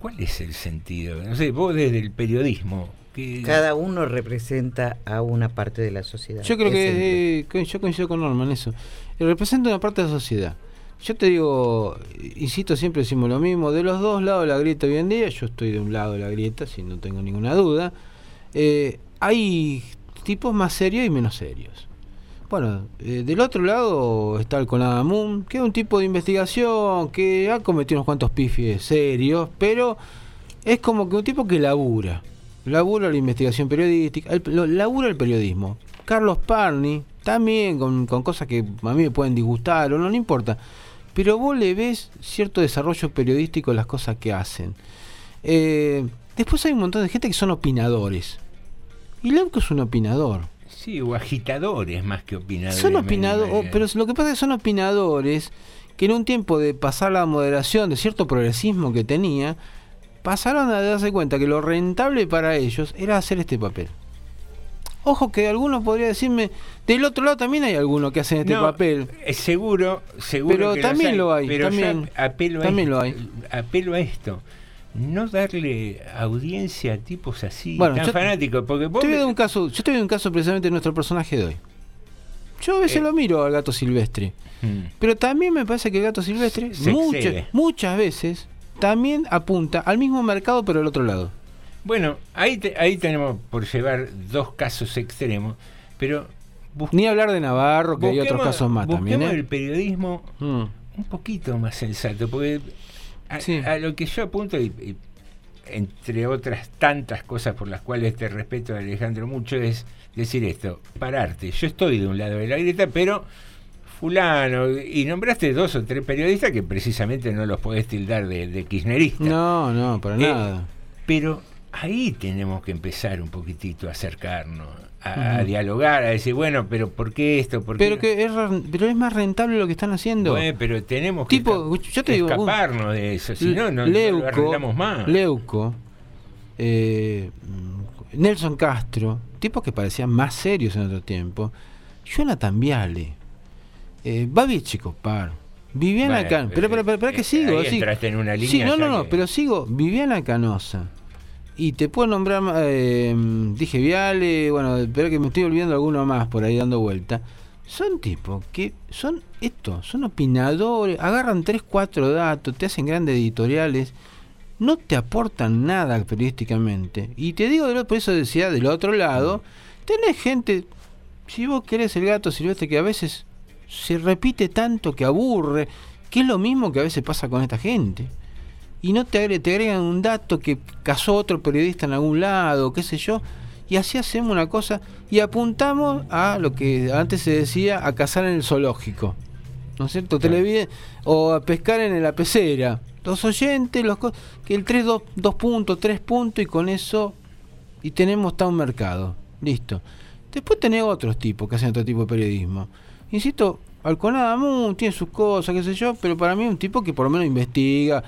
¿Cuál es el sentido? No sé, vos desde el periodismo, ¿qué- Cada uno representa a una parte de la sociedad. Yo creo que eh, yo coincido con Norman en eso. Eh, Representa una parte de la sociedad. Yo te digo, insisto, siempre decimos lo mismo, de los dos lados de la grieta hoy en día, yo estoy de un lado de la grieta, si no tengo ninguna duda, eh, hay tipos más serios y menos serios. Bueno, eh, del otro lado está el Conadamun, que es un tipo de investigación que ha cometido unos cuantos pifes serios, pero es como que un tipo que labura. Labura la investigación periodística, el- lo- el periodismo. Carlos Parni, también con, con cosas que a mí me pueden disgustar o no, no importa. Pero vos le ves cierto desarrollo periodístico en las cosas que hacen. Eh, después hay un montón de gente que son opinadores. Y Leuco es un opinador. Sí, o agitadores más que opinadores. Son opinadores, pero lo que pasa es que son opinadores que en un tiempo de pasar la moderación de cierto progresismo que tenía, pasaron a darse cuenta que lo rentable para ellos era hacer este papel. Ojo que algunos podría decirme, del otro lado también hay algunos que hacen este No, papel. eh, seguro, seguro Pero que también lo hay, pero también. apelo a También esto, lo hay. apelo a esto. No darle audiencia a tipos así, Bueno, tan fanáticos, porque vos Te a me- un caso, yo te a un caso precisamente de nuestro personaje de hoy. Yo a veces Eh. lo miro al gato silvestre. Mm. Pero también me parece que el gato silvestre muchas, muchas veces también apunta al mismo mercado pero al otro lado. Bueno, ahí, te- ahí tenemos por llevar dos casos extremos, pero Ni hablar de Navarro, que hay otros casos más también. ¿eh? el periodismo Mm. un poquito más sensato, porque a, a lo que yo apunto, y, y entre otras tantas cosas por las cuales te respeto, Alejandro, mucho, es decir esto, pararte. Yo estoy de un lado de la grieta, pero fulano, y nombraste dos o tres periodistas que precisamente no los podés tildar de, de kirchneristas. No, no, para Eh, nada. Pero ahí tenemos que empezar un poquitito a acercarnos, a, dialogar, a decir, bueno, pero ¿por qué esto? ¿Por qué Pero no? que es, pero es más rentable lo que están haciendo. Bueno, pero tenemos que Tipo, esca- yo te digo, un- escaparnos de eso, si no, no, lo Leuco, arreglamos más. Leuco, eh, Nelson Castro, tipos que parecían más serios en otro tiempo. Jonathan Viale, eh, Babi Chicopar, Viviana Canosa. Pero, pero, pero, pero que eh, sigo. ahí entraste en una Sí, línea no, no, no, que- pero sigo. Viviana Canosa. Y te puedo nombrar, eh, dije Viale, bueno, espero que me estoy olvidando alguno más por ahí dando vuelta. Son tipos que son esto, son opinadores, agarran tres, cuatro datos, te hacen grandes editoriales, no te aportan nada periodísticamente. Y te digo, por eso decía, del otro lado, tenés gente, si vos querés el gato silvestre que a veces se repite tanto que aburre, que es lo mismo que a veces pasa con esta gente y no te, agre- te agregan un dato que casó otro periodista en algún lado, qué sé yo, y así hacemos una cosa y apuntamos a lo que antes se decía, a cazar en el zoológico, ¿no es cierto? Televiden- o a pescar en la pecera. Los oyentes, los que el 3, 2, puntos, 3 puntos y con eso y tenemos un mercado. Listo. Después tenés otros tipos que hacen otro tipo de periodismo. Insisto, Alconada Moon tiene sus cosas, qué sé yo, pero para mí es un tipo que por lo menos investiga.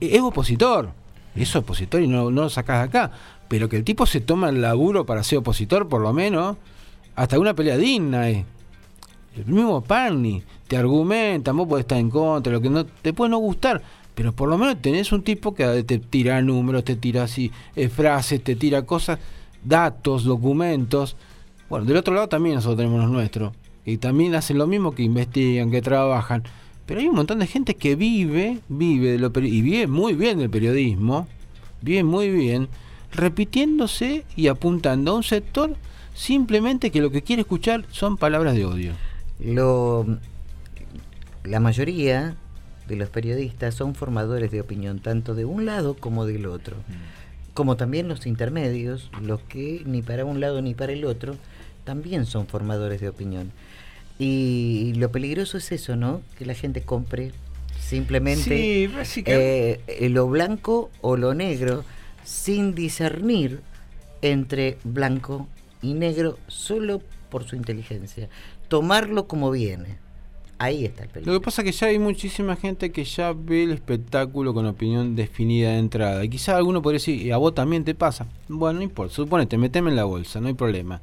E- Es opositor. Es opositor y no, no lo sacás de acá. Pero que el tipo se toma el laburo para ser opositor, por lo menos, hasta una pelea digna. eh. El mismo Parni te argumenta, vos podés estar en contra, lo que no te puede no gustar, pero por lo menos tenés un tipo que te tira números, te tira así eh, frases, te tira cosas, datos, documentos. Bueno, del otro lado también nosotros tenemos los nuestros, y también hacen lo mismo que investigan, que trabajan. Pero hay un montón de gente que vive, vive de lo y vive muy bien del periodismo, vive muy bien, repitiéndose y apuntando a un sector simplemente que lo que quiere escuchar son palabras de odio. Lo, la mayoría de los periodistas son formadores de opinión, tanto de un lado como del otro. Como también los intermedios, los que ni para un lado ni para el otro, también son formadores de opinión. Y lo peligroso es eso, ¿no? Que la gente compre simplemente Sí, básicamente. eh, lo blanco o lo negro sin discernir entre blanco y negro solo por su inteligencia. Tomarlo como viene. Ahí está el peligro. Lo que pasa es que ya hay muchísima gente que ya ve el espectáculo con opinión definida de entrada. Y quizá alguno podría decir, "Y a vos también te pasa. Bueno, no importa, suponete, meteme en la bolsa, no hay problema.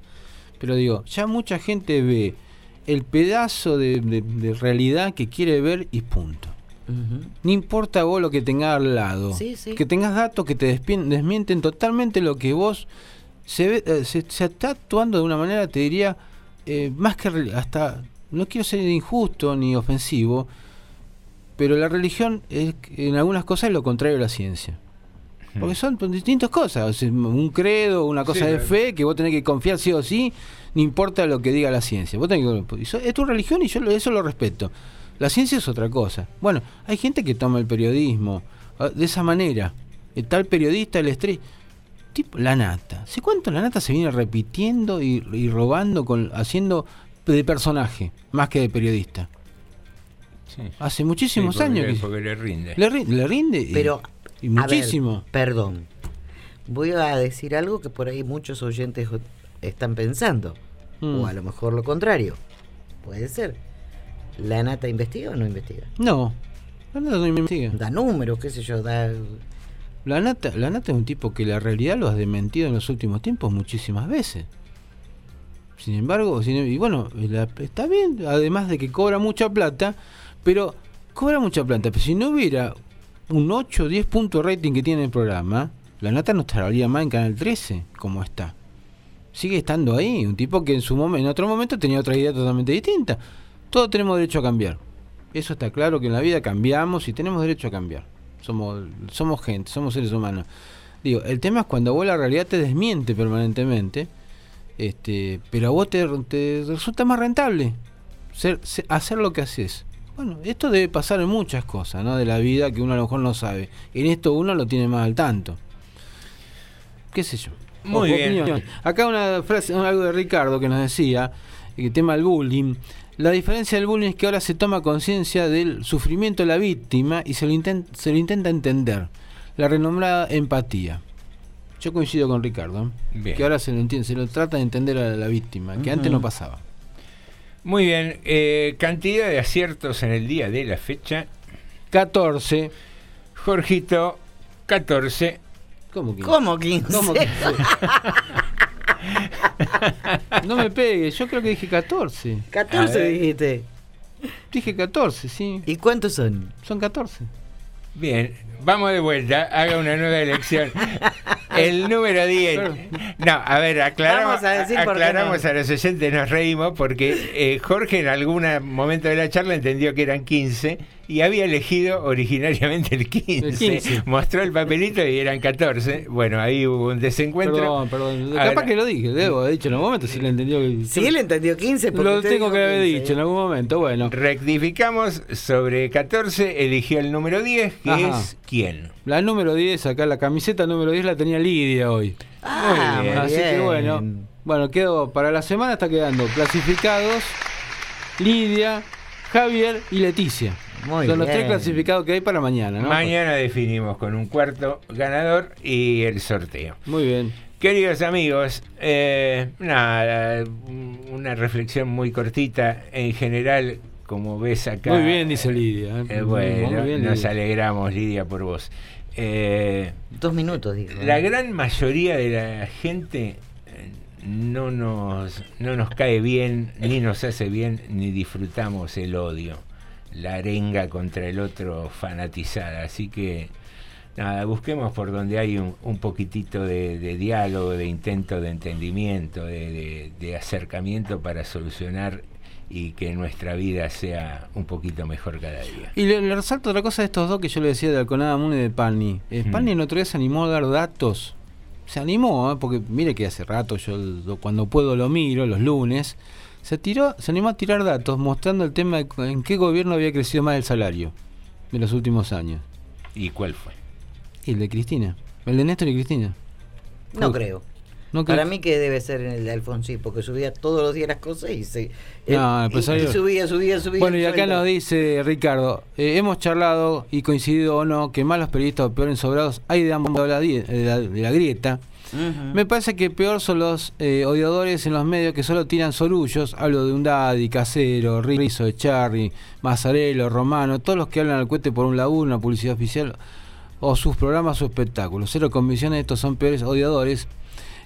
Pero digo, ya mucha gente ve el pedazo de, de- de realidad que quiere ver y punto. No importa vos lo que tengas al lado. Sí, sí. Que tengas datos que te desmienten totalmente lo que vos se, ve- eh, se, se está actuando de una manera, te diría, eh, más que hasta, no quiero ser injusto ni ofensivo, pero la religión es en algunas cosas es lo contrario a la ciencia. Porque son pues, distintas cosas, o sea, un credo, una cosa Sí, de claro. fe que vos tenés que confiar sí o sí, no importa lo que diga la ciencia. Vos tenés que, es tu religión y yo eso lo respeto. La ciencia es otra cosa. Bueno, hay gente que toma el periodismo ah, de esa manera. El tal periodista, el estrés. Tipo, la nata. ¿Sé cuánto la nata se viene repitiendo y, y robando, con, haciendo de personaje, más que de periodista? Hace muchísimos Sí, porque años le- que porque le rinde. Le, ri- le rinde. y- Pero, y ver, muchísimo. perdón. Voy a decir algo que por ahí muchos oyentes están pensando. Mm. O a lo mejor lo contrario. Puede ser. ¿La nata investiga o no investiga? No, la nata no investiga. Da números, qué sé yo, da... La nata, la nata es un tipo que la realidad lo ha desmentido en los últimos tiempos muchísimas veces. Sin embargo, sin- y bueno, la- está bien, además de que cobra mucha plata, pero cobra mucha plata. Pero si no hubiera un 8 o 10 puntos rating que tiene el programa, la nata no estaría más en Canal 13 como está. Sigue estando ahí, un tipo que en su en otro momento tenía otra idea totalmente distinta. Todos tenemos derecho a cambiar. Eso está claro que en la vida cambiamos y tenemos derecho a cambiar. Somos, somos gente, somos seres humanos. Digo, el tema es cuando vos la realidad te desmiente permanentemente, este, pero a vos te, resulta más rentable ser- se- hacer lo que haces. Bueno, esto debe pasar en muchas cosas, ¿no? De la vida que uno a lo mejor no sabe. En esto uno lo tiene más al tanto. ¿Qué sé yo? Muy O- bien. opinión. Acá una frase, algo de Ricardo que nos decía, el tema del bullying. La diferencia del bullying es que ahora se toma conciencia del sufrimiento de la víctima y se lo, inten- se lo intenta entender. La renombrada empatía. Yo coincido con Ricardo, ¿eh? Bien. que ahora se lo entiende, se lo trata de entender a la víctima, que antes no pasaba. Muy bien, eh, cantidad de aciertos en el día de la fecha. 14. Jorgito, 14. ¿Cómo 15? ¿Cómo 15? ¿Cómo 15? no me pegue, yo creo que dije 14. 14 dijiste. Dije 14, sí. ¿Y cuántos son? Son 14. Bien, vamos de vuelta, haga una nueva elección. El número 10. No, a ver, aclaramos, a decir aclaramos no. a los oyentes, nos reímos porque eh, Jorge en algún momento de la charla entendió que eran 15 y había elegido originariamente el 15. El 15. Mostró el papelito y eran 14. Bueno, ahí hubo un desencuentro. Perdón, perdón. Ahora- Capaz que lo dije, debo haber dicho en algún momento si le entendió. que- Sí, él entendió 15 porque Lo tengo que haber 15. dicho en algún momento, bueno. Rectificamos sobre 14, eligió el número 10, que Ajá. es ¿quién? La número 10, acá la camiseta número 10 la tenía Lidia hoy. Ah, muy Así que bien. bueno, bueno, quedó para la semana está quedando clasificados Lidia, Javier y Leticia. Muy Son los tres clasificados que hay para mañana, ¿no? Mañana definimos con un cuarto ganador y el sorteo. Muy bien. Queridos amigos, eh, nada, un- una reflexión muy cortita. En general, como ves acá. Muy bien, dice Lidia. ¿eh? eh, bueno, Muy bien, nos Lidia. alegramos, Lidia, por vos. Eh, Dos minutos, dijo. la gran mayoría de la gente eh, no nos, no nos cae bien, ni nos hace bien, ni disfrutamos el odio, la arenga contra el otro fanatizada. Así que, nada, busquemos por donde hay un, un poquitito de, de diálogo, de intento de entendimiento, de, de- de acercamiento para solucionar y que nuestra vida sea un poquito mejor cada día. Y le, le resalto otra cosa de estos dos que yo le decía de Alconada Moon y de Palni. Eh, Mm. Palni el otro día se animó a dar datos. Se animó, ¿eh? porque mire que hace rato yo cuando puedo lo miro, los lunes. Se tiró, se animó a tirar datos mostrando el tema de en qué gobierno había crecido más el salario de los últimos años. ¿Y cuál fue? Y el de Cristina. El de Néstor y Cristina. No creo. ¿no Para mí que debe ser en el de Alfonsín, porque subía todos los días las cosas y se. No, el empresario- y- y subía, subía, subía. Bueno, y acá nos dice Ricardo, eh, hemos charlado y coincidido o no que malos periodistas o peores sobrados hay de ambos lados de la, de la grieta. Me parece que peor son los eh, odiadores en los medios que solo tiran sorullos. Hablo de un Daddy, Casero, Rizzo, Charry, Mazzarello, Romano, todos los que hablan al cohete por un laburo, una publicidad oficial o sus programas o espectáculos. Cero convicciones, estos son peores odiadores.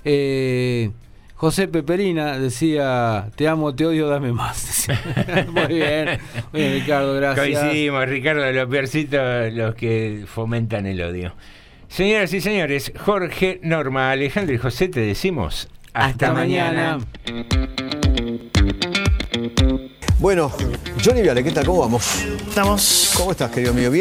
Eh, José Peperina decía, te amo, te odio, dame más. Muy bien, muy bien, Ricardo, gracias. Coincidimos, Ricardo, los peorcitos, los que fomentan el odio. Señoras y señores, Jorge, Norma, Alejandro y José, te decimos hasta, Hasta mañana. mañana. Bueno, Johnny Viale, ¿qué tal? ¿Cómo vamos? Estamos. ¿Cómo estás, querido amigo? ¿Bien?